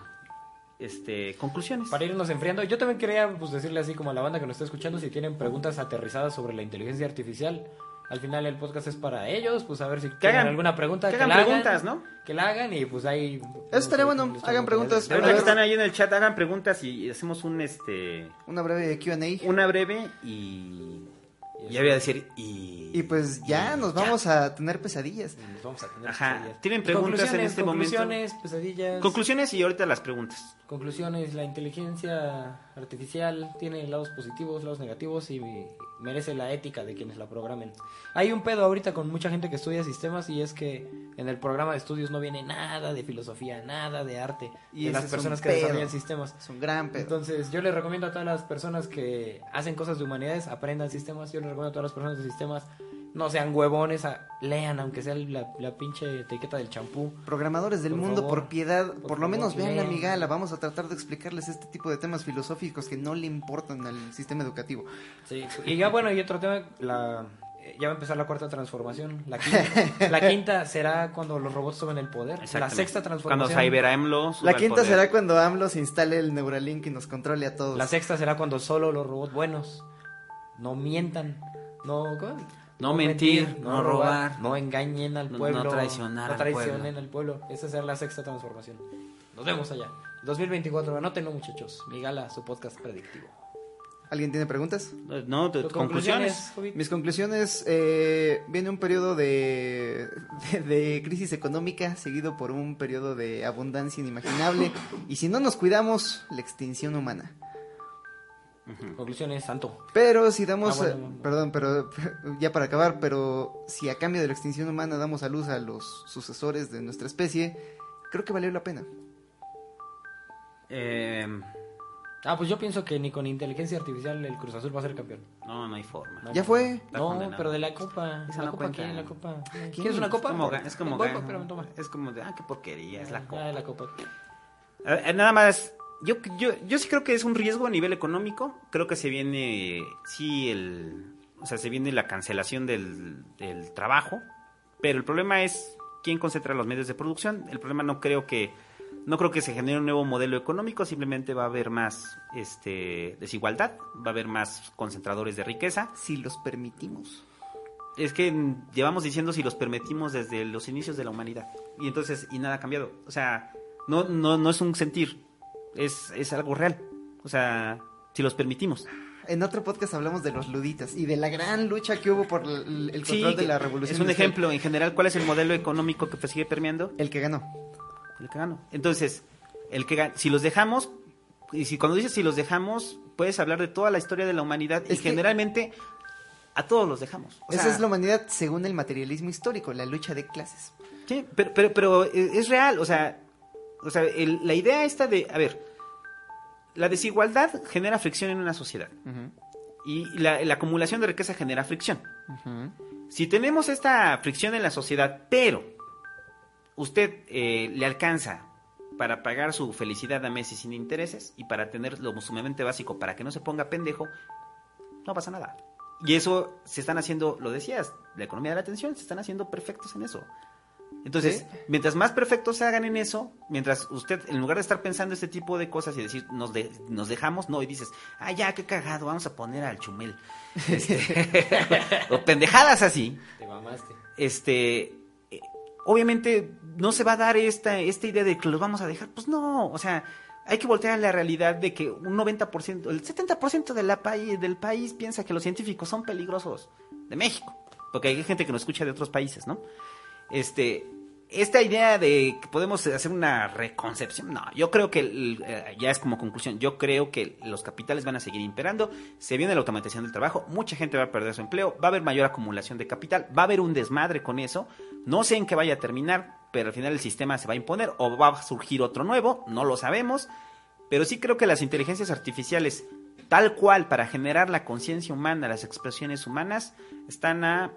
este, conclusiones. Para irnos enfriando, yo también quería pues, decirle así como a la banda que nos está escuchando, si tienen preguntas aterrizadas sobre la inteligencia artificial, Al final el podcast es para ellos, pues a ver si Que tienen hagan- alguna pregunta. que la hagan preguntas, ¿no? Que la hagan y pues ahí... Eso estaría bueno, hagan preguntas. Ahorita que están ahí en el chat, hagan preguntas y hacemos un este Una breve Q&A. una breve y ya voy a decir y Y pues ya nos vamos a tener pesadillas. Nos vamos a tener Ajá. pesadillas. ¿Tienen preguntas en Conclusiones, este momento? Conclusiones, pesadillas. conclusiones y ahorita las preguntas. Conclusiones, la inteligencia artificial tiene lados positivos, lados negativos y merece la ética de quienes la programen. Hay un pedo ahorita con mucha gente que estudia sistemas y es que en el programa de estudios no viene nada de filosofía, nada de arte, Y de las personas que desarrollan sistemas. Es un gran pedo. Entonces, yo les recomiendo a todas las personas que hacen cosas de humanidades, aprendan sistemas. Yo les recomiendo a todas las personas de sistemas, no sean huevones, a- lean, aunque sea la, la pinche etiqueta del champú. Programadores del Por mundo, favor. por piedad, por, Por lo menos vean la migala. Vamos a tratar de explicarles este tipo de temas filosóficos que no le importan al sistema educativo. Sí, y ya bueno, y otro tema, la, eh, ya va a empezar la cuarta transformación. La quinta, la quinta será cuando los robots tomen el poder. La sexta Cuando transformación. Cyber AMLO suba La quinta poder. será cuando AMLO se instale el Neuralink y nos controle a todos. La sexta será cuando solo los robots buenos no mientan, no, ¿cómo? No mentir, no robar, no engañen al no- pueblo, no traicionar no al traicionen pueblo. al pueblo. Esa será la sexta transformación. Nos vemos allá. 2024, anótenlo muchachos. Mi gala, su podcast predictivo. ¿Alguien tiene preguntas? No, de- ¿Tus conclusiones. Mis conclusiones, eh, viene un periodo de, de, de crisis económica seguido por un periodo de abundancia inimaginable y si no nos cuidamos, la extinción humana. Conclusiones, santo. Pero si damos, Ah, bueno, eh, perdón, pero ya para acabar, pero si a cambio de la extinción humana damos a luz a los sucesores de nuestra especie, creo que valió la pena. Eh, Ah, pues yo pienso que ni con inteligencia artificial el Cruz Azul va a ser campeón. no, no hay forma. No. Ya fue. Está No, condenado. pero de la copa. Esa ¿La no copa cuenta. quién? ¿La copa? ¿Quién? ¿Quieres una copa? Es como, es como, Voy, toma. es como de, ah, qué porquería, es la Ah, la copa. Eh, eh, nada más, yo, yo, yo sí creo que es un riesgo a nivel económico. Creo que se viene, sí, el, o sea, se viene la cancelación del, del trabajo. Pero el problema es quién concentra los medios de producción. El problema no creo que, no creo que se genere un nuevo modelo económico. Simplemente va a haber más, este, desigualdad, va a haber más concentradores de riqueza. Si los permitimos. Es que llevamos diciendo si los permitimos desde los inicios de la humanidad. Y entonces, y nada ha cambiado. O sea, no, no, no es un sentir, es, es algo real. O sea, si los permitimos. En otro podcast hablamos de los luditas y de la gran lucha que hubo por el, Sí, control de la revolución. es un industrial. ejemplo en general. ¿Cuál es el modelo económico que sigue permeando? El que ganó. El que ganó. Entonces, el que si los dejamos, y si cuando dices si los dejamos, puedes hablar de toda la historia de la humanidad y que- generalmente a todos los dejamos. O Esa sea, es la humanidad según el materialismo histórico, la lucha de clases. Sí, pero, pero, pero eh, es real, o sea, o sea el- la idea esta de, a ver, la desigualdad genera fricción en una sociedad y la, la acumulación de riqueza genera fricción. Si tenemos esta fricción en la sociedad, pero usted eh, le alcanza para pagar su felicidad a meses sin intereses y para tener lo sumamente básico para que no se ponga pendejo, no pasa nada. Y eso se están haciendo, lo decías, la economía de la atención, se están haciendo perfectos en eso. Entonces, Sí. mientras más perfectos se hagan en eso, mientras usted, en lugar de estar pensando este tipo de cosas y decir, nos, de- nos dejamos, no, y dices, ah, ya, qué cagado, vamos a poner al chumel. Este, o pendejadas así, Te mamaste. este, eh, obviamente no se va a dar esta, esta idea de que los vamos a dejar. Pues no, o sea, hay que voltear a la realidad de que un 90%, el 70% de la país, del país piensa que los científicos son peligrosos de México, porque hay gente que nos escucha de otros países, ¿no? Este, esta idea de que podemos hacer una reconcepción, no, yo creo que eh, ya es como conclusión, yo creo que los capitales van a seguir imperando, se viene la automatización del trabajo, mucha gente va a perder su empleo, va a haber mayor acumulación de capital, va a haber un desmadre con eso, no sé en qué vaya a terminar, pero al final el sistema se va a imponer o va a surgir otro nuevo, no lo sabemos, pero sí creo que las inteligencias artificiales, tal cual para generar la conciencia humana, las expresiones humanas, están a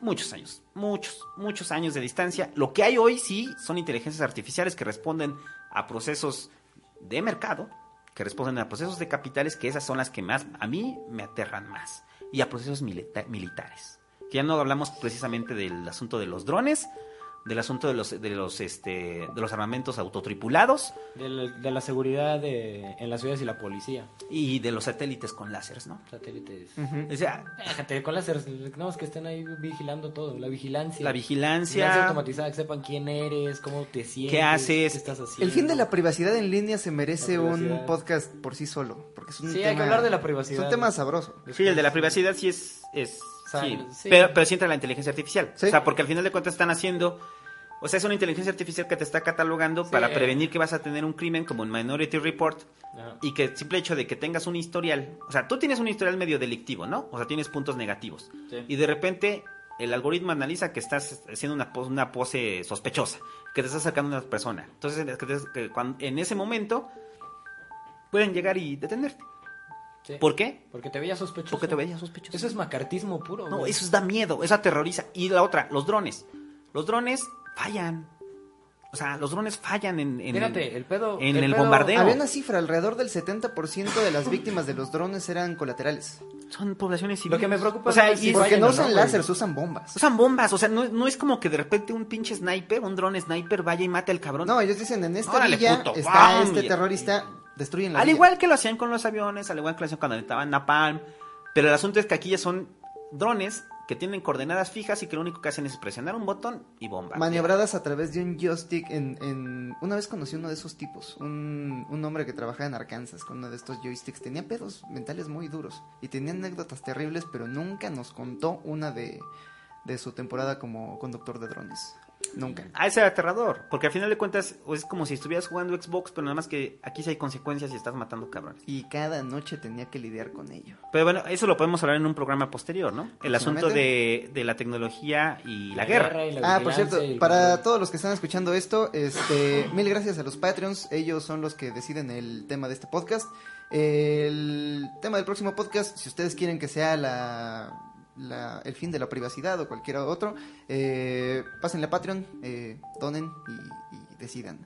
muchos años, muchos, muchos años de distancia. Lo que hay hoy sí son inteligencias artificiales que responden a procesos de mercado, que responden a procesos de capitales, que esas son las que más a mí me aterran más, y a procesos milita- militares. Ya no hablamos precisamente del asunto de los drones, del asunto de los de los este de los armamentos autotripulados De la, de la seguridad de, en las ciudades y la policía. y de los satélites con láseres, ¿no? Satélites. O sea, Déjate, con láseres. No, es que estén ahí vigilando todo. La vigilancia. la Vigilancia vigilancia, automatizada, que sepan quién eres, cómo te sientes. ¿Qué haces? ¿Qué estás haciendo? El fin de la privacidad en línea se merece un podcast por sí solo, porque es un Sí, tema, hay que hablar de la Es privacidad. un tema sabroso. sí, el de la privacidad sí es es O sea, sí, sí. pero pero sí entra la inteligencia artificial, Sí. o sea, porque al final de cuentas están haciendo o sea, es una inteligencia artificial que te está catalogando Sí. para prevenir que vas a tener un crimen como en Minority Report y que el simple hecho de que tengas un historial, o sea, tú tienes un historial medio delictivo, ¿no? O sea, tienes puntos negativos. Sí. Y de repente el algoritmo analiza que estás haciendo una pose, una pose sospechosa, que te estás sacando a una persona. Entonces, que te- que cuando- en ese momento pueden llegar y detenerte. Sí. ¿Por qué? Porque te veía sospechoso. Porque te veía sospechoso. Eso es macartismo puro. No, güey. eso da miedo, eso aterroriza. Y la otra, los drones. Los drones fallan. O sea, los drones fallan en, en Fíjate, el pedo. en el pedo- bombardeo. Había una cifra, alrededor del 70% de las víctimas de los drones eran colaterales. son poblaciones Lo civiles. que me preocupa o sea, es y- Porque fallan no usan láseres, usan bombas. usan bombas, o sea, no, no es como que de repente un pinche sniper, un drone sniper vaya y mate al cabrón. No, ellos dicen, en esta Órale, villa puto, está este Y- terrorista, destruyen la al villa. igual que lo hacían con los aviones, al igual que lo hacían cuando estaban Napalm, pero el asunto es que aquí ya son drones que tienen coordenadas fijas y que lo único que hacen es presionar un botón y bomba. Maniobradas a través de un joystick en, en- Una vez conocí uno de esos tipos, un, un hombre que trabajaba en Arkansas con uno de estos joysticks. Tenía pedos mentales muy duros y tenía anécdotas terribles, pero nunca nos contó una de, de su temporada como conductor de drones. Nunca. Ah, ese era aterrador, porque al final de cuentas es como si estuvieras jugando Xbox, pero nada más que aquí sí hay consecuencias y estás matando cabrones. Y cada noche tenía que lidiar con ello. Pero bueno, eso lo podemos hablar en un programa posterior, ¿no? El asunto de, de la tecnología y la, guerra. y la Ah, por cierto, y para control. todos los que están escuchando esto, este, mil gracias a los Patreons. Ellos son los que deciden el tema de este podcast. El tema del próximo podcast, si ustedes quieren que sea la, la- el fin de la privacidad o cualquier otro, eh, pásenle a Patreon, eh, donen y, y decidan.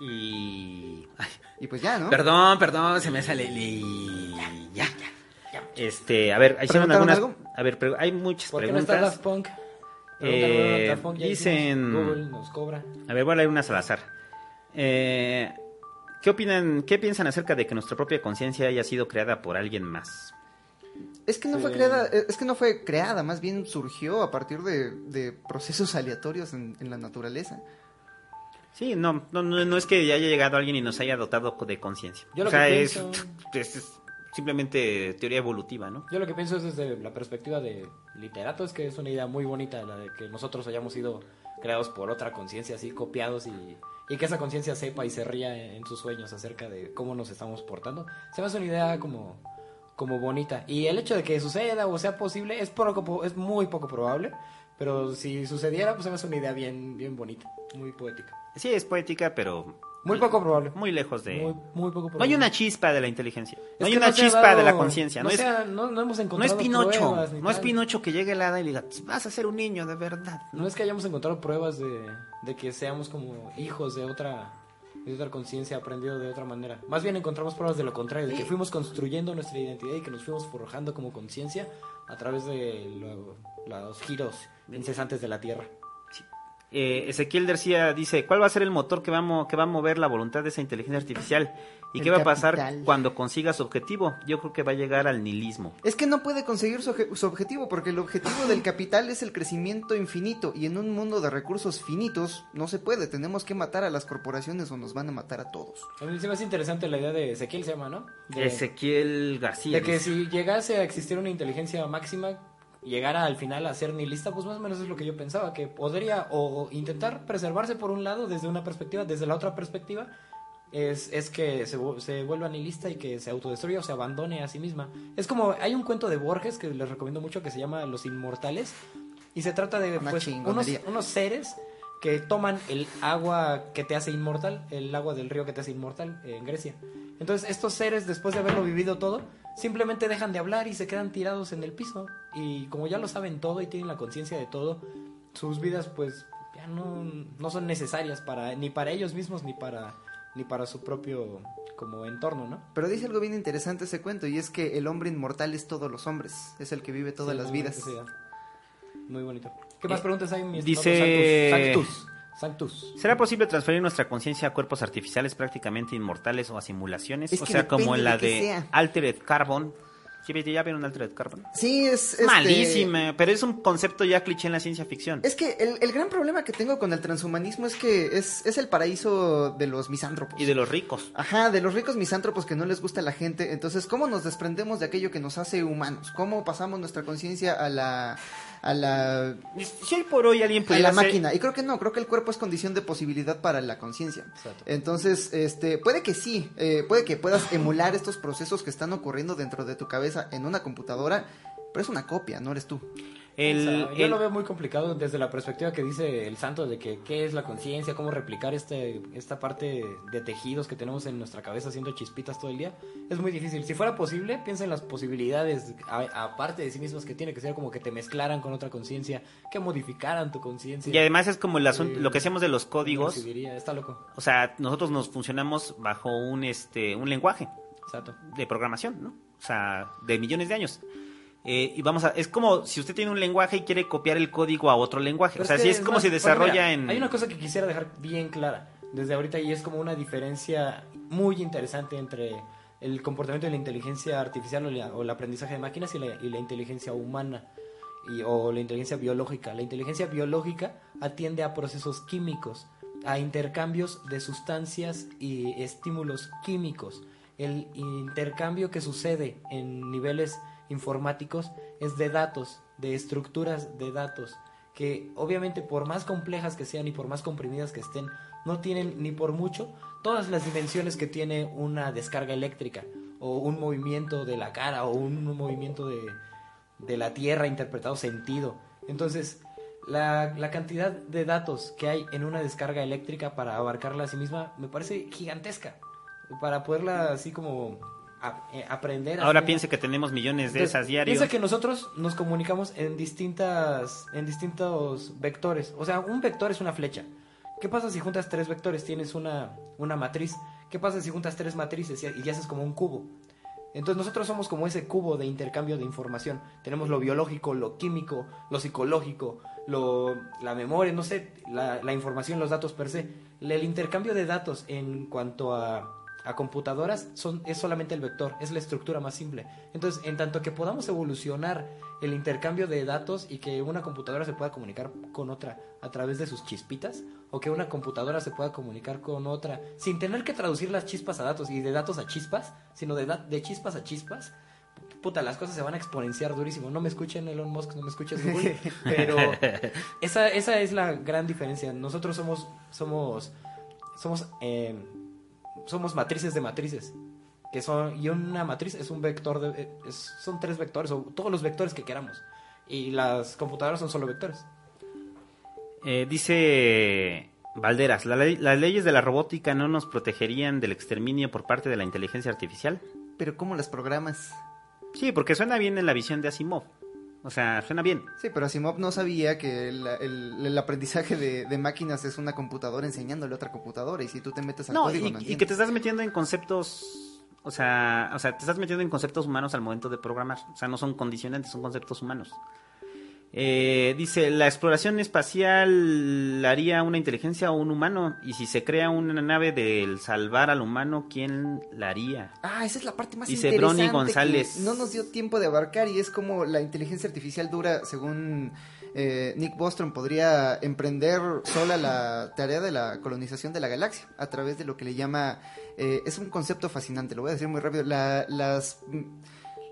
Y... ay, Y pues ya, ¿no? Perdón, perdón, se me sale... y- Ya, ya. Este, a ver, ¿Preguntaron algunas... algo? A ver, pero hay muchas ¿Por qué no está preguntas. Daft Punk? Eh, Punk, ya dicen- Google nos cobra. A ver, voy a leer unas al azar. Eh, ¿Qué opinan, qué piensan acerca de que nuestra propia conciencia haya sido creada por alguien más? Es que no fue creada, eh, es que no fue creada, más bien surgió a partir de, de procesos aleatorios en, en la naturaleza. Sí, no, no, no, no es que haya llegado alguien y nos haya dotado de conciencia. Yo lo o sea, que es, pienso- es- es simplemente teoría evolutiva, ¿no? Yo lo que pienso es desde la perspectiva de literato, es que es una idea muy bonita la de que nosotros hayamos sido creados por otra conciencia, así copiados y, y que esa conciencia sepa y se ría en, en sus sueños acerca de cómo nos estamos portando. Se me hace una idea como, como bonita. Y el hecho de que suceda o sea posible es, poco, es muy poco probable, pero si sucediera, pues hace una idea bien, bien bonita, muy poética. Sí, es poética, pero Muy poco probable. muy lejos de... Muy, muy poco probable. No hay una chispa de la inteligencia. No Es hay una chispa dado- de la conciencia. No, es, no, no hemos no es encontrado Pinocho. pruebas No es. Pinocho que llegue el hada y diga, vas a ser un niño de verdad. No es que hayamos encontrado pruebas de, de que seamos como hijos de otra de otra conciencia aprendido de otra manera. Más bien encontramos pruebas de lo contrario, de que fuimos construyendo nuestra identidad y que nos fuimos forjando como conciencia a través de lo- los giros incesantes de la Tierra. Eh, Ezequiel García dice, ¿cuál va a ser el motor que va, que va a mover la voluntad de esa inteligencia artificial? ¿Y El qué va a pasar capital. cuando consiga su objetivo? Yo creo que va a llegar al nihilismo. Es que no puede conseguir su, objetivo, porque el objetivo del capital es el crecimiento infinito, y en un mundo de recursos finitos no se puede, tenemos que matar a las corporaciones o nos van a matar a todos. A mí se me hace interesante la idea de Ezequiel se llama, ¿no? De, Ezequiel García. de que si llegase a existir una inteligencia máxima, llegara al final a ser nihilista, pues más o menos es lo que yo pensaba, que podría o intentar preservarse por un lado desde una perspectiva, desde la otra perspectiva, es, es que se, se vuelva nihilista y que se autodestruya o se abandone a sí misma. Es como, hay un cuento de Borges que les recomiendo mucho que se llama Los Inmortales y se trata de pues, unos, unos seres que toman el agua que te hace inmortal, el agua del río que te hace inmortal eh, en Grecia. Entonces estos seres, después de haberlo vivido todo, simplemente dejan de hablar y se quedan tirados en el piso. Y como ya lo saben todo y tienen la conciencia de todo, sus vidas pues ya no, no son necesarias para ni para ellos mismos ni para ni para su propio como entorno, ¿no? Pero dice algo bien interesante ese cuento, y es que el hombre inmortal es todos los hombres, es el que vive todas Sí, las vidas. Muy bonito. ¿Qué más Eh, preguntas hay, mi dice- Sanctus? Sanctus. Sanctus. ¿Será posible transferir nuestra conciencia a cuerpos artificiales prácticamente inmortales o a simulaciones? Es o sea, como en la de. Altered Carbon. ¿Sí, viste? ¿Ya vieron Altered Carbon? Sí, es... este, Malísima, pero es un concepto ya cliché en la ciencia ficción. Es que el, el gran problema que tengo con el transhumanismo es que es, es el paraíso de los misántropos. Y de los ricos. Ajá, de los ricos misántropos que no les gusta a la gente. Entonces, ¿cómo nos desprendemos de aquello que nos hace humanos? ¿Cómo pasamos nuestra conciencia a la, a la, Si hoy por hoy alguien a la ser- máquina? Y creo que no, creo que el cuerpo es condición de posibilidad para la conciencia. Entonces, este, puede que sí, eh, puede que puedas emular estos procesos que están ocurriendo dentro de tu cabeza en una computadora, pero es una copia, no eres tú. El, O sea, yo el- lo veo muy complicado desde la perspectiva que dice el santo de que qué es la conciencia, cómo replicar este, esta parte de tejidos que tenemos en nuestra cabeza haciendo chispitas todo el día. Es muy difícil. Si fuera posible, piensa en las posibilidades, aparte de sí mismos, que tiene que ser como que te mezclaran con otra conciencia, que modificaran tu conciencia. y además es como el asunto, Sí. lo que hacemos de los códigos. Está loco. O sea, nosotros nos funcionamos bajo un este un lenguaje Exacto. de programación, ¿no? O sea, de millones de años. Eh, y vamos a, es como si usted tiene un lenguaje y quiere copiar el código a otro lenguaje. Pero o sea, que si es como más- si desarrolla mira, en... Hay una cosa que quisiera dejar bien clara desde ahorita y es como una diferencia muy interesante entre el comportamiento de la inteligencia artificial o, la- o el aprendizaje de máquinas y la, y la inteligencia humana y, o la inteligencia biológica. La inteligencia biológica atiende a procesos químicos, a intercambios de sustancias y estímulos químicos. El intercambio que sucede en niveles informáticos es de datos, de estructuras de datos, que obviamente por más complejas que sean y por más comprimidas que estén, no tienen ni por mucho todas las dimensiones que tiene una descarga eléctrica o un movimiento de la cara o un movimiento de, de la Tierra interpretado sentido. Entonces, la, la cantidad de datos que hay en una descarga eléctrica para abarcarla a sí misma me parece gigantesca. Para poderla así como a- eh, aprender. Ahora piense que tenemos millones de entonces, esas diarios. Piensa que nosotros nos comunicamos en distintas, en distintos vectores. O sea, un vector es una flecha. ¿Qué pasa si juntas tres vectores? Tienes una, una matriz. ¿Qué pasa si juntas tres matrices y, y ya haces como un cubo? Entonces nosotros somos como ese cubo de intercambio de información. Tenemos lo biológico, lo químico, lo psicológico, lo, la memoria, no sé, la, la información, los datos per se. El intercambio de datos en cuanto a, a computadoras son, es solamente el vector, es la estructura más simple. Entonces, en tanto que podamos evolucionar el intercambio de datos y que una computadora se pueda comunicar con otra a través de sus chispitas, o que una computadora se pueda comunicar con otra sin tener que traducir las chispas a datos y de datos a chispas, sino de, de chispas a chispas, puta, las cosas se van a exponenciar durísimo. No me escuchen Elon Musk, no me escuches Google, pero esa, esa es la gran diferencia. Nosotros somos, somos, somos, eh, somos matrices de matrices. Que son, y una matriz es un vector, de, eh, es- son tres vectores, o todos los vectores que queramos. Y las computadoras son solo vectores. Eh, dice Valderas, ¿la ley- ¿las leyes de la robótica no nos protegerían del exterminio por parte de la inteligencia artificial? Pero ¿cómo las programas? Sí, porque suena bien en la visión de Asimov. O sea, suena bien. Sí, pero Asimov no sabía que el, el- el aprendizaje de, de máquinas es una computadora enseñándole a otra computadora y si tú te metes al No, código y, no y que te estás metiendo en conceptos, o sea, o sea, te estás metiendo en conceptos humanos al momento de programar. O sea, no son condicionantes, son conceptos humanos. Eh, dice, la exploración espacial la haría una inteligencia o un humano. Y si se crea una nave del salvar al humano, ¿quién la haría? Ah, esa es la parte más Dice interesante Brony González. que no nos dio tiempo de abarcar y es como la inteligencia artificial dura, según eh, Nick Bostrom, podría emprender sola la tarea de la colonización de la galaxia a través de lo que le llama, eh, es un concepto fascinante, lo voy a decir muy rápido, la- las...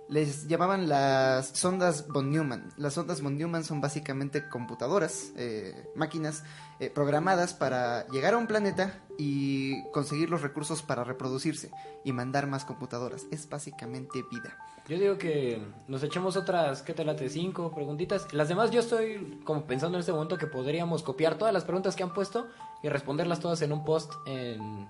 Les llamaban las sondas von Neumann. Las sondas von Neumann son básicamente computadoras, eh, máquinas eh, programadas para llegar a un planeta y conseguir los recursos para reproducirse y mandar más computadoras. Es básicamente vida. Yo digo que nos echemos otras, ¿qué te late? Cinco preguntitas. Las demás yo estoy como pensando en este momento que podríamos copiar todas las preguntas que han puesto y responderlas todas en un post en,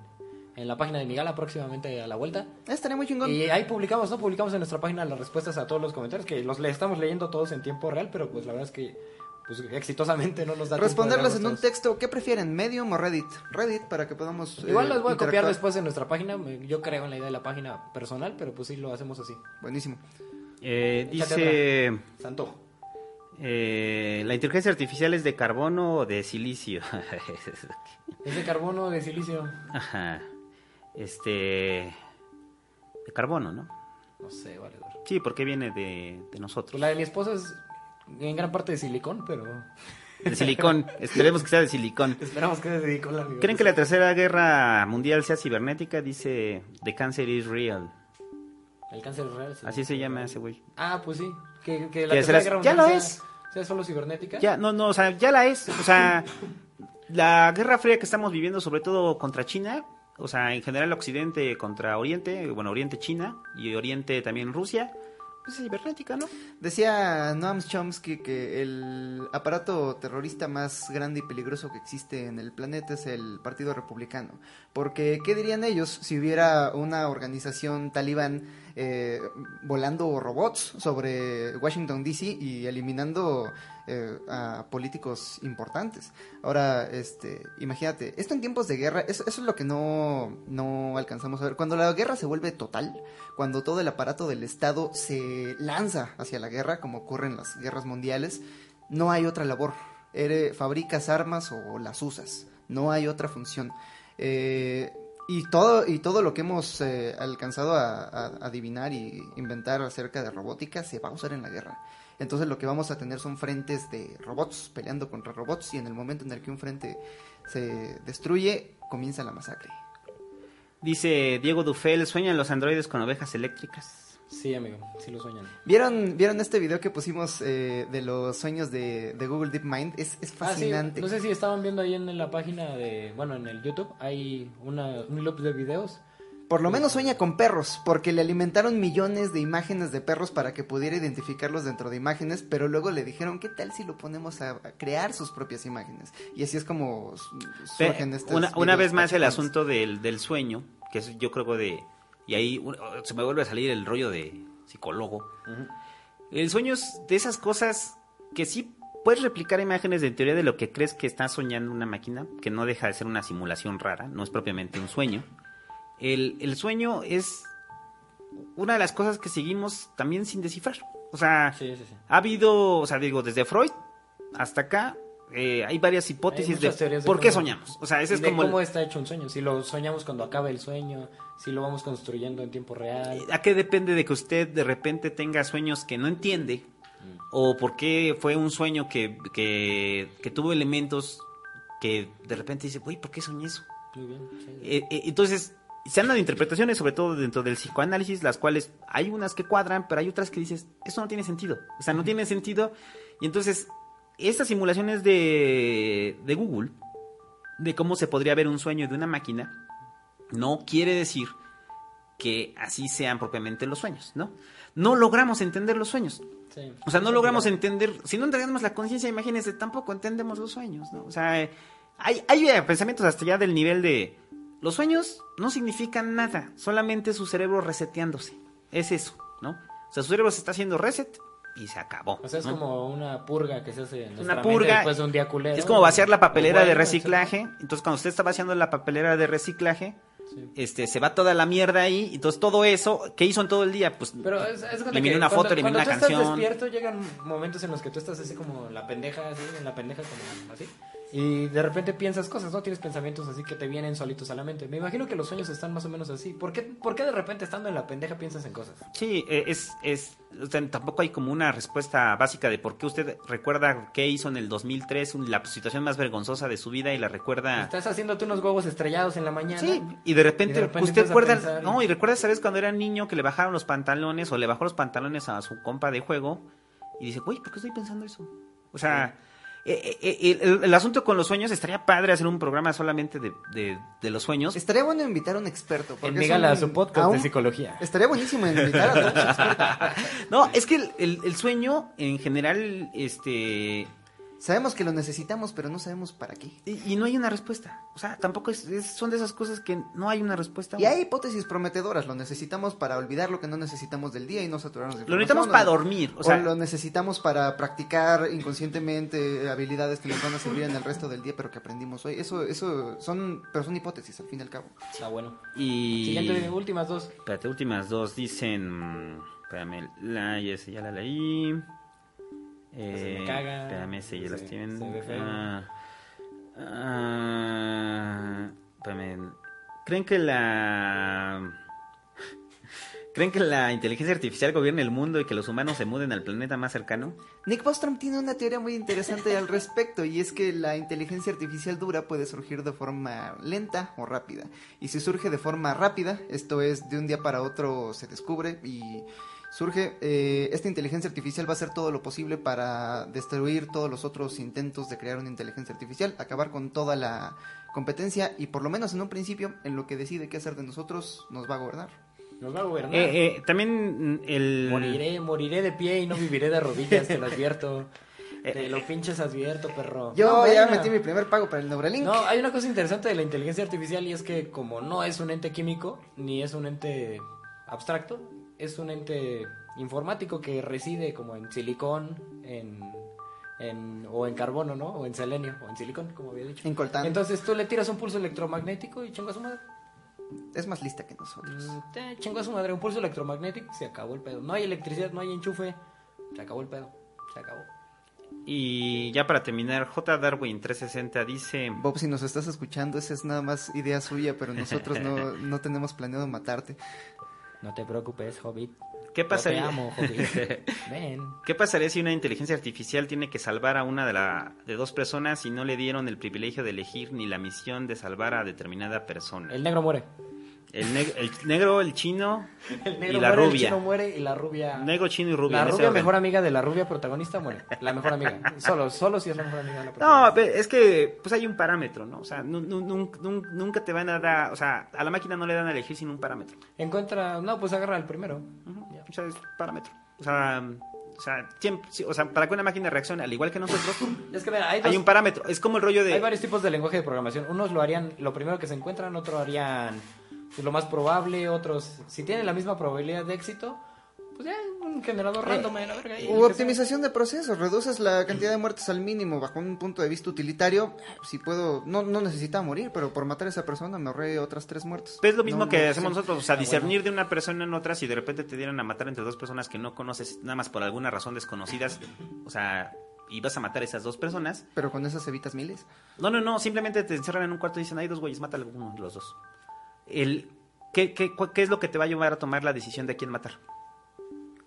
en la página de Migala próximamente a la vuelta. Ah, Estaría muy chingón. Y ahí publicamos, ¿no? Publicamos en nuestra página las respuestas a todos los comentarios, que los le estamos leyendo todos en tiempo real, pero pues la verdad es que pues exitosamente no nos da Responderlas en un texto. ¿Qué prefieren? ¿Medium o Reddit? Reddit para que podamos. eh, Igual las voy a copiar después en nuestra página. Yo creo en la idea de la página personal, pero pues sí lo hacemos así. Buenísimo. Eh, dice Santo. Eh, la inteligencia artificial es de carbono o de silicio. ¿Es de carbono o de silicio? Ajá. Este. De carbono, ¿no? No sé, vale. Sí, porque viene de, de nosotros. Pues la de mi esposa es en gran parte de silicón, pero. De silicón. Esperemos que sea de silicón. Esperamos que sea de silicón. amigo. ¿Creen que la tercera guerra mundial sea cibernética? Dice The Cancer is Real. El cáncer real. sí. Así se llama ese güey. Ah, pues sí. Que, que la tercera guerra ya mundial lo sea- es. Sea solo cibernética. Ya, no, no, o sea, ya la es. O sea, la guerra fría que estamos viviendo, sobre todo contra China, o sea, en general Occidente contra Oriente, bueno, Oriente China y Oriente también Rusia, pues es cibernética, ¿no? Decía Noam Chomsky que el aparato terrorista más grande y peligroso que existe en el planeta es el Partido Republicano. Porque, ¿qué dirían ellos si hubiera una organización talibán eh, volando robots sobre Washington, D.C. y eliminando eh, a políticos importantes? Ahora, este, imagínate, esto en tiempos de guerra, eso, eso es lo que no, no alcanzamos a ver. Cuando la guerra se vuelve total, cuando todo el aparato del Estado se lanza hacia la guerra, como ocurre en las guerras mundiales, no hay otra labor. Ere- fabricas armas o las usas. No hay otra función. Eh, y todo, y todo lo que hemos eh, alcanzado a adivinar y inventar acerca de robótica se va a usar en la guerra. Entonces lo que vamos a tener son frentes de robots peleando contra robots y en el momento en el que un frente se destruye, comienza la masacre. Dice Diego Dufel, ¿sueñan los androides con ovejas eléctricas? Sí, amigo. Sí lo sueñan. ¿Vieron, ¿vieron este video que pusimos eh, de los sueños de, de Google DeepMind? Es, es Ah, sí. fascinante. No sé si estaban viendo ahí en la página de... Bueno, en el YouTube hay una, un loop de videos. Por lo menos sueña con perros, porque le alimentaron millones de imágenes de perros para que pudiera identificarlos dentro de imágenes, pero luego le dijeron, ¿qué tal si lo ponemos a, crear sus propias imágenes? Y así es como surgen estos una, una vez más el asunto del, del sueño, que es yo creo de... Y ahí se me vuelve a salir el rollo de psicólogo. El sueño es de esas cosas que sí puedes replicar imágenes de teoría de lo que crees que está soñando una máquina, que no deja de ser una simulación rara, no es propiamente un sueño. El, el sueño es una de las cosas que seguimos también sin descifrar. O sea, Sí, sí, sí. ha habido, o sea, digo, desde Freud hasta acá, eh, hay varias hipótesis Hay de, por qué soñamos. O sea, ese es de como el- cómo está hecho un sueño. Si lo soñamos cuando acaba el sueño, si lo vamos construyendo en tiempo real. ¿A qué depende de que usted de repente tenga sueños que no entiende? ¿O por qué fue un sueño que, que, que tuvo elementos que de repente dice, uy, ¿por qué soñé eso? Muy bien. sí. Eh, eh, entonces, se han dado interpretaciones, sobre todo dentro del psicoanálisis, las cuales hay unas que cuadran, pero hay otras que dices, eso no tiene sentido. O sea, no tiene sentido. Y entonces, estas simulaciones de, de Google, de cómo se podría ver un sueño de una máquina, no quiere decir que así sean propiamente los sueños, ¿no? No logramos entender los sueños. Sí. O sea, no logramos entender, si no entendemos la conciencia, imagínense, tampoco entendemos los sueños, ¿no? O sea, hay, hay eh, pensamientos hasta ya del nivel de, los sueños no significan nada, solamente su cerebro reseteándose, es eso, ¿no? O sea, su cerebro se está haciendo reset y se acabó. O sea, es ¿no? como una purga que se hace en nuestra una mente purga. después de un día culero. Es como vaciar la papelera de reciclaje. Entonces, cuando usted está vaciando la papelera de reciclaje, Sí. este, se va toda la mierda ahí. Entonces, todo eso, ¿qué hizo en todo el día? Pues, Pero es, una foto, le miré cuando una tú canción. estás despierto, llegan momentos en los que tú estás así como la pendeja, así, en la pendeja como así. Y de repente piensas cosas, ¿no? Tienes pensamientos así que te vienen solitos a la mente. Me imagino que los sueños están más o menos así. ¿Por qué, por qué de repente estando en la pendeja piensas en cosas? Sí, eh, es, es, o sea, tampoco hay como una respuesta básica de por qué usted recuerda qué hizo en el 2003, un- la situación más vergonzosa de su vida y la recuerda. Estás haciéndote unos huevos estrellados en la mañana. Sí, y de repente, Y de repente usted recuerda, no, y recuerda, ¿sabes? Cuando era niño que le bajaron los pantalones o le bajó los pantalones a su compa de juego y dice, güey, ¿por qué estoy pensando eso? O sea, eh, eh, el, el asunto con los sueños estaría padre hacer un programa solamente de, de- de los sueños. Estaría bueno invitar a un experto. porque un- su podcast a de un- psicología. Estaría buenísimo invitar a expertos. No, es que el, el- el sueño en general, este... Sabemos que lo necesitamos, pero no sabemos para qué. Y, y no hay una respuesta. O sea, tampoco es, es- son de esas cosas que no hay una respuesta. Y hay hipótesis prometedoras. Lo necesitamos para olvidar lo que no necesitamos del día y no saturarnos de Lo necesitamos para dormir. O O, sea, lo necesitamos para practicar inconscientemente habilidades que nos van a servir en el resto del día, pero que aprendimos hoy. Eso, eso son, pero son hipótesis al fin y al cabo. Está bueno. y... Siguiente, últimas dos. Espérate, últimas dos dicen. Espérame, la, ya la leí. Eh, me caga, Espérame, ese ya se- los tienen. se ve feo. Ah, ah, espérame. ¿Creen que la... ¿Creen que la inteligencia artificial gobierne el mundo y que los humanos se muden al planeta más cercano? Nick Bostrom tiene una teoría muy interesante al respecto y es que la inteligencia artificial dura puede surgir de forma lenta o rápida. Y si surge de forma rápida, esto es de un día para otro se descubre y surge, eh, esta inteligencia artificial va a hacer todo lo posible para destruir todos los otros intentos de crear una inteligencia artificial, acabar con toda la competencia y por lo menos en un principio en lo que decide qué hacer de nosotros nos va a gobernar. Nos va a gobernar. Eh, eh, también el... Moriré, moriré de pie y no viviré de rodillas, te lo advierto. Eh, Te lo pinches advierto, perro. Yo No, ya metí mi primer pago para el Neuralink. No, hay una cosa interesante de la inteligencia artificial y es que como no es un ente químico, ni es un ente abstracto, es un ente informático que reside como en silicón, en, en- o en carbono, ¿no? O en selenio, o en silicón, como había dicho. En coltán. Entonces tú le tiras un pulso electromagnético y chingo a su madre. es más lista que nosotros. Te chingo a su madre, un pulso electromagnético, se acabó el pedo. No hay electricidad, no hay enchufe, se acabó el pedo, se acabó. Y ya para terminar, J. Darwin 360 dice... Bob, si nos estás escuchando, esa es nada más idea suya, pero nosotros no, no tenemos planeado matarte. No te preocupes, Hobbit. ¿Qué Yo pasaría? te amo, Hobbit. Ven. ¿Qué pasaría si una inteligencia artificial tiene que salvar a una de, la, de dos personas y no le dieron el privilegio de elegir ni la misión de salvar a determinada persona? El negro muere. El, neg- el negro, el chino El y negro la muere, el rubia. chino muere y la rubia... Negro, chino y rubia. la rubia orden. mejor amiga de la rubia protagonista muere. La mejor amiga. Solo, solo si es la mejor amiga de la No, protagonista. pero es que pues hay un parámetro, ¿no? O sea, nu- nu- nun- nun- nunca te van a dar, o sea, a la máquina no le dan a elegir sin un parámetro. Encuentra... No, pues agarra el primero. O sea, es parámetro. O sea, o sea, siempre- o sea, para que una máquina reaccione al igual que nosotros, Es que mira, hay, dos- hay un parámetro. Es como el rollo hay de varios tipos de lenguaje de programación. Unos lo harían lo primero que se encuentran, otros harían pues, lo más probable, otros... Si tienen la misma probabilidad de éxito, pues ya un generador random de la verga. y U que sea. optimización de procesos, reduces la cantidad de muertes al mínimo bajo un punto de vista utilitario. Si puedo, no, no necesitaba morir, pero por matar a esa persona me ahorré otras tres muertes. Es lo mismo No, que no, hacemos sí. nosotros, o sea, Ah, discernir de una persona en otra si de repente te dieran a matar entre dos personas que no conoces nada más por alguna razón desconocidas, o sea, y vas a matar a esas dos personas. Pero con esas evitas miles. No, no, no, simplemente te encierran en un cuarto y dicen, hay dos güeyes, mata a alguno de los dos. El, ¿qué, qué, qué es lo que te va a llevar a tomar la decisión de quién matar?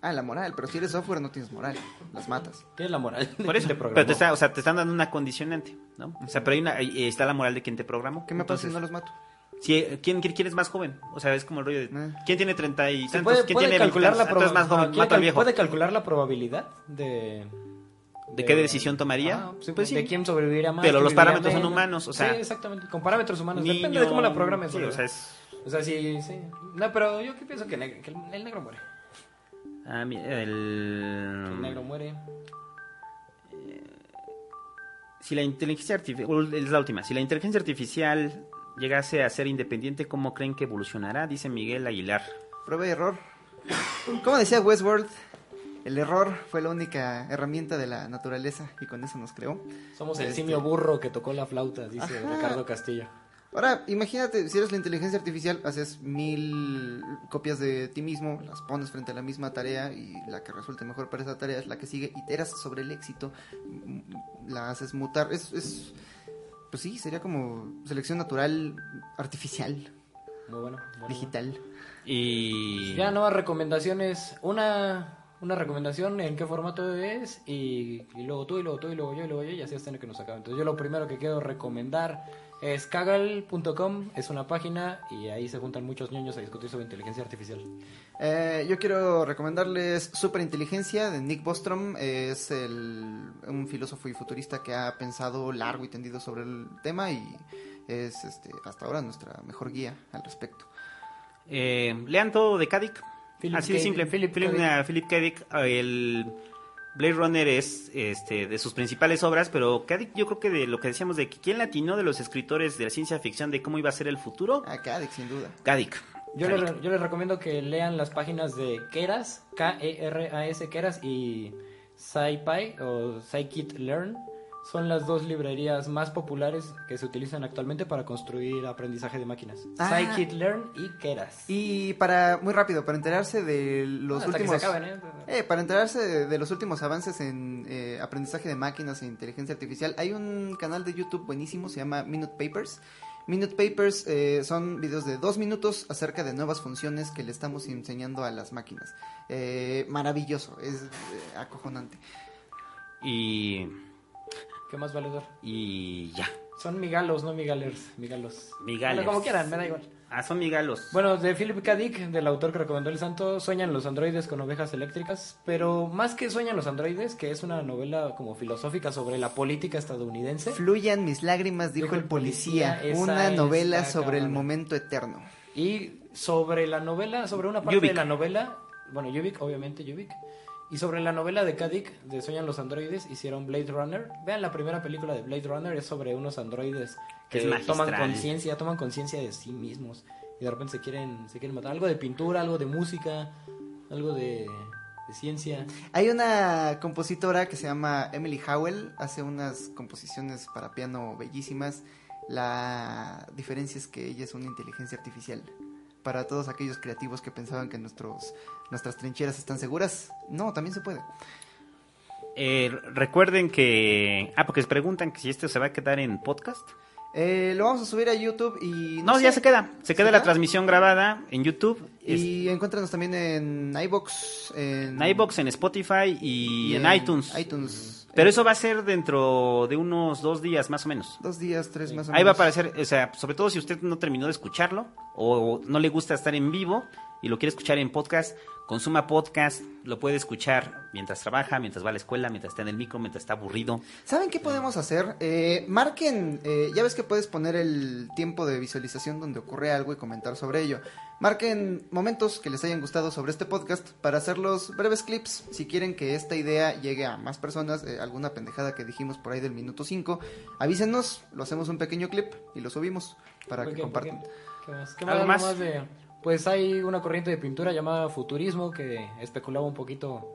Ah, la moral, pero si eres software no tienes moral, las matas. Tienes la moral. de Por eso, quien te pero te, está, o sea, te están dando una condicionante, ¿no? O sea, pero hay una, ahí está la moral de quien te programó. ¿Qué me pasa si Entonces, no los mato? si, ¿quién, quién es más joven? O sea, es como el rollo de, Eh. ¿quién tiene treinta y Se tantos? puede, ¿Quién puede tiene calcular la veintitantos? Entonces, más joven, probabilidad. mato al viejo. ¿Puede calcular la probabilidad de. ¿De qué decisión tomaría? Ah, sí, Pues sí. De quién sobreviviría más. Pero los parámetros son humanos, o sea- Sí, exactamente. Con parámetros humanos. Niño, Depende de cómo la programes. sí, o sea, es... O sea, sí, sí. No, pero yo que pienso que, ne- que el, negro muere. Ah, mi- Que el... el negro muere. Si la inteligencia artificial... Es la última. Si la inteligencia artificial llegase a ser independiente, ¿cómo creen que evolucionará? Dice Miguel Aguilar. Prueba y error. Como decía Westworld, el error fue la única herramienta de la naturaleza y con eso nos creó. Somos el Este- simio burro que tocó la flauta, dice Ajá. Ricardo Castillo. Ahora, imagínate, si eres la inteligencia artificial, haces mil copias de ti mismo, las pones frente a la misma tarea y la que resulte mejor para esa tarea es la que sigue, iteras sobre el éxito, m- la haces mutar. Es, es pues sí, sería como selección natural, artificial, Muy bueno. muy bueno. digital. Y... Ya nuevas recomendaciones. Una, una recomendación en qué formato es y, y luego tú y luego tú y luego yo y luego yo y así hasta que nos acabe. Entonces yo lo primero que quiero recomendar es kagal.com, es una página y ahí se juntan muchos niños a discutir sobre inteligencia artificial. Eh, yo quiero recomendarles Superinteligencia de Nick Bostrom. Es el- un filósofo y futurista que ha pensado largo y tendido sobre el tema y es este, hasta ahora nuestra mejor guía al respecto. Eh, lean todo de Kadik. Philip Así de K. simple. Philip Philip, K. ah, Philip K. Dick, ah, el Blade Runner es este, de sus principales obras, pero K. Dick, yo creo que de lo que decíamos de que quién latinó de los escritores de la ciencia ficción de cómo iba a ser el futuro, sin duda. K. Dick. Yo, K. les, Dick. re- yo les recomiendo que lean las páginas de Keras, K-E-R-A-S Keras y SciPy o Scikit Learn. Son las dos librerías más populares que se utilizan actualmente para construir aprendizaje de máquinas. Ah. Scikit-learn y Keras. Y para, muy rápido, para enterarse de los Hasta que últimos... se acaben, ¿eh? Eh, para enterarse de, de los últimos avances en eh, aprendizaje de máquinas e inteligencia artificial, hay un canal de YouTube buenísimo, se llama Minute Papers. Minute Papers eh, son videos de dos minutos acerca de nuevas funciones que le estamos enseñando a las máquinas. Eh, maravilloso, es eh, acojonante. Y, ¿Qué más valedor? y ya. Son migalos, no migalers. Migalos. Bueno, como quieran, me da igual. Ah, son migalos. Bueno, de Philip K. Dick, del autor que recomendó el santo, sueñan los androides con ovejas eléctricas, pero más que sueñan los androides, que es una novela como filosófica sobre la política estadounidense. Fluyan mis lágrimas, dijo, Dijo el policía, una novela sobre el momento eterno. Y sobre la novela, sobre una parte Yubik. de la novela, bueno, Yubik, obviamente Yubik, y sobre la novela de Kadik, de Sueñan los androides, hicieron Blade Runner. Vean la primera película de Blade Runner, es sobre unos androides que toman conciencia, toman conciencia de sí mismos y de repente se quieren, se quieren matar. Algo de pintura, algo de música, algo de, de ciencia. Hay una compositora que se llama Emily Howell, hace unas composiciones para piano bellísimas. La diferencia es que ella es una inteligencia artificial. Para todos aquellos creativos que pensaban que nuestros, nuestras trincheras están seguras, no, también se puede. Eh, recuerden que... Ah, porque se preguntan que si esto se va a quedar en podcast. Eh, lo vamos a subir a YouTube y... No, sé, ya se queda. Se queda la transmisión grabada en YouTube, Y encuéntranos también en iBox, en, en iBox, en Spotify y, y en, iTunes. iTunes. Pero eso va a ser dentro de unos dos días más o menos. Dos días, tres más o Ahí va a menos. aparecer, o sea, sobre todo si usted no terminó de escucharlo o no le gusta estar en vivo y lo quiere escuchar en podcast, consuma podcast, lo puede escuchar mientras trabaja, mientras va a la escuela, mientras está en el micro, mientras está aburrido. ¿Saben qué podemos hacer? Eh, marquen, eh, ya ves que puedes poner el tiempo de visualización donde ocurre algo y comentar sobre ello. Marquen momentos que les hayan gustado sobre este podcast para hacerlos breves clips. Si quieren que esta idea llegue a más personas, eh, alguna pendejada que dijimos por ahí del minuto 5, avísenos, lo hacemos un pequeño clip y lo subimos para ¿Por que compartan. qué? ¿Qué más? ¿Qué ¿Algo más? más? Algo de- Pues hay una corriente de pintura llamada futurismo que especulaba un poquito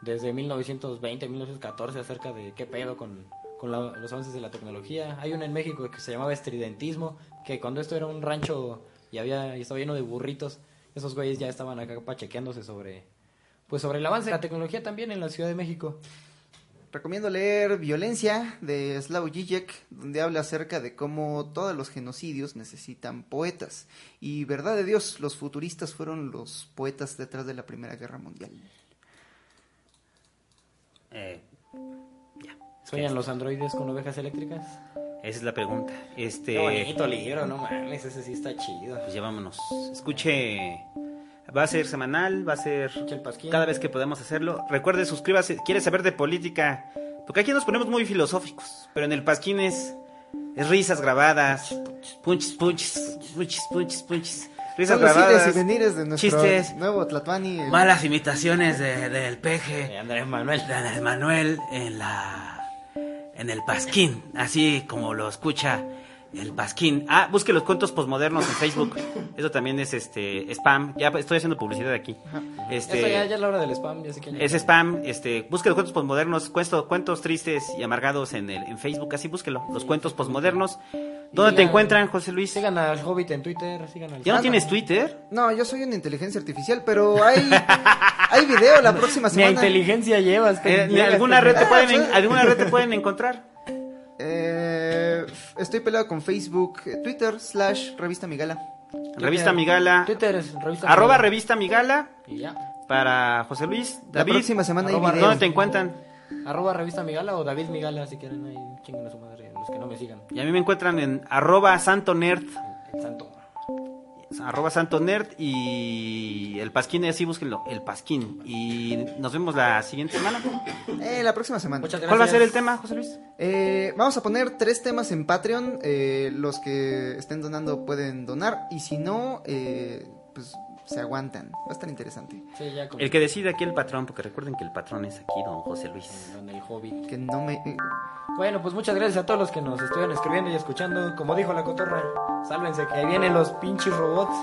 desde 1920, 1914 acerca de qué pedo con, con la- los avances de la tecnología. Hay una en México que se llamaba estridentismo, que cuando esto era un rancho y había y estaba lleno de burritos, esos güeyes ya estaban acá pachequeándose sobre pues sobre el avance de la tecnología también en la Ciudad de México. Recomiendo leer Violencia de Slavoj Žižek, donde habla acerca de cómo todos los genocidios necesitan poetas. Y verdad de Dios, los futuristas fueron los poetas detrás de la Primera Guerra Mundial. Eh, ya. ¿Sueñan los androides con ovejas eléctricas? Esa es la pregunta. Este, Qué bonito libro, no mames, ese sí está chido. pues ya vámonos. Escuche, va a ser semanal, va a ser cada vez que podamos hacerlo. Recuerde, suscríbase, quiere saber de política, porque aquí nos ponemos muy filosóficos, pero en el Pasquín es, es risas grabadas, punches, punches, punches, punches, punches, risas Son los ires grabadas, y venires de nuestro chistes, nuevo Tlatuani. el- malas imitaciones de- del peje, Eh, Andrés Manuel. de Andrés Manuel en la en el Pasquín, así como lo escucha el Pasquín. Ah, busque los cuentos posmodernos en Facebook. Eso también es este spam. Ya estoy haciendo publicidad aquí. Este ya, ya es la hora del spam, ya sé que ya- es spam, este, busque los cuentos posmodernos, cuentos, cuentos tristes y amargados en el en Facebook, así búsquelo. Los cuentos posmodernos. ¿Dónde te encuentran, José Luis? Sigan al Hobbit en Twitter, sigan al... ¿Ya no Ah, tienes. Twitter? No, yo soy una inteligencia artificial, pero hay, hay video la próxima semana. inteligencia llevas. Eh, ¿en pendeja, alguna red te pueden alguna red te pueden encontrar? Eh, estoy peleado con Facebook, eh, Twitter, slash Revista Migala. Revista Migala. Twitter es revista Arroba Migala. revista Migala Y ya. para José Luis. La David, próxima semana hay arroba video. ¿dónde te encuentran? Arroba revista Migala o David Migala si quieren ahí chinguen a su madre, los que no me sigan. Y a mí me encuentran en arroba santo nerd. El santo. Arroba santo nerd y el pasquín, así búsquenlo, el pasquín. Y nos vemos la siguiente semana. Eh, la próxima semana. Muchas gracias. ¿Cuál va a ser el tema, José Luis? Eh, vamos a poner tres temas en Patreon. eh, los que estén donando pueden donar. Y si no, eh, pues se aguantan. Va a estar interesante. Sí, ya como El que decide aquí el patrón, porque recuerden que el patrón es aquí, don José Luis. en el Hobbit. Que no me. eh, Bueno, pues muchas gracias a todos los que nos estuvieron escribiendo y escuchando. Como dijo la cotorra, sálvense que ahí vienen los pinches robots.